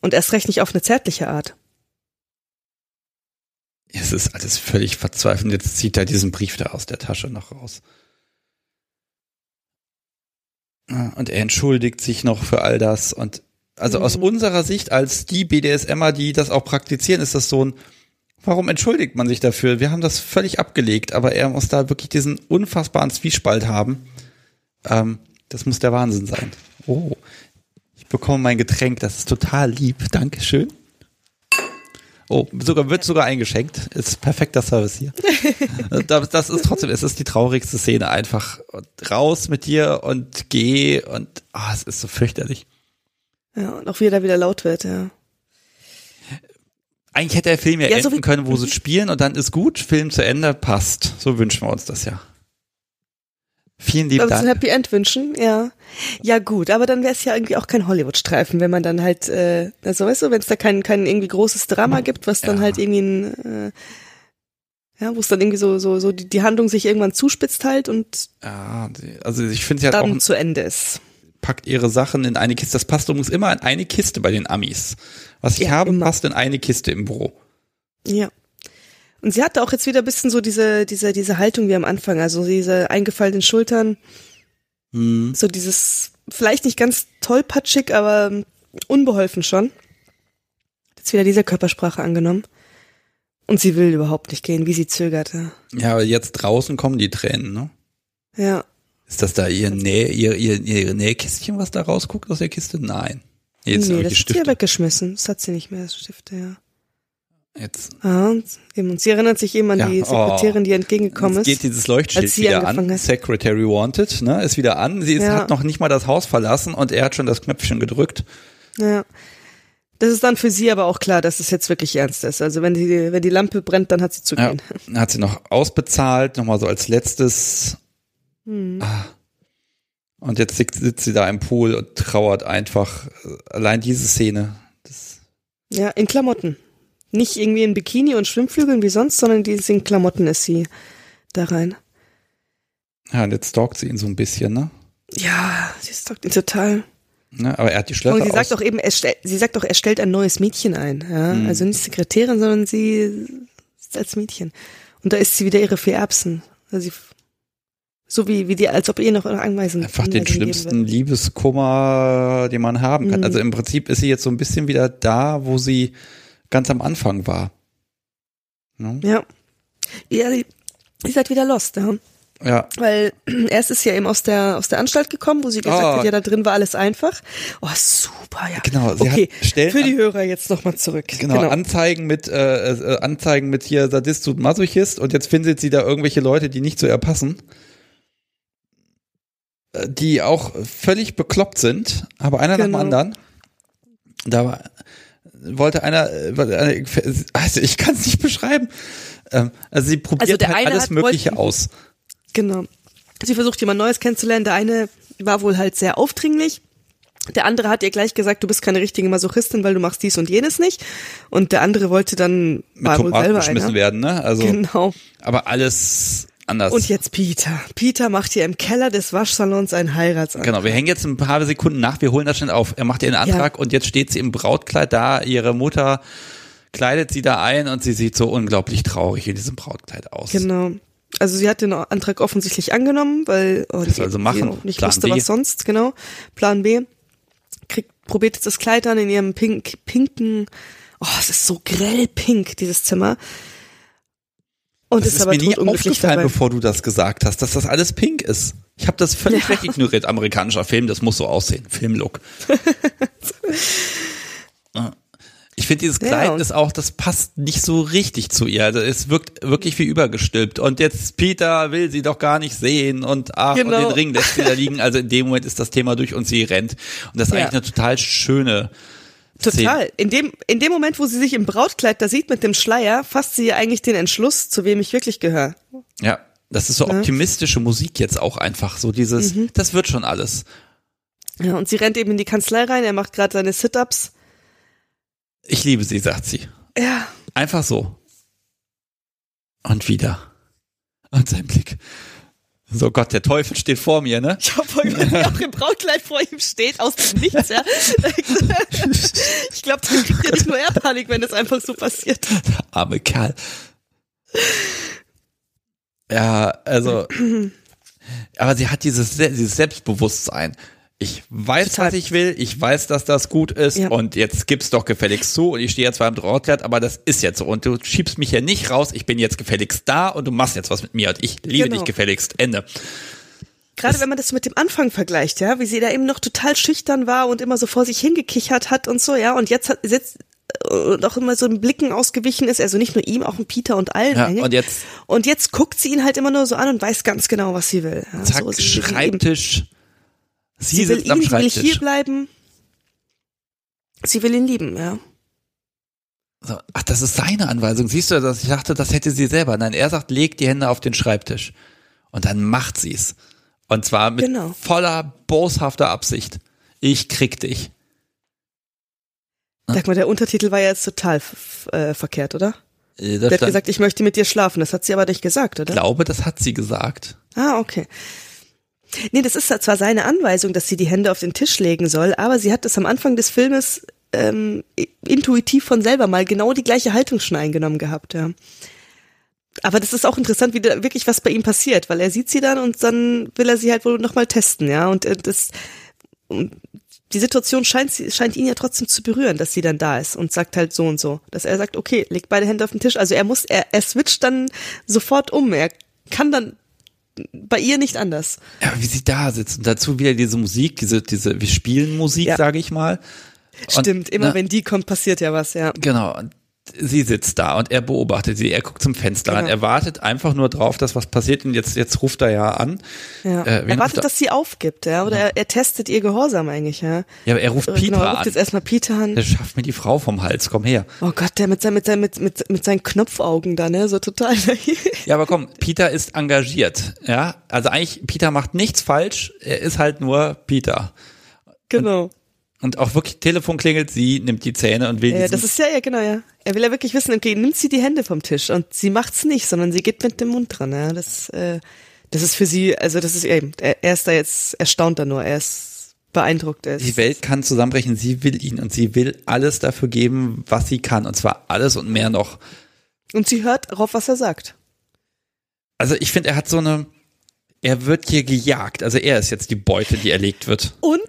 Und erst recht nicht auf eine zärtliche Art. Es ist alles völlig verzweifelt. Jetzt zieht er diesen Brief da aus der Tasche noch raus. Und er entschuldigt sich noch für all das. Und also aus Mhm. unserer Sicht als die BDSMer, die das auch praktizieren, ist das so ein, warum entschuldigt man sich dafür? Wir haben das völlig abgelegt, aber er muss da wirklich diesen unfassbaren Zwiespalt haben. Ähm, das muss der Wahnsinn sein. Oh, ich bekomme mein Getränk, das ist total lieb. Dankeschön. Oh, sogar wird sogar eingeschenkt. Ist perfekter Service hier. das, das ist trotzdem, es ist die traurigste Szene einfach. Und raus mit dir und geh und ah, es ist so fürchterlich. Ja, und auch wie er da wieder laut wird, ja. Eigentlich hätte der Film ja, Ja, so enden wie- können, wo sie spielen und dann ist gut, Film zu Ende, passt. So wünschen wir uns das ja. Vielen lieben Aber ein Dank. Happy End wünschen, ja. Ja, gut, aber dann wäre es ja irgendwie auch kein Hollywood-Streifen, wenn man dann halt, äh, also weißt du, wenn es da kein, kein irgendwie großes Drama gibt, was dann Ja. halt irgendwie ein, äh, ja, wo es dann irgendwie so, so, so die, die Handlung sich irgendwann zuspitzt halt und Ja, also ich finde, hat auch dann zu Ende ist. packt ihre Sachen in eine Kiste. Das passt übrigens immer in eine Kiste bei den Amis. Was ich Ja, habe, immer. passt in eine Kiste im Büro. Ja. Und sie hatte auch jetzt wieder ein bisschen so diese, diese, diese Haltung wie am Anfang, also diese eingefallenen Schultern, Hm. so dieses, vielleicht nicht ganz tollpatschig, aber unbeholfen schon. Jetzt wieder diese Körpersprache angenommen. Und sie will überhaupt nicht gehen, wie sie zögerte. Ja, aber jetzt draußen kommen die Tränen, ne? Ja. Ist das da ihr Näh, ihr, ihr, ihr Nähkistchen, was da rausguckt aus der Kiste? Nein. Jetzt nee, das hat sie ja weggeschmissen. Das hat sie nicht mehr, das Stifte, ja. Jetzt, Ah, und, eben, und sie erinnert sich eben an Ja, die Sekretärin, die entgegengekommen jetzt ist. geht dieses Leuchtschild wieder an. hat. Secretary Wanted, ne? Ist wieder an. Sie ist, Ja. hat noch nicht mal das Haus verlassen und er hat schon das Knöpfchen gedrückt. Ja. Das ist dann für sie aber auch klar, dass es jetzt wirklich ernst ist. Also wenn die, wenn die Lampe brennt, dann hat sie zu Ja. gehen. Dann hat sie noch ausbezahlt, nochmal so als letztes. Hm. Ah. Und jetzt sitzt sie da im Pool und trauert einfach. Allein diese Szene. Ja, in Klamotten. Nicht irgendwie in Bikini und Schwimmflügeln wie sonst, sondern die in Klamotten ist sie da rein. ja, und jetzt stalkt sie ihn so ein bisschen, ne? Ja, sie ist doch total. Ne, aber er hat die Schlösser Und sie sagt doch eben, er stell, sie sagt doch, er stellt ein neues Mädchen ein. Ja? Mhm. Also nicht Sekretärin, sondern sie ist als Mädchen. Und da ist sie wieder ihre vier Erbsen. Also sie, so wie, wie die, als ob ihr noch Anweisungen Einfach den schlimmsten Liebeskummer, den man haben kann. Mhm. Also im Prinzip ist sie jetzt so ein bisschen wieder da, wo sie ganz am Anfang war. Ne? Ja. Ja, die ist halt wieder lost, ja. Ja, Weil erst ist sie ja eben aus der, aus der Anstalt gekommen, wo sie gesagt Ah. hat, ja, da drin war alles einfach. Oh, super, ja. Genau, sie okay, hat Stellen für die Hörer jetzt nochmal zurück. genau, Anzeigen mit äh, äh, Anzeigen mit hier Sadist und Masochist und jetzt findet sie da irgendwelche Leute, die nicht zu ihr passen. Äh, Die auch völlig bekloppt sind, aber einer nach Genau. dem anderen. Da war, wollte einer, äh, wollte einer also ich kann es nicht beschreiben. Ähm, Also sie probiert Also halt alles Mögliche wollte- aus. Genau. Sie versucht jemand Neues kennenzulernen. Der eine war wohl halt sehr aufdringlich. Der andere hat ihr gleich gesagt, du bist keine richtige Masochistin, weil du machst dies und jenes nicht. Und der andere wollte dann mit Tomaten geschmissen einer. werden, ne? Also, Genau. aber alles anders. Und jetzt Peter. Peter macht hier im Keller des Waschsalons einen Heiratsantrag. Genau, wir hängen jetzt ein paar Sekunden nach, wir holen das schnell auf. Er macht ihr einen Antrag und jetzt steht sie im Brautkleid da, ihre Mutter kleidet sie da ein und sie sieht so unglaublich traurig in diesem Brautkleid aus. Genau. Also sie hat den Antrag offensichtlich angenommen, weil oh, Das soll sie machen. Plan wusste, B. was sonst, genau. Plan B. Kriegt, probiert jetzt das Kleid an in ihrem pink, pinken, oh, es ist so grell pink, dieses Zimmer. Und Das ist, ist aber mir nie aufgefallen, dabei. bevor du das gesagt hast, dass das alles pink ist. Ich habe das völlig Ja. wegignoriert. Amerikanischer Film, das muss so aussehen. Filmlook. Ja. Ich finde, dieses Ja, Kleid und- ist auch, das passt nicht so richtig zu ihr. Also es wirkt wirklich wie übergestülpt. Und jetzt Peter will sie doch gar nicht sehen und ach, und Genau. den Ring lässt sie da liegen. Also in dem Moment ist das Thema durch und sie rennt. Und das ist Ja. eigentlich eine total schöne. Total. In dem, in dem Moment, wo sie sich im Brautkleid da sieht mit dem Schleier, fasst sie ja eigentlich den Entschluss, zu wem ich wirklich gehöre. Ja, das ist so optimistische Musik jetzt auch einfach. So dieses, Mhm. das wird schon alles. Ja, und sie rennt eben in die Kanzlei rein, er macht gerade seine Sit-Ups. Ich liebe sie, sagt sie. Ja, Einfach so. Und wieder. Und sein Blick. So Gott, der Teufel steht vor mir, ne? Ich habe voll gedacht, wie auch im Brautkleid vor ihm steht, aus dem Nichts, ja. Ich glaube, dann kriegt ja nicht nur er Panik, wenn das einfach so passiert. Arme Kerl. Ja, also, aber sie hat dieses, Se- dieses Selbstbewusstsein. Ich weiß, Total. was ich will, ich weiß, dass das gut ist Ja. und jetzt gib's doch gefälligst zu und ich stehe jetzt zwar im Brautkleid, aber das ist jetzt so und du schiebst mich ja nicht raus, ich bin jetzt gefälligst da und du machst jetzt was mit mir und ich liebe Genau. dich gefälligst. Ende. Gerade wenn man das mit dem Anfang vergleicht, ja, wie sie da eben noch total schüchtern war und immer so vor sich hingekichert hat und so, ja, und jetzt hat jetzt und auch immer so in Blicken ausgewichen ist, also nicht nur ihm, auch ein Peter und allen. Ja, eigentlich. und jetzt und jetzt guckt sie ihn halt immer nur so an und weiß ganz genau, was sie will. Ja, zack, so, Schreibtisch. Sie, sie will ihn, sie will hier bleiben. Sie will ihn lieben, ja. So, ach, das ist seine Anweisung. Siehst du das? Ich dachte, das hätte sie selber. Nein, er sagt, leg die Hände auf den Schreibtisch. Und dann macht sie's. Und zwar mit Genau. voller boshafter Absicht. Ich krieg dich. Sag mal, der Untertitel war ja jetzt total äh, verkehrt, oder? Äh, Das Der hat gesagt, ich möchte mit dir schlafen. Das hat sie aber nicht gesagt, ich oder? glaube, das hat sie gesagt. Ah, okay. Nee, das ist zwar seine Anweisung, dass sie die Hände auf den Tisch legen soll, aber sie hat das am Anfang des Filmes ähm, intuitiv von selber mal genau die gleiche Haltung schon eingenommen gehabt, ja. Aber das ist auch interessant, wie da wirklich was bei ihm passiert, weil er sieht sie dann und dann will er sie halt wohl nochmal testen, ja. Und äh, das, die Situation scheint, scheint ihn ja trotzdem zu berühren, dass sie dann da ist und sagt halt so und so. Dass er sagt, okay, leg beide Hände auf den Tisch. Also er muss, er, er switcht dann sofort um. Er kann dann bei ihr nicht anders. Ja, wie sie da sitzt. Und dazu wieder diese Musik, diese, diese, wir spielen Musik, Ja. sage ich mal. Und, Stimmt, immer ne, wenn die kommt, passiert ja was, ja. Genau. Und sie sitzt da und er beobachtet sie, er guckt zum Fenster ran, Genau. er wartet einfach nur drauf, dass was passiert und jetzt, jetzt ruft er ja an. ja. Äh, er ruft er- wartet, dass sie aufgibt, ja, oder er, er testet ihr Gehorsam eigentlich, ja. Ja, aber er ruft Äh, Peter genau, er ruft an. jetzt erstmal Peter an. Der schafft mir die Frau vom Hals, komm her. Oh Gott, der mit, seinen mit, seinen mit, mit, mit seinen Knopfaugen da, ne, so total. Ja, aber komm, Peter ist engagiert, ja. Also eigentlich, Peter macht nichts falsch, er ist halt nur Peter. genau. Und auch wirklich, Telefon klingelt, sie nimmt die Zähne und will Ja, das ist ja, ja, genau, ja. Er will ja wirklich wissen, okay, nimmt sie die Hände vom Tisch und sie macht's nicht, sondern sie geht mit dem Mund dran, ja. Das, äh, das ist für sie, also das ist eben, er, er ist da jetzt erstaunt da nur, er ist beeindruckt ist. Die Welt kann zusammenbrechen, sie will ihn und sie will alles dafür geben, was sie kann. Und zwar alles und mehr noch. Und sie hört darauf, was er sagt. Also ich finde, er hat so eine, er wird hier gejagt. Also er ist jetzt die Beute, die erlegt wird. Und,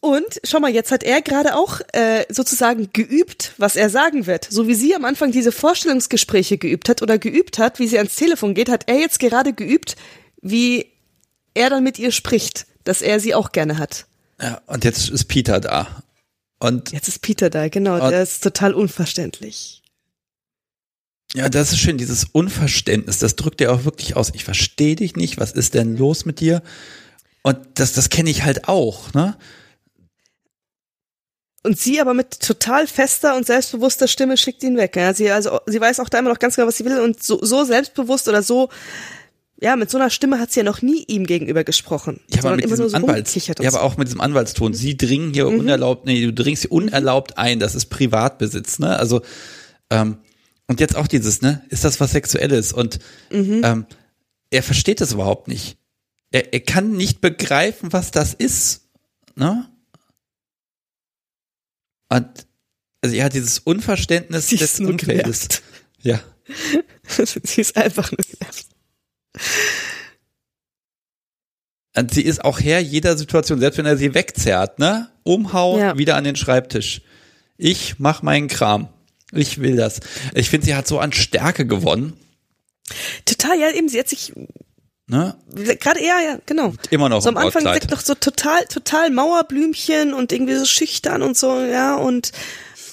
und, schau mal, jetzt hat er gerade auch äh, sozusagen geübt, was er sagen wird. So wie sie am Anfang diese Vorstellungsgespräche geübt hat oder geübt hat, wie sie ans Telefon geht, hat er jetzt gerade geübt, wie er dann mit ihr spricht, dass er sie auch gerne hat. Ja, und jetzt ist Peter da. Und Jetzt ist Peter da, genau, der ist total unverständlich. ja, das ist schön, dieses Unverständnis, das drückt er auch wirklich aus. Ich verstehe dich nicht, was ist denn los mit dir? Und das, das kenne ich halt auch, ne? Und sie aber mit total fester und selbstbewusster Stimme schickt ihn weg. Ja? Sie, also, sie weiß auch da immer noch ganz genau, was sie will und so, so selbstbewusst oder so, ja, mit so einer Stimme hat sie ja noch nie ihm gegenüber gesprochen. Ja, aber mit diesem so und ja, so. aber auch mit diesem Anwaltston. Sie dringen hier unerlaubt, nee, du dringst hier unerlaubt ein, das ist Privatbesitz, ne? Also, ähm, und jetzt auch dieses, ne? Ist das was Sexuelles? Und ähm, er versteht das überhaupt nicht. Er, er kann nicht begreifen, was das ist, ne? Und also hat dieses Unverständnis Sie des Umfeldes. genervt. Ja. sie ist einfach nur genervt. Und sie ist auch Herr jeder Situation, selbst wenn er sie wegzerrt, ne? Umhauen, Ja. wieder an den Schreibtisch. Ich mach meinen Kram. Ich will das. Ich finde, sie hat so an Stärke gewonnen, Total, ja, eben, sie hat sich, ne? gerade, ja, ja, genau. Immer noch So am Anfang wirkt noch so total, total Mauerblümchen und irgendwie so schüchtern und so, ja, und,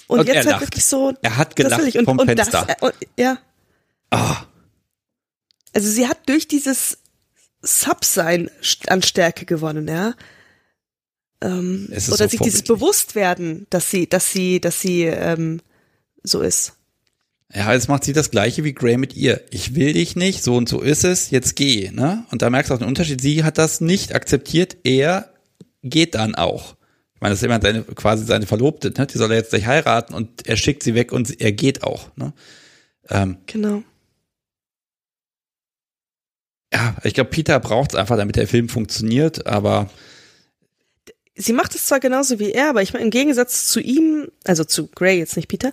und, Und jetzt halt lacht. wirklich so. Er hat das gelacht will ich. und, vom und Fenster. Das, äh, und, ja. Ah, Also sie hat durch dieses Sub-Sein an Stärke gewonnen, ja. Ähm, oder so sich dieses. Bewusstwerden, dass sie, dass sie, dass sie ähm, so ist. Ja, jetzt macht sie das gleiche wie Gray mit ihr. Ich will dich nicht, so und so ist es, jetzt geh, ne? Und da merkst du auch den Unterschied. Sie hat das nicht akzeptiert, er geht dann auch. Ich meine, das ist immer seine, quasi seine Verlobte, ne? Die soll er jetzt gleich heiraten und er schickt sie weg und er geht auch, ne? Ähm, Genau. ja, ich glaube, Peter braucht es einfach, damit der Film funktioniert, aber Sie macht es zwar genauso wie er, aber ich meine, im Gegensatz zu ihm, also zu Gray, jetzt nicht Peter,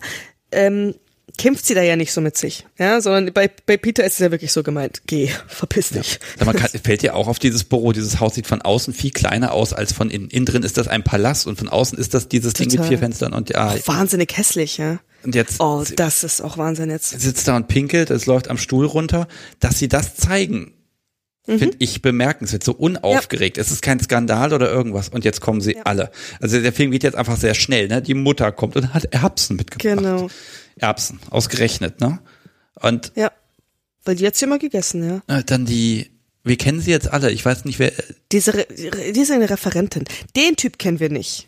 ähm, kämpft sie da ja nicht so mit sich. Ja, sondern bei, bei Peter ist es ja wirklich so gemeint, geh, verpiss dich. sag mal, kann, fällt dir auch auf dieses Büro, dieses Haus sieht von außen viel kleiner aus als von innen. Innen drin ist das ein Palast und von außen ist das dieses Ding mit Total. vier Fenstern und ja, Auch wahnsinnig hässlich, ja. und jetzt Oh, das ist auch Wahnsinn jetzt. sitzt da und pinkelt, es läuft am Stuhl runter, dass sie das zeigen. Mhm. Finde ich bemerkenswert, so unaufgeregt. Es ist kein Skandal oder irgendwas. Und jetzt kommen sie alle. Also der Film geht jetzt einfach sehr schnell, ne? Die Mutter kommt und hat Erbsen mitgebracht. Genau. Erbsen, ausgerechnet, ne? Und Ja. Weil die hat's ja immer gegessen, ja. dann die, wir kennen sie jetzt alle. Ich weiß nicht, wer, Diese, Re die ist eine Referentin. Den Typ kennen wir nicht.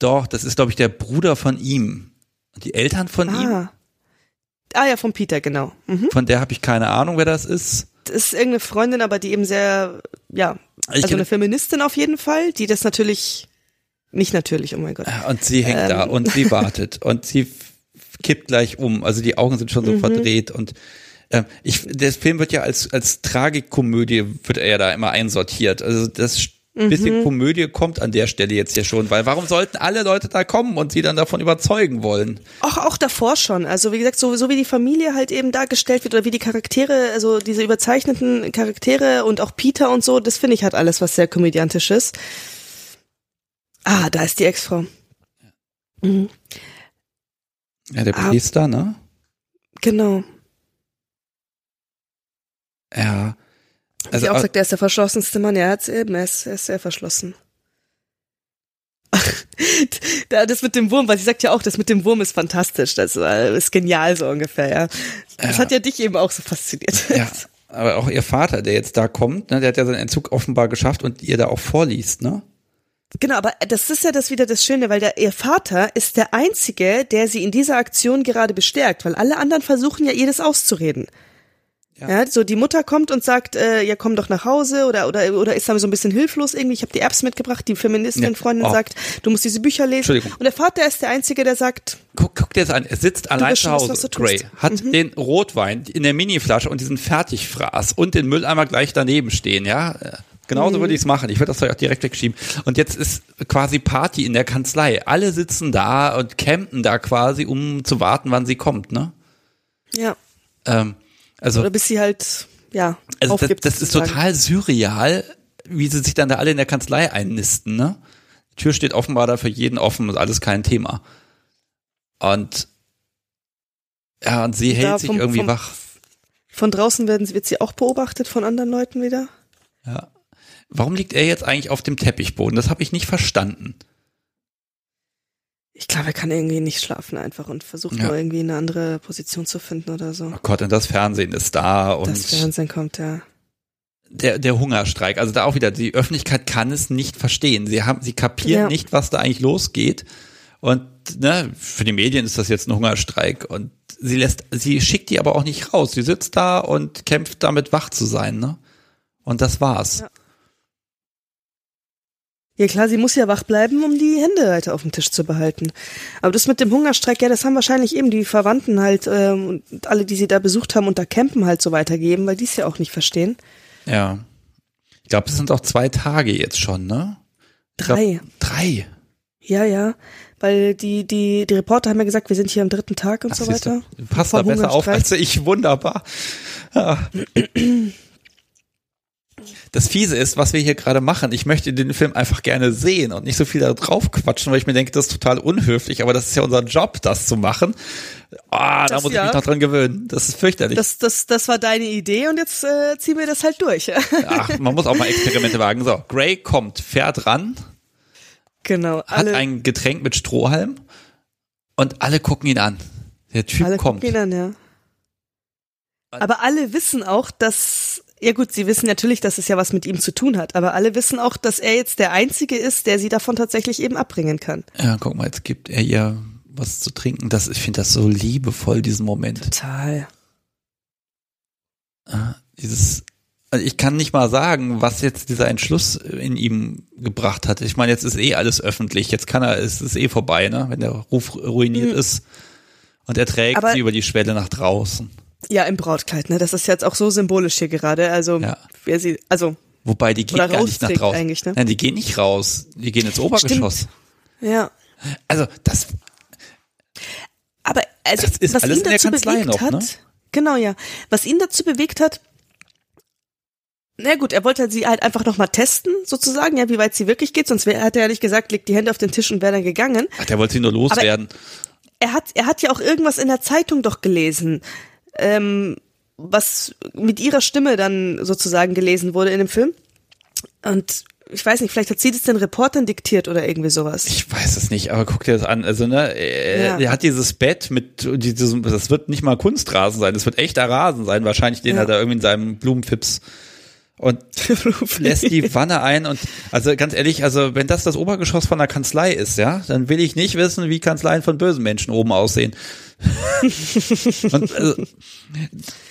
doch, das ist, glaube ich, der Bruder von ihm. Und die Eltern von ihm, Ah. Ah ja, von Peter, genau. Mhm. von der habe ich keine Ahnung, wer das ist. Das ist irgendeine Freundin, aber die eben sehr, ja, Ich also eine Feministin auf jeden Fall, die das natürlich, nicht natürlich, oh mein Gott. Und sie hängt da Ähm. und sie wartet und sie kippt gleich um. Also die Augen sind schon Mhm. so verdreht und ähm, ich, der Film wird ja als, als Tragikkomödie wird er ja da immer einsortiert. Also das Mhm. bisschen Komödie kommt an der Stelle jetzt ja schon, weil warum sollten alle Leute da kommen und sie dann davon überzeugen wollen? Auch, auch davor schon. Also wie gesagt, so, so wie die Familie halt eben dargestellt wird oder wie die Charaktere, also diese überzeichneten Charaktere und auch Peter und so, das finde ich halt alles was sehr komödiantisch ist. Ah, da ist die Ex-Frau. Mhm, Ja, der Ah. Priester, ne? genau. Ja. Also, sie auch au- sagt, er ist der verschlossenste Mann. Ja, er hat's eben, er ist, er ist sehr verschlossen. Da, das mit dem Wurm, weil sie sagt ja auch, das mit dem Wurm ist fantastisch, das ist genial so ungefähr, ja. Das Ja. hat ja dich eben auch so fasziniert. ja. Aber auch ihr Vater, der jetzt da kommt, ne, der hat ja seinen Entzug offenbar geschafft und ihr da auch vorliest, ne? Genau, aber das ist ja das wieder das Schöne, weil der, ihr Vater ist der Einzige, der sie in dieser Aktion gerade bestärkt, weil alle anderen versuchen ja, ihr das auszureden. Ja. Ja. so die Mutter kommt und sagt, äh, ja komm doch nach Hause oder oder oder ist dann so ein bisschen hilflos irgendwie. Ich habe die Erbsen mitgebracht. Die Feministin Ja. Freundin Oh. sagt, du musst diese Bücher lesen. Und der Vater ist der Einzige, der sagt, Guck, guck dir das an. Er sitzt allein zu Hause, was tust. Gray, hat Mhm. den Rotwein in der Miniflasche und diesen Fertigfraß und den Mülleimer gleich daneben stehen, ja. Genauso würde ich es machen. Ich würde das Zeug auch direkt wegschieben. Und jetzt ist quasi Party in der Kanzlei. Alle sitzen da und campen da quasi, um zu warten, wann sie kommt, ne? Ja. Ähm, also, Oder bis sie halt, ja, also das, aufgibt. das ist sozusagen. total surreal, wie sie sich dann da alle in der Kanzlei einnisten, ne? Die Tür steht offenbar da für jeden offen, ist alles kein Thema. Und ja, und sie hält sich vom- irgendwie vom- wach. Von draußen werden, sie- wird sie auch beobachtet von anderen Leuten wieder. Ja. Warum liegt er jetzt eigentlich auf dem Teppichboden? Das habe ich nicht verstanden. Ich glaube, er kann irgendwie nicht schlafen einfach und versucht Ja. nur irgendwie eine andere Position zu finden oder so. Oh Gott, und das Fernsehen ist da und Das Fernsehen kommt, ja. der, der Hungerstreik. Also da auch wieder, die Öffentlichkeit kann es nicht verstehen. Sie haben, sie kapieren Ja. nicht, was da eigentlich losgeht. Und ne, für die Medien ist das jetzt ein Hungerstreik. Und sie lässt, sie schickt die aber auch nicht raus. Sie sitzt da und kämpft damit, wach zu sein, ne? Und das war's. Ja. Ja klar, sie muss ja wach bleiben, um die Hände weiter auf dem Tisch zu behalten. Aber das mit dem Hungerstreik, ja, das haben wahrscheinlich eben die Verwandten halt ähm, und alle, die sie da besucht haben unter Campen halt so weitergeben, weil die es ja auch nicht verstehen. Ja. Ich glaube, es sind auch zwei Tage jetzt schon, ne? Ich glaub, Drei. Drei. Ja, ja. Weil die, die, die Reporter haben ja gesagt, wir sind hier am dritten Tag und Ach, so weiter. du Passt da besser auf als ich. Wunderbar. Ja. Das Fiese ist, was wir hier gerade machen. Ich möchte den Film einfach gerne sehen und nicht so viel da drauf quatschen, weil ich mir denke, das ist total unhöflich. Aber das ist ja unser Job, das zu machen. Ah, da Das muss ich ja. mich noch dran gewöhnen. Das ist fürchterlich. Das, das, das war deine Idee und jetzt äh, ziehen wir das halt durch. Ach, man muss auch mal Experimente wagen. So, Gray kommt, fährt ran, genau. hat Alle, ein Getränk mit Strohhalm und alle gucken ihn an. Der Typ alle kommt. gucken ihn an, ja. Aber alle wissen auch, dass, ja gut, sie wissen natürlich, dass es ja was mit ihm zu tun hat, aber alle wissen auch, dass er jetzt der Einzige ist, der sie davon tatsächlich eben abbringen kann. Ja, guck mal, jetzt gibt er ihr was zu trinken. Das, ich finde das so liebevoll, diesen Moment. Total. Ah, Dieses, also ich kann nicht mal sagen, was jetzt dieser Entschluss in ihm gebracht hat. Ich meine, jetzt ist eh alles öffentlich. Jetzt kann er, es ist eh vorbei, ne? Wenn der Ruf ruiniert Mhm. ist. Und er trägt Aber- sie über die Schwelle nach draußen. Ja, im Brautkleid, ne? Das ist jetzt auch so symbolisch hier gerade. Also, Ja. wer sie, also, Wobei die geht gar nicht nach draußen. ne? Nein, die gehen nicht raus. Die gehen ins Obergeschoss. ja. Also das, Aber also, Das ist was alles ihn in der dazu Kanzlei bewegt noch, hat, ne? genau ja, was ihn dazu bewegt hat, na gut, er wollte sie halt einfach nochmal testen, sozusagen, ja, wie weit sie wirklich geht, sonst wär, hat er ja nicht gesagt, legt die Hände auf den Tisch und wäre dann gegangen. ach, der wollte sie nur loswerden. Er hat, er hat ja auch irgendwas in der Zeitung doch gelesen, ähm, was mit ihrer Stimme dann sozusagen gelesen wurde in dem Film. Und ich weiß nicht, vielleicht hat sie das den Reportern diktiert oder irgendwie sowas. Ich weiß es nicht, aber guck dir das an. Also, ne, er, Ja. hat dieses Bett mit diesem, das wird nicht mal Kunstrasen sein, das wird echter Rasen sein, wahrscheinlich, den Ja. hat er irgendwie in seinem Blumenfips. Und lässt die Wanne ein und also ganz ehrlich, also wenn das das Obergeschoss von der Kanzlei ist, ja, dann will ich nicht wissen, wie Kanzleien von bösen Menschen oben aussehen. und, also,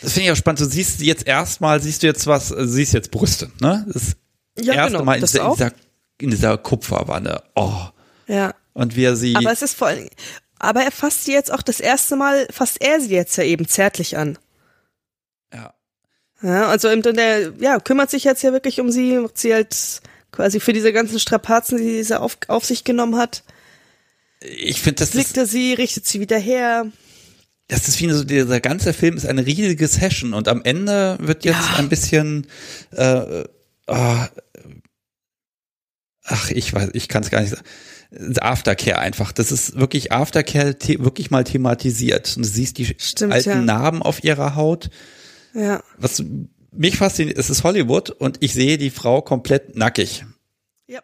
das finde ich auch spannend. Du siehst jetzt erstmal, siehst du jetzt was, siehst jetzt Brüste, ne? Das Ja, erste genau, Mal in dieser, in, dieser, in dieser Kupferwanne. Oh. Ja. Und wie er sie. Aber es ist vor allem, aber er fasst sie jetzt auch das erste Mal, fasst er sie jetzt ja eben zärtlich an. Ja. Also dann der, ja, kümmert sich jetzt ja wirklich um sie, macht sie halt quasi für diese ganzen Strapazen, die sie auf, auf sich genommen hat, Ich finde, das blickt ist, er sie, richtet sie wieder her. das ist wie so, dieser ganze Film ist eine riesige Session und am Ende wird jetzt Ja. ein bisschen, äh, ah, ach, ich weiß, ich kann es gar nicht sagen. Aftercare einfach. Das ist wirklich Aftercare wirklich mal thematisiert. Und du siehst die Stimmt, alten ja. Narben auf ihrer Haut. Ja. Was mich fasziniert, es ist Hollywood und ich sehe die Frau komplett nackig. Ja.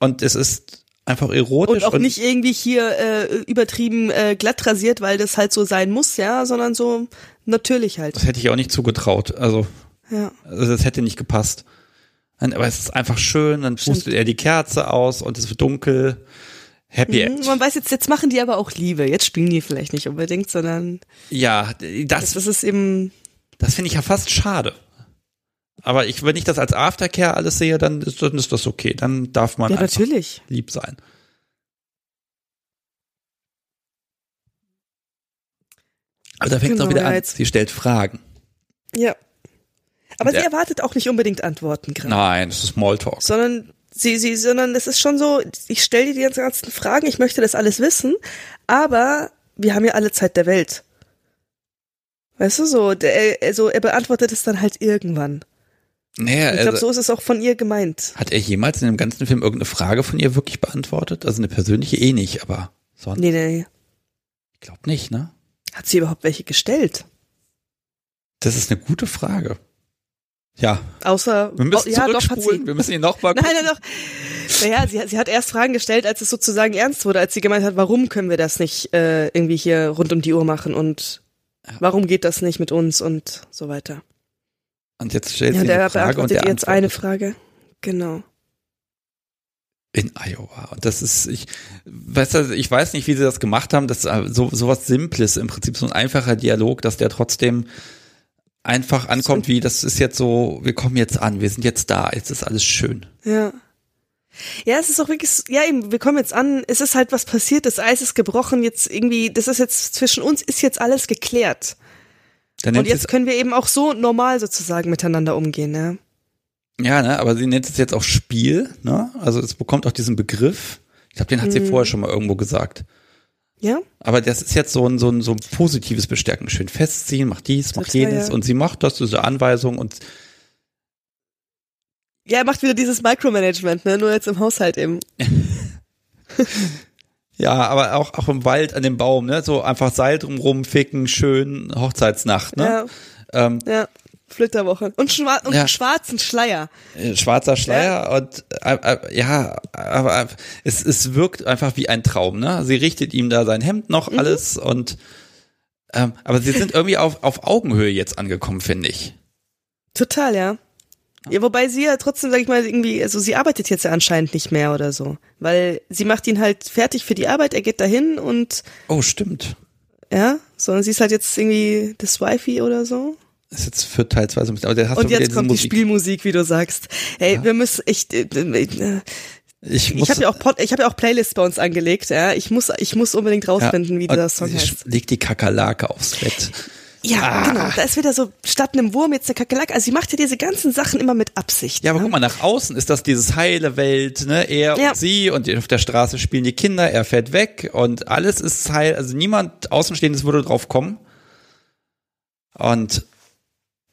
Und es ist einfach erotisch. Und auch nicht irgendwie hier äh, übertrieben äh, glatt rasiert, weil das halt so sein muss, ja, sondern so natürlich halt. Das hätte ich auch nicht zugetraut. Also, Ja. also das hätte nicht gepasst. Aber es ist einfach schön, dann pustet er die Kerze aus und es wird dunkel. Happy Mhm, End. man weiß jetzt, jetzt machen die aber auch Liebe. Jetzt spielen die vielleicht nicht unbedingt, sondern Ja, das, das ist eben, das finde ich ja fast schade. Aber ich, wenn ich das als Aftercare alles sehe, dann ist, dann ist das okay. Dann darf man ja natürlich. lieb sein. Aber da fängt es Genau, auch wieder an. jetzt- Sie stellt Fragen. Ja. Aber Der- sie erwartet auch nicht unbedingt Antworten gerade. Nein, das ist Smalltalk. sondern sie, sie, sondern es ist schon so, ich stelle dir die ganzen, ganzen Fragen, ich möchte das alles wissen, aber wir haben ja alle Zeit der Welt. Weißt du, so, der, also er beantwortet es dann halt irgendwann. Naja, Ich glaube, also, so ist es auch von ihr gemeint. hat er jemals in dem ganzen Film irgendeine Frage von ihr wirklich beantwortet? Also eine persönliche eh nicht, aber sonst, Nee, nee. ich glaube nicht, ne? Hat sie überhaupt welche gestellt? Das ist eine gute Frage. Ja, Außer, wir müssen oh, ja, doch, hat sie. wir müssen ihn nochmal Nein, nein, doch. Naja, sie, hat- sie hat erst Fragen gestellt, als es sozusagen ernst wurde, als sie gemeint hat, warum können wir das nicht äh, irgendwie hier rund um die Uhr machen und warum geht das nicht mit uns und so weiter. Und jetzt stellt Ja, sie der eine Frage und beantwortet der jetzt eine Frage. Genau. in Iowa. Und das ist, ich, weißt du, ich weiß nicht, wie sie das gemacht haben. Das ist äh, so, so was Simples im Prinzip, so ein einfacher Dialog, dass der trotzdem einfach ankommt, wie das ist jetzt so, wir kommen jetzt an, wir sind jetzt da, jetzt ist alles schön. Ja. Ja, es ist auch wirklich, ja eben, wir kommen jetzt an, es ist halt was passiert, das Eis ist gebrochen, jetzt irgendwie, das ist jetzt, zwischen uns ist jetzt alles geklärt. Dann Und jetzt können wir eben auch so normal sozusagen miteinander umgehen, ne? ja, ne, aber sie nennt es jetzt auch Spiel, ne? Also es bekommt auch diesen Begriff. Ich glaube, den hat sie Mhm. vorher schon mal irgendwo gesagt. Ja? Aber das ist jetzt so ein, so ein, so ein positives Bestärken. Schön festziehen, mach dies, mach Total, jenes. ja. Und sie macht das, diese Anweisung und Ja, er macht wieder dieses Micromanagement, ne? Nur jetzt im Haushalt eben. Ja, aber auch, auch im Wald an dem Baum, ne? So einfach Seil drumrum ficken, schön Hochzeitsnacht, ne? Ähm, Ja, ja. Flitterwoche. Und, schwa und Ja. schwarzen Schleier. äh, schwarzer Schleier und äh, äh, ja, aber äh, es, es wirkt einfach wie ein Traum, ne? Sie richtet ihm da sein Hemd noch Mhm. alles und ähm, aber sie sind irgendwie auf, auf Augenhöhe jetzt angekommen, finde ich. Total, ja. Ja, wobei sie ja trotzdem, sag ich mal, irgendwie, also sie arbeitet jetzt ja anscheinend nicht mehr oder so. Weil sie macht ihn halt fertig für die Arbeit, er geht dahin und Oh, stimmt. ja, sondern sie ist halt jetzt irgendwie das Wifey oder so. Ist jetzt für Teil 2 so ein bisschen, aber der hat Und jetzt kommt die Musik. Spielmusik, wie du sagst. Hey, wir müssen, ich, äh, äh, Ich, muss, ich habe ja auch Pod, ich habe ja auch Playlists bei uns angelegt, ja. Ich muss, ich muss unbedingt rausfinden, wie und dieser Song heißt. legt die Kakerlake aufs Bett. Ja, Ah. genau. Da ist wieder so statt einem Wurm jetzt eine Kakerlake. Also sie macht ja diese ganzen Sachen immer mit Absicht. Ja, aber ne? guck mal, nach außen ist das dieses heile Welt, ne? Er Ja. und sie und auf der Straße spielen die Kinder, er fährt weg und alles ist heil. Also niemand Außenstehendes würde drauf kommen. Und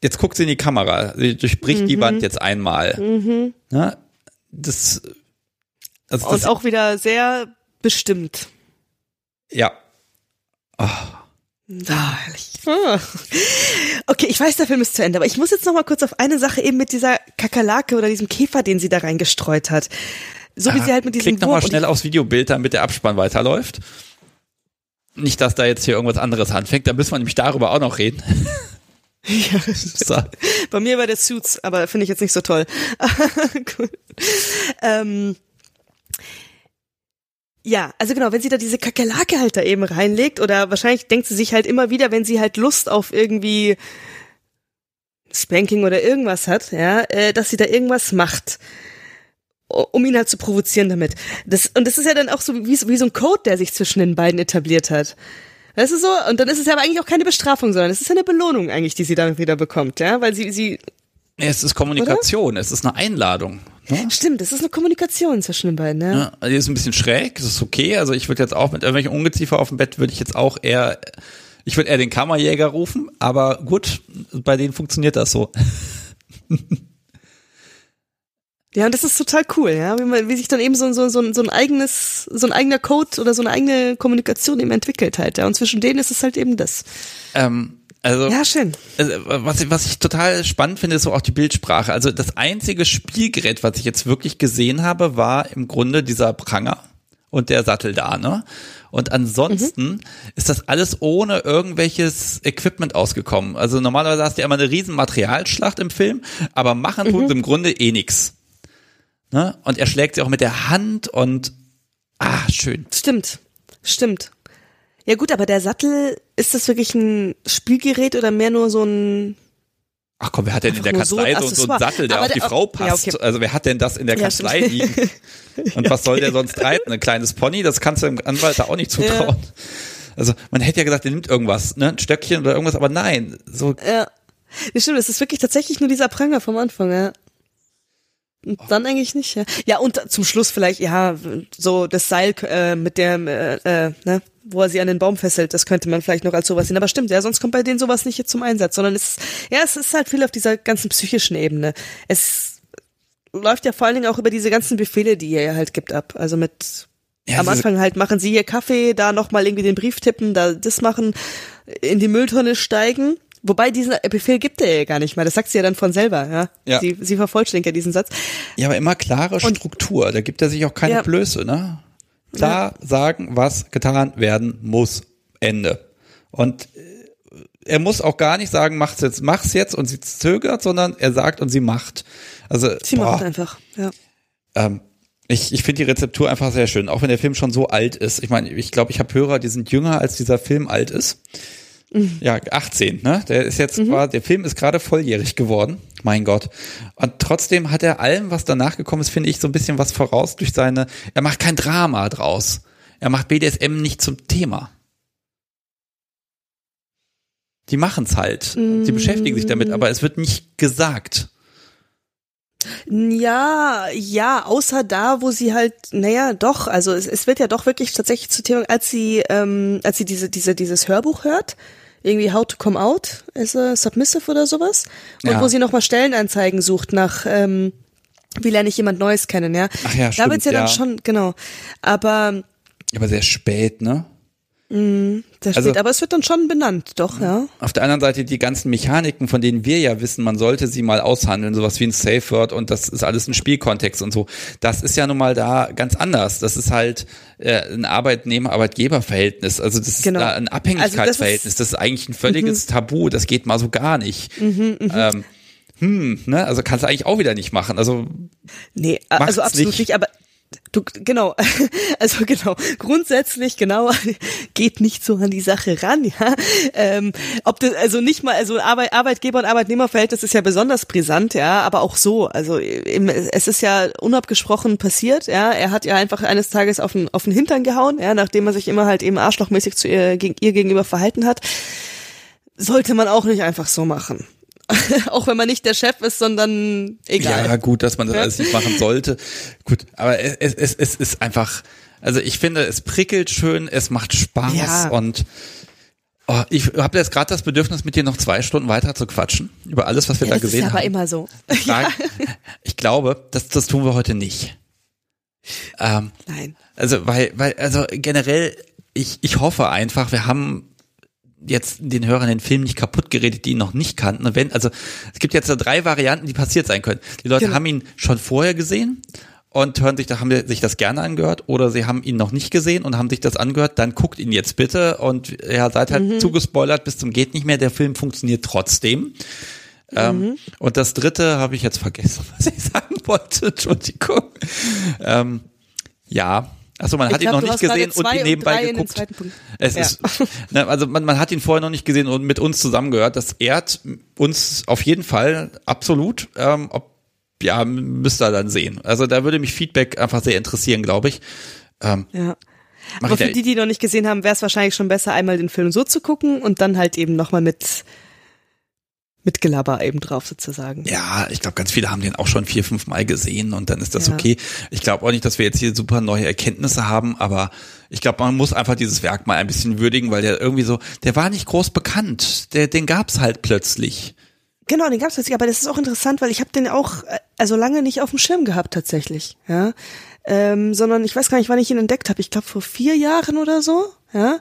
jetzt guckt sie in die Kamera. Sie durchbricht Mhm. die Wand jetzt einmal. Ne? Das, also das, Und auch wieder sehr bestimmt. ja. Ah, herrlich. Okay, ich weiß, der Film ist zu Ende, aber ich muss jetzt noch mal kurz auf eine Sache eben mit dieser Kakerlake oder diesem Käfer, den sie da reingestreut hat. So wie Ah, sie halt mit diesem Klick nochmal Wurm und schnell aufs Videobild, damit der Abspann weiterläuft. Nicht, dass da jetzt hier irgendwas anderes anfängt, da müssen wir nämlich darüber auch noch reden. Ja, So. Bei mir war der Suits, aber finde ich jetzt nicht so toll. cool. ähm, ja, also genau, wenn sie da diese Kakerlake halt da eben reinlegt oder wahrscheinlich denkt sie sich halt immer wieder, wenn sie halt Lust auf irgendwie Spanking oder irgendwas hat, ja, äh, dass sie da irgendwas macht, um ihn halt zu provozieren damit. Das, und das ist ja dann auch so wie, so- wie so ein Code, der sich zwischen den beiden etabliert hat. Weißt du so? Und dann ist es ja aber eigentlich auch keine Bestrafung, sondern es ist ja eine Belohnung eigentlich, die sie dann wieder bekommt, ja, weil sie, sie, Es ist Kommunikation, es ist eine Einladung. Ne? stimmt, es ist eine Kommunikation zwischen den beiden, ja. Ja, also die ist ein bisschen schräg, das ist okay. Also ich würde jetzt auch mit irgendwelchen Ungeziefer auf dem Bett würde ich jetzt auch eher, ich würde eher den Kammerjäger rufen, aber gut, bei denen funktioniert das so. Ja, und das ist total cool, ja, wie, man, wie sich dann eben so, so, so, ein- so ein eigenes, so ein eigener Code oder so eine eigene Kommunikation eben entwickelt halt, ja. Und zwischen denen ist es halt eben das. Ähm, also, Ja, schön. also was, ich- was ich total spannend finde, ist so auch die Bildsprache. Also das einzige Spielgerät, was ich jetzt wirklich gesehen habe, war im Grunde dieser Pranger und der Sattel da, ne? Und ansonsten ist das alles ohne irgendwelches Equipment ausgekommen. Also normalerweise hast du ja immer eine riesen Materialschlacht im Film, aber machen tun sie im Grunde eh nix. Ne? Und er schlägt sie auch mit der Hand und ah, schön. Stimmt. Stimmt. Ja gut, aber der Sattel, ist das wirklich ein Spielgerät oder mehr nur so ein Ach komm, wer hat denn in der Kanzlei so, so einen. Sattel, der auf die der- Frau ja, passt? okay. Also wer hat denn das in der Ja, Kanzlei liegen? Und was soll der sonst reiten? Ein kleines Pony? Das kannst du dem Anwalt da auch nicht zutrauen. Also man hätte ja gesagt, er nimmt irgendwas, ne? ein Stöckchen oder irgendwas, aber nein. So, Ja. Das stimmt, es ist wirklich tatsächlich nur dieser Pranger vom Anfang, ja. Dann eigentlich nicht, ja. Ja, und zum Schluss vielleicht, ja, so das Seil äh, mit dem, äh, äh, ne, wo er sie an den Baum fesselt, das könnte man vielleicht noch als sowas sehen. Aber stimmt, ja, sonst kommt bei denen sowas nicht zum Einsatz, sondern es, ja, es ist halt viel auf dieser ganzen psychischen Ebene. Es läuft ja vor allen Dingen auch über diese ganzen Befehle, die er halt gibt, ab. Also mit ja, am Anfang halt machen sie hier Kaffee, da nochmal irgendwie den Brief tippen, da das machen, in die Mülltonne steigen Wobei diesen Befehl gibt er ja gar nicht mal. Das sagt sie ja dann von selber, ja. ja. Sie, sie vervollständigt ja diesen Satz. Ja, aber immer klare Struktur. Und, da gibt er sich auch keine ja. Blöße, ne? Klar ja. sagen, was getan werden muss. Ende. Und äh, er muss auch gar nicht sagen, mach's jetzt, mach's jetzt und sie zögert, sondern er sagt und sie macht. Also sie boah, macht einfach, ja. Ähm, ich, ich finde die Rezeptur einfach sehr schön, auch wenn der Film schon so alt ist. Ich meine, ich glaube, ich habe Hörer, die sind jünger, als dieser Film alt ist. Mhm. Ja, 18, ne? Der ist jetzt, mhm. war, der Film ist gerade volljährig geworden. Mein Gott. Und trotzdem hat er allem, was danach gekommen ist, finde ich, so ein bisschen was voraus durch seine, er macht kein Drama draus. Er macht BDSM nicht zum Thema. Die machen's halt. Mhm. Die beschäftigen sich damit, aber es wird nicht gesagt. Ja, ja, außer da, wo sie halt, naja, doch, also es, es wird ja doch wirklich tatsächlich zu Thema, als sie, ähm, als sie diese, diese, dieses Hörbuch hört, irgendwie How to Come Out as a Submissive oder sowas. Und ja. wo sie nochmal Stellenanzeigen sucht nach, ähm, wie lerne ich jemand Neues kennen, ja. Ach ja, da stimmt, wird's ja, ja dann schon, genau. Aber. Aber sehr spät, ne? Mm, das also, steht, aber es wird dann schon benannt, doch, ja. Auf der anderen Seite die ganzen Mechaniken, von denen wir ja wissen, man sollte sie mal aushandeln, sowas wie ein Safe Word und das ist alles ein Spielkontext und so. Das ist ja nun mal da ganz anders. Das ist halt äh, ein Arbeitnehmer-Arbeitgeber-Verhältnis. Also das ist genau. da ein Abhängigkeitsverhältnis. Also das, ist, das, ist, eigentlich ein völliges mhm. Tabu. Das geht mal so gar nicht. Mhm, mh. ähm, hm, ne, also kannst du eigentlich auch wieder nicht machen. Also nee, also absolut nicht, nicht aber Du, genau, also genau, grundsätzlich genau, geht nicht so an die Sache ran, ja. Ähm, ob das, also nicht mal, also Arbeit, Arbeitgeber- und Arbeitnehmerverhältnis ist ja besonders brisant, ja, aber auch so. Also es ist ja unabgesprochen passiert, ja. Er hat ja einfach eines Tages auf den, auf den Hintern gehauen, ja, nachdem er sich immer halt eben arschlochmäßig zu ihr, gegen, ihr gegenüber verhalten hat. Sollte man auch nicht einfach so machen. auch wenn man nicht der Chef ist, sondern egal. Ja, gut, dass man das alles nicht machen sollte. Gut, aber es, es, es ist einfach, also ich finde, es prickelt schön, es macht Spaß ja. und oh, ich habe jetzt gerade das Bedürfnis, mit dir noch zwei Stunden weiter zu quatschen über alles, was wir ja, da gesehen haben. Das ist aber immer so. Ich, frage, ich glaube, das, das tun wir heute nicht. Ähm, Nein. Also, weil, weil, also generell, ich, ich hoffe einfach, wir haben jetzt den Hörern den Film nicht kaputt geredet, die ihn noch nicht kannten. Und wenn, also es gibt jetzt so drei Varianten, die passiert sein können. Die Leute genau. haben ihn schon vorher gesehen und hören sich, da haben sich das gerne angehört, oder sie haben ihn noch nicht gesehen und haben sich das angehört, dann guckt ihn jetzt bitte und ja, seid halt mhm. zugespoilert bis zum geht nicht mehr. Der Film funktioniert trotzdem. Ähm, mhm. Ähm, und das dritte habe ich jetzt vergessen, was ich sagen wollte. Entschuldigung. Ähm, ja, Achso, man ich hat glaub, ihn noch nicht gesehen und ihn nebenbei geguckt. Es ja. ist, ne, also man, man hat ihn vorher noch nicht gesehen und mit uns zusammengehört. Das ehrt uns auf jeden Fall absolut. Ähm, ob, ja, müsst ihr dann sehen. Also da würde mich Feedback einfach sehr interessieren, glaube ich. Ähm, ja. Aber für die, die noch nicht gesehen haben, wäre es wahrscheinlich schon besser, einmal den Film so zu gucken und dann halt eben nochmal mit mit Gelaber eben drauf sozusagen. Ja, ich glaube, ganz viele haben den auch schon vier, fünf Mal gesehen und dann ist das ja. okay. Ich glaube auch nicht, dass wir jetzt hier super neue Erkenntnisse haben, aber ich glaube, man muss einfach dieses Werk mal ein bisschen würdigen, weil der irgendwie so, der war nicht groß bekannt, der, den gab's halt plötzlich. Genau, den gab's plötzlich, aber das ist auch interessant, weil ich habe den auch äh, also lange nicht auf dem Schirm gehabt tatsächlich, ja. Ähm, sondern ich weiß gar nicht, wann ich ihn entdeckt habe. Ich glaube vor vier Jahren oder so, ja.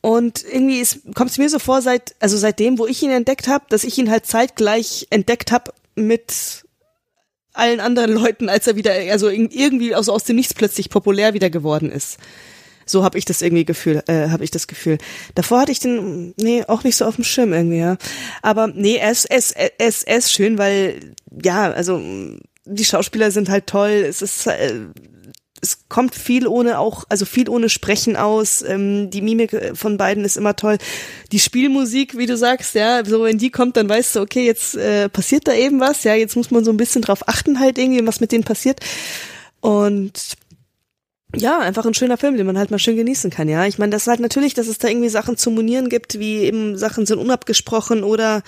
Und irgendwie kommt es mir so vor, seit, also seitdem, wo ich ihn entdeckt habe, dass ich ihn halt zeitgleich entdeckt habe mit allen anderen Leuten, als er wieder, also irgendwie also aus dem Nichts plötzlich populär wieder geworden ist. So habe ich das irgendwie Gefühl, äh, habe ich das Gefühl. Davor hatte ich den, nee, auch nicht so auf dem Schirm irgendwie, ja. Aber nee, es ist, es, ist schön, weil, ja, also die Schauspieler sind halt toll, es ist äh, es kommt viel ohne auch, also viel ohne Sprechen aus. Ähm, die Mimik äh, von beiden ist immer toll. Die Spielmusik, wie du sagst, ja, so wenn die kommt, dann weißt du, okay, jetzt äh, passiert da eben was, ja, jetzt muss man so ein bisschen drauf achten halt irgendwie, was mit denen passiert. Und ja, einfach ein schöner Film, den man halt mal schön genießen kann, ja. Ich meine, das ist halt natürlich, dass es da irgendwie Sachen zu monieren gibt, wie eben Sachen sind unabgesprochen oder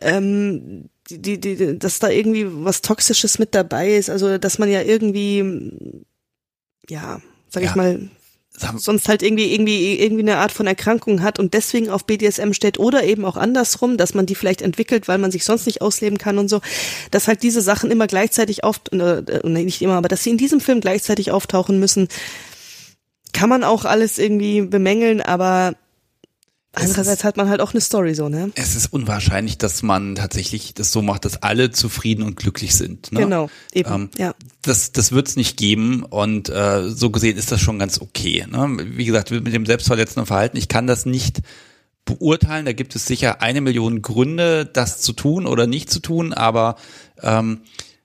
ähm, die, die, die, dass da irgendwie was Toxisches mit dabei ist, also dass man ja irgendwie, ja, sag Ja. ich mal, sonst halt irgendwie irgendwie irgendwie eine Art von Erkrankung hat und deswegen auf BDSM steht oder eben auch andersrum, dass man die vielleicht entwickelt, weil man sich sonst nicht ausleben kann und so, dass halt diese Sachen immer gleichzeitig auf äh, äh, nicht immer, aber dass sie in diesem Film gleichzeitig auftauchen müssen, kann man auch alles irgendwie bemängeln, aber Andererseits hat man halt auch eine Story so, ne? Es ist unwahrscheinlich, dass man tatsächlich das so macht, dass alle zufrieden und glücklich sind. Ne? Genau, eben, Ähm, ja. Das, das wird es nicht geben und äh, so gesehen ist das schon ganz okay. Ne? Wie gesagt, mit dem selbstverletzenden Verhalten, ich kann das nicht beurteilen. Da gibt es sicher eine Million Gründe, das zu tun oder nicht zu tun, aber ähm,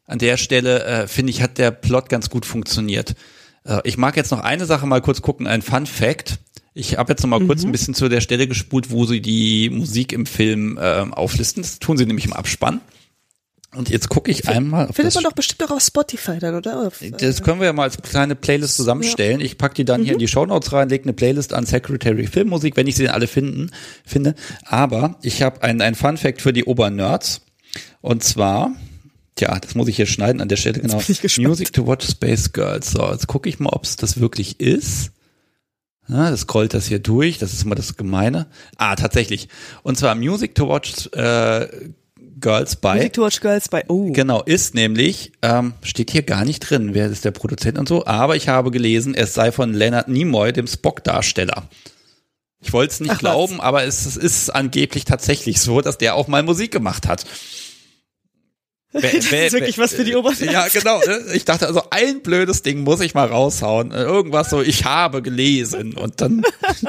an der Stelle äh, finde ich, hat der Plot ganz gut funktioniert. Äh, ich mag jetzt noch eine Sache mal kurz gucken, ein Fun Fact. Ich habe jetzt noch mal kurz ein bisschen zu der Stelle gespult, wo sie die Musik im Film ähm, auflisten. Das tun sie nämlich im Abspann. Und jetzt gucke ich einmal. ob Findet man doch bestimmt auch auf Spotify dann, oder? Auf, äh, das können wir ja mal als kleine Playlist zusammenstellen. Ich pack die dann hier in die Shownotes rein, lege eine Playlist an Secretary Filmmusik, wenn ich sie alle finden, finde. Aber ich habe ein, ein Fun Fact für die Obernerds. Und zwar, tja, das muss ich hier schneiden an der Stelle, genau. Music to Watch Space Girls. So, jetzt gucke ich mal, ob es das wirklich ist. Ja, das scrollt das hier durch, das ist immer das Gemeine. Ah, tatsächlich. Und zwar Music to Watch äh, Girls by Music to Watch Girls bei, oh. Genau, ist nämlich, ähm, steht hier gar nicht drin, wer ist der Produzent und so, aber ich habe gelesen, es sei von Leonard Nimoy, dem Spock-Darsteller. Ich wollte es nicht Ach, was. glauben, aber es, es ist angeblich tatsächlich so, dass der auch mal Musik gemacht hat. Das ist wirklich was für die Obernerds. Ja, genau. ne? Ich dachte, also ein blödes Ding muss ich mal raushauen. Äh, Irgendwas so, ich habe gelesen und dann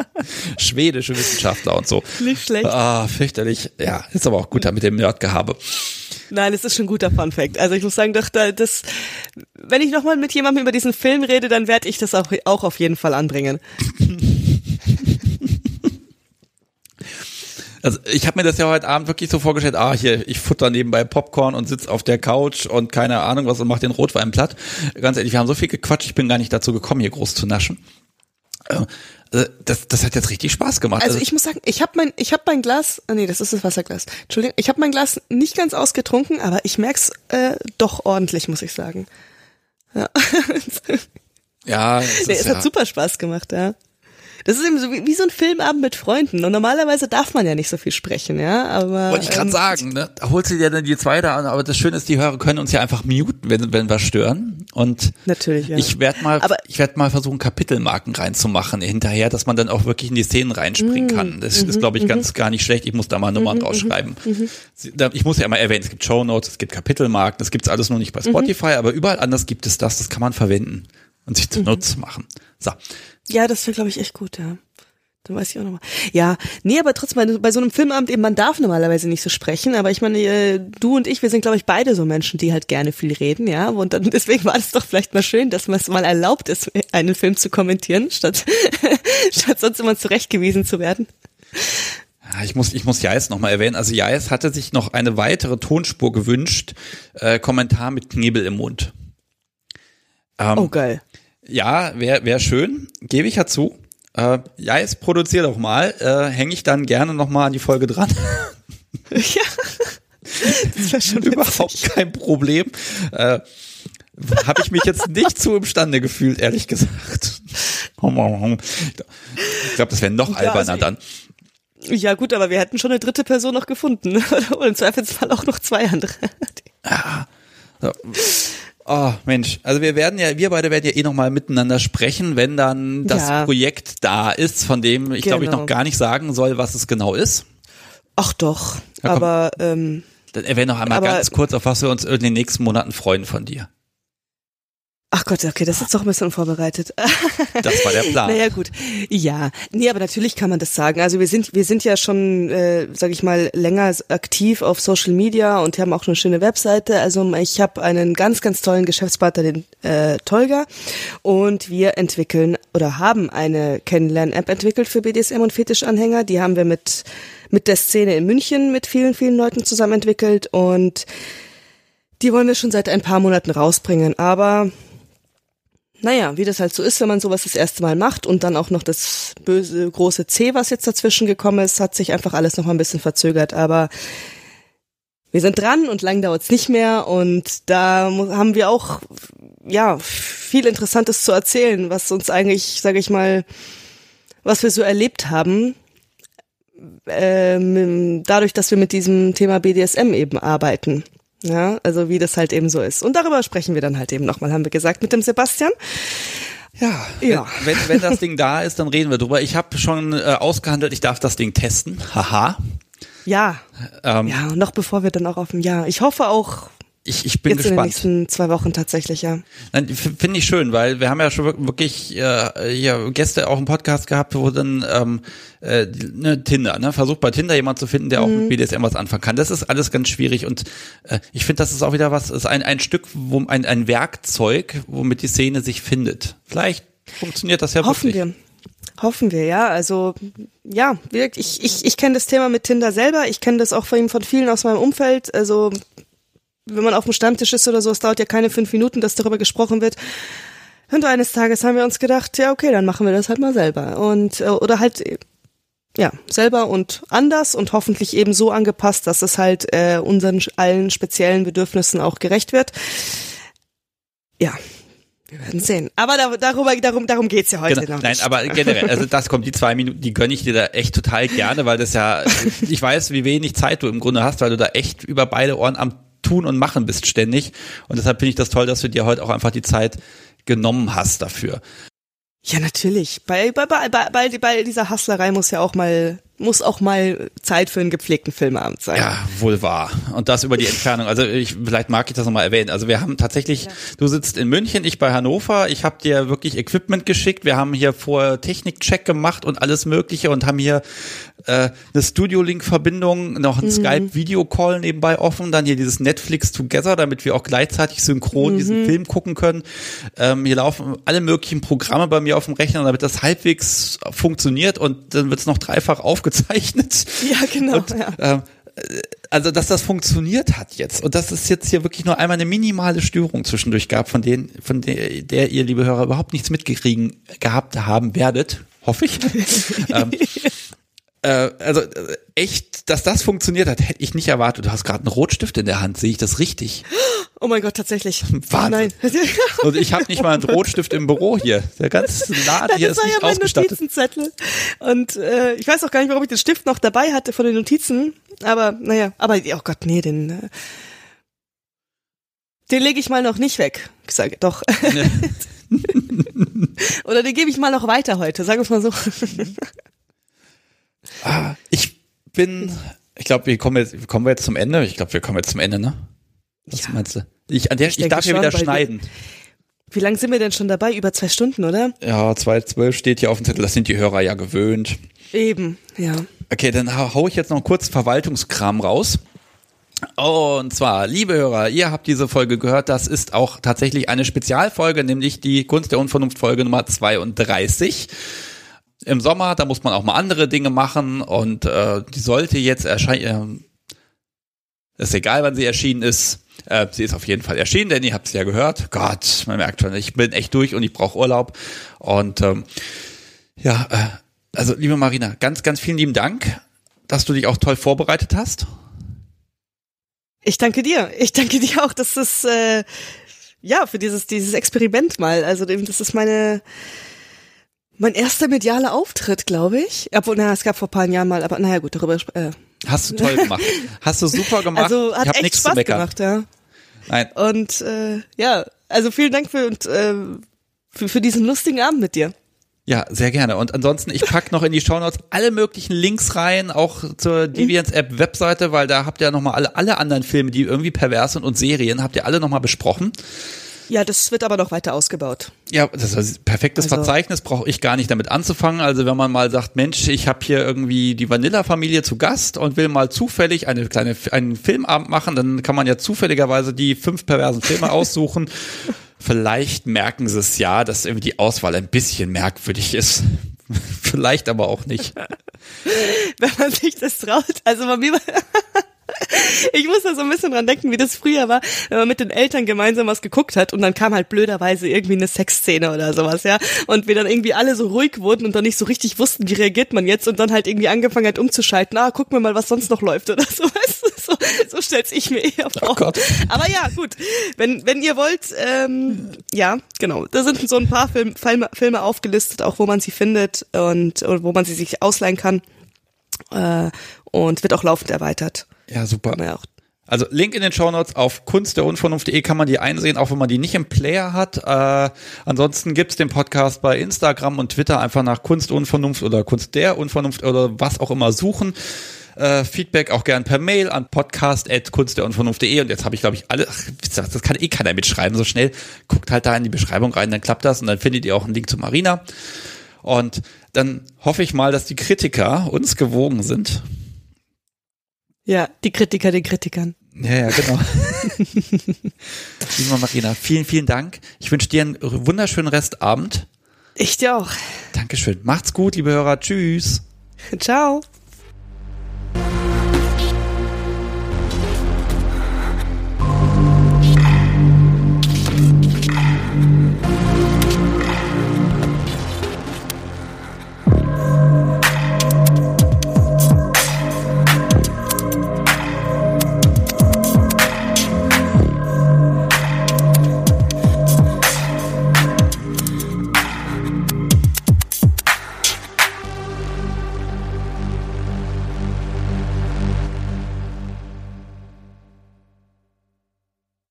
schwedische Wissenschaftler und so. Nicht schlecht. Ah, fürchterlich. Ja, ist aber auch gut da mit dem Nerdgehabe. Nein, es ist schon ein guter Fun Fact. Also ich muss sagen, doch, da, das, wenn ich nochmal mit jemandem über diesen Film rede, dann werde ich das auch, auch auf jeden Fall anbringen. Also ich habe mir das ja heute Abend wirklich so vorgestellt, ah, hier, ich futter nebenbei Popcorn und sitz auf der Couch und keine Ahnung was und mach den Rotwein platt. Ganz ehrlich, wir haben so viel gequatscht, ich bin gar nicht dazu gekommen, hier groß zu naschen. Äh, äh, Das, das hat jetzt richtig Spaß gemacht. Also ich muss sagen, ich habe mein, ich habe mein Glas, ah, nee, das ist das Wasserglas. Entschuldigung, ich habe mein Glas nicht ganz ausgetrunken, aber ich merk's äh, doch ordentlich, muss ich sagen. Ja, ja, es nee, es ja hat super Spaß gemacht, ja. Das ist eben so wie, wie so ein Filmabend mit Freunden. Und normalerweise darf man ja nicht so viel sprechen, ja. Aber wollte ich gerade ähm, sagen, ne? Da holst du dir dann die zweite an, aber das Schöne ist, die Hörer können uns ja einfach muten, wenn, wenn wir stören. Und Natürlich, ja. ich werde mal, Aber- ich werde mal versuchen, Kapitelmarken reinzumachen hinterher, dass man dann auch wirklich in die Szenen reinspringen Mm, kann. Das mhm, ist, glaube ich, ganz gar nicht schlecht. Ich muss da mal Nummern draufschreiben. Sie- da- Ich muss ja mal erwähnen, es gibt Shownotes, es gibt Kapitelmarken, das gibt's alles nur nicht bei Mhm. Spotify, aber überall anders gibt es das, das kann man verwenden und sich Mhm. zunutze machen. So. Ja, das wäre, glaube ich, echt gut, ja. Dann weiß ich auch nochmal. Ja, nee, aber trotzdem, bei, so einem Filmabend eben, man darf normalerweise nicht so sprechen, aber ich meine, äh, du und ich, wir sind, glaube ich, beide so Menschen, die halt gerne viel reden, ja. Und dann deswegen war es doch vielleicht mal schön, dass man es mal erlaubt ist, einen Film zu kommentieren, statt, statt sonst immer zurechtgewiesen zu werden. Ja, Ich muss, ich muss Jais nochmal erwähnen. Also Jais hatte sich noch eine weitere Tonspur gewünscht. Äh, Kommentar mit Knebel im Mund. Ähm, Oh, geil. Ja, wäre wär schön, gebe ich ja zu. Äh, Jais, produzier doch mal. Äh, Hänge ich dann gerne nochmal an die Folge dran. ja. Das wäre schon Überhaupt kein Problem. Äh, Habe ich mich jetzt nicht zu imstande gefühlt, ehrlich gesagt. Ich glaube, das wäre noch Ja, alberner also dann. Ja, gut, aber wir hätten schon eine dritte Person noch gefunden. Oder im Zweifelsfall auch noch zwei andere. So. Oh, Mensch, also wir werden ja, wir beide werden ja eh nochmal miteinander sprechen, wenn dann das Ja. Projekt da ist, von dem ich glaube ich Genau. noch gar nicht sagen soll, was es genau ist. Ach doch, komm. aber ähm, Dann erwähne noch einmal ganz kurz, auf was wir uns in den nächsten Monaten freuen von dir. Ach Gott, okay, das ist doch ein bisschen unvorbereitet. Das war der Plan. Naja, gut. Ja, nee, aber natürlich kann man das sagen. Also wir sind, wir sind ja schon, äh, sag ich mal, länger aktiv auf Social Media und haben auch eine schöne Webseite. Also ich habe einen ganz, ganz tollen Geschäftspartner, den äh, Tolga, und wir entwickeln oder haben eine Kennenlern-App entwickelt für BDSM und Fetischanhänger. Die haben wir mit mit der Szene in München mit vielen, vielen Leuten zusammen entwickelt und die wollen wir schon seit ein paar Monaten rausbringen. Aber naja, wie das halt so ist, wenn man sowas das erste Mal macht und dann auch noch das böse große C, was jetzt dazwischen gekommen ist, hat sich einfach alles noch mal ein bisschen verzögert. Aber wir sind dran und lang dauert's nicht mehr und da haben wir auch ja viel Interessantes zu erzählen, was uns eigentlich, sage ich mal, was wir so erlebt haben, ähm, dadurch, dass wir mit diesem Thema BDSM eben arbeiten. Ja, also wie das halt eben so ist. Und darüber sprechen wir dann halt eben nochmal, haben wir gesagt, mit dem Sebastian. Ja, ja. Wenn, wenn, das Ding da ist, dann reden wir drüber. Ich habe schon äh, ausgehandelt, ich darf das Ding testen. Haha. Ja. Ähm, ja, noch bevor wir dann auch auf dem Jahr. Ich hoffe auch ich, ich bin Jetzt gespannt. In den nächsten zwei Wochen tatsächlich, ja. Finde ich schön, weil wir haben ja schon wirklich äh, ja, Gäste auch im Podcast gehabt, wo dann ähm, äh, ne, Tinder, ne, versucht bei Tinder jemand zu finden, der mhm. auch mit BDSM was anfangen kann. Das ist alles ganz schwierig und äh, ich finde, das ist auch wieder was, ist ein, ein Stück, wo ein, ein Werkzeug, womit die Szene sich findet. Vielleicht funktioniert das ja Hoffen wirklich. wir. Hoffen wir, ja. Also ja, ich, ich, ich kenne das Thema mit Tinder selber. Ich kenne das auch von ihm von vielen aus meinem Umfeld. Also wenn man auf dem Stammtisch ist oder so, es dauert ja keine fünf Minuten, dass darüber gesprochen wird. Und eines Tages haben wir uns gedacht, ja, okay, dann machen wir das halt mal selber. Und, äh, oder halt, ja, selber und anders und hoffentlich eben so angepasst, dass es halt äh, unseren allen speziellen Bedürfnissen auch gerecht wird. Ja, wir werden sehen. Aber da, darüber, darum, darum geht's ja heute genau. noch. Nein, aber generell, also das kommt, die zwei Minuten, die gönne ich dir da echt total gerne, weil das ja, ich weiß, wie wenig Zeit du im Grunde hast, weil du da echt über beide Ohren am Tun und Machen bist ständig. Und deshalb finde ich das toll, dass du dir heute auch einfach die Zeit genommen hast dafür. Ja, natürlich. Bei, bei, bei, bei, bei dieser Hasslerei muss ja auch mal muss auch mal Zeit für einen gepflegten Filmabend sein. Ja, wohl wahr. Und das über die Entfernung. Also ich, vielleicht mag ich das nochmal erwähnen. Also wir haben tatsächlich, ja. du sitzt in München, ich bei Hannover. Ich habe dir wirklich Equipment geschickt. Wir haben hier vor Technikcheck gemacht und alles Mögliche und haben hier äh, eine Studio-Link-Verbindung, noch ein mhm. Skype-Video-Call nebenbei offen, dann hier dieses Netflix Together, damit wir auch gleichzeitig synchron mhm. diesen Film gucken können. Ähm, hier laufen alle möglichen Programme bei mir auf dem Rechner, damit das halbwegs funktioniert und dann wird es noch dreifach aufgezeichnet. Ja, genau. Und, ja. Ähm, also dass das funktioniert hat jetzt und dass es jetzt hier wirklich nur einmal eine minimale Störung zwischendurch gab, von denen, von der, der ihr, liebe Hörer, überhaupt nichts mitgekriegen gehabt haben werdet, hoffe ich. ähm, äh, also äh, echt, dass das funktioniert hat, hätte ich nicht erwartet. Du hast gerade einen Rotstift in der Hand, sehe ich das richtig? Oh mein Gott, tatsächlich. Wahnsinn. Nein. Und ich habe nicht mal einen Rotstift im Büro hier. Der ganze Laden hier ist nicht ja ausgestattet. Notizenzettel. Und äh, ich weiß auch gar nicht, warum ich den Stift noch dabei hatte von den Notizen. Aber naja, aber oh Gott, nee, den äh, den lege ich mal noch nicht weg. Ich sage doch. Oder den gebe ich mal noch weiter heute, sagen wir es mal so. Ah, ich bin, ich glaube, wir kommen jetzt, kommen wir jetzt zum Ende. Ich glaube, wir kommen jetzt zum Ende, ne? Was ja. meinst du? Ich, an der, ich, ich darf ja wieder schneiden. Wie lange sind wir denn schon dabei? Über zwei Stunden, oder? Ja, zwei zwölf steht hier auf dem Zettel. Das sind die Hörer ja gewöhnt. Eben, ja. Okay, dann hau ich jetzt noch kurz Verwaltungskram raus. Und zwar, liebe Hörer, ihr habt diese Folge gehört. Das ist auch tatsächlich eine Spezialfolge, nämlich die Kunst der Unvernunft Folge Nummer 32 im Sommer, da muss man auch mal andere Dinge machen und äh, die sollte jetzt erscheinen. Äh, ist egal, wann sie erschienen ist. Äh, sie ist auf jeden Fall erschienen, denn ihr habt sie ja gehört. Gott, man merkt schon, ich bin echt durch und ich brauche Urlaub. Und ähm, ja, äh, also liebe Marina, ganz, ganz vielen lieben Dank, dass du dich auch toll vorbereitet hast. Ich danke dir. Ich danke dir auch, dass das äh, ja für dieses dieses Experiment mal. Also das ist meine mein erster medialer Auftritt, glaube ich. Obwohl, naja, es gab vor ein paar Jahren mal, aber naja, gut, darüber. Äh. Hast du toll gemacht. Hast du super gemacht. Also hat echt Spaß gemacht, ja. Nein. Und äh, ja, also vielen Dank für, und, äh, für, für diesen lustigen Abend mit dir. Ja, sehr gerne. Und ansonsten, ich pack noch in die Shownotes alle möglichen Links rein, auch zur Deviants App Webseite, weil da habt ihr nochmal alle, alle anderen Filme, die irgendwie pervers sind und Serien, habt ihr alle nochmal besprochen. Ja, das wird aber noch weiter ausgebaut. Ja, das ist ein perfektes also. Verzeichnis, brauche ich gar nicht damit anzufangen. Also wenn man mal sagt, Mensch, ich habe hier irgendwie die Vanilla-Familie zu Gast und will mal zufällig eine kleine, einen Filmabend machen, dann kann man ja zufälligerweise die fünf perversen Filme aussuchen. Vielleicht merken sie es ja, dass irgendwie die Auswahl ein bisschen merkwürdig ist. Vielleicht aber auch nicht. Wenn man sich das traut. Also bei mir, ich muss da so ein bisschen dran denken, wie das früher war, wenn man mit den Eltern gemeinsam was geguckt hat und dann kam halt blöderweise irgendwie eine Sexszene oder sowas, ja. Und wir dann irgendwie alle so ruhig wurden und dann nicht so richtig wussten, wie reagiert man jetzt und dann halt irgendwie angefangen hat umzuschalten, ah, guck mir mal, was sonst noch läuft oder so, weißt du? So, so stell's ich mir eher vor. Oh. Aber ja, gut. Wenn, wenn ihr wollt, ähm, ja, genau. Da sind so ein paar Film, Filme, Filme aufgelistet, auch wo man sie findet und, und wo man sie sich ausleihen kann. Äh, und wird auch laufend erweitert. Ja, super. Ja also Link in den Show Notes auf kunstderunvernunft.de kann man die einsehen, auch wenn man die nicht im Player hat. Äh, ansonsten gibt's den Podcast bei Instagram und Twitter einfach nach Kunstunvernunft oder Kunst der Unvernunft oder was auch immer suchen. Äh, Feedback auch gern per Mail an podcast.kunstderunvernunft.de und jetzt habe ich glaube ich alle, ach, das kann eh keiner mitschreiben so schnell. Guckt halt da in die Beschreibung rein, dann klappt das und dann findet ihr auch einen Link zu Marina. Und dann hoffe ich mal, dass die Kritiker uns gewogen sind. Ja, die Kritiker den Kritikern. Ja, ja, genau. Liebe Marina, vielen, vielen Dank. Ich wünsche dir einen wunderschönen Restabend. Ich dir auch. Dankeschön. Macht's gut, liebe Hörer. Tschüss. Ciao.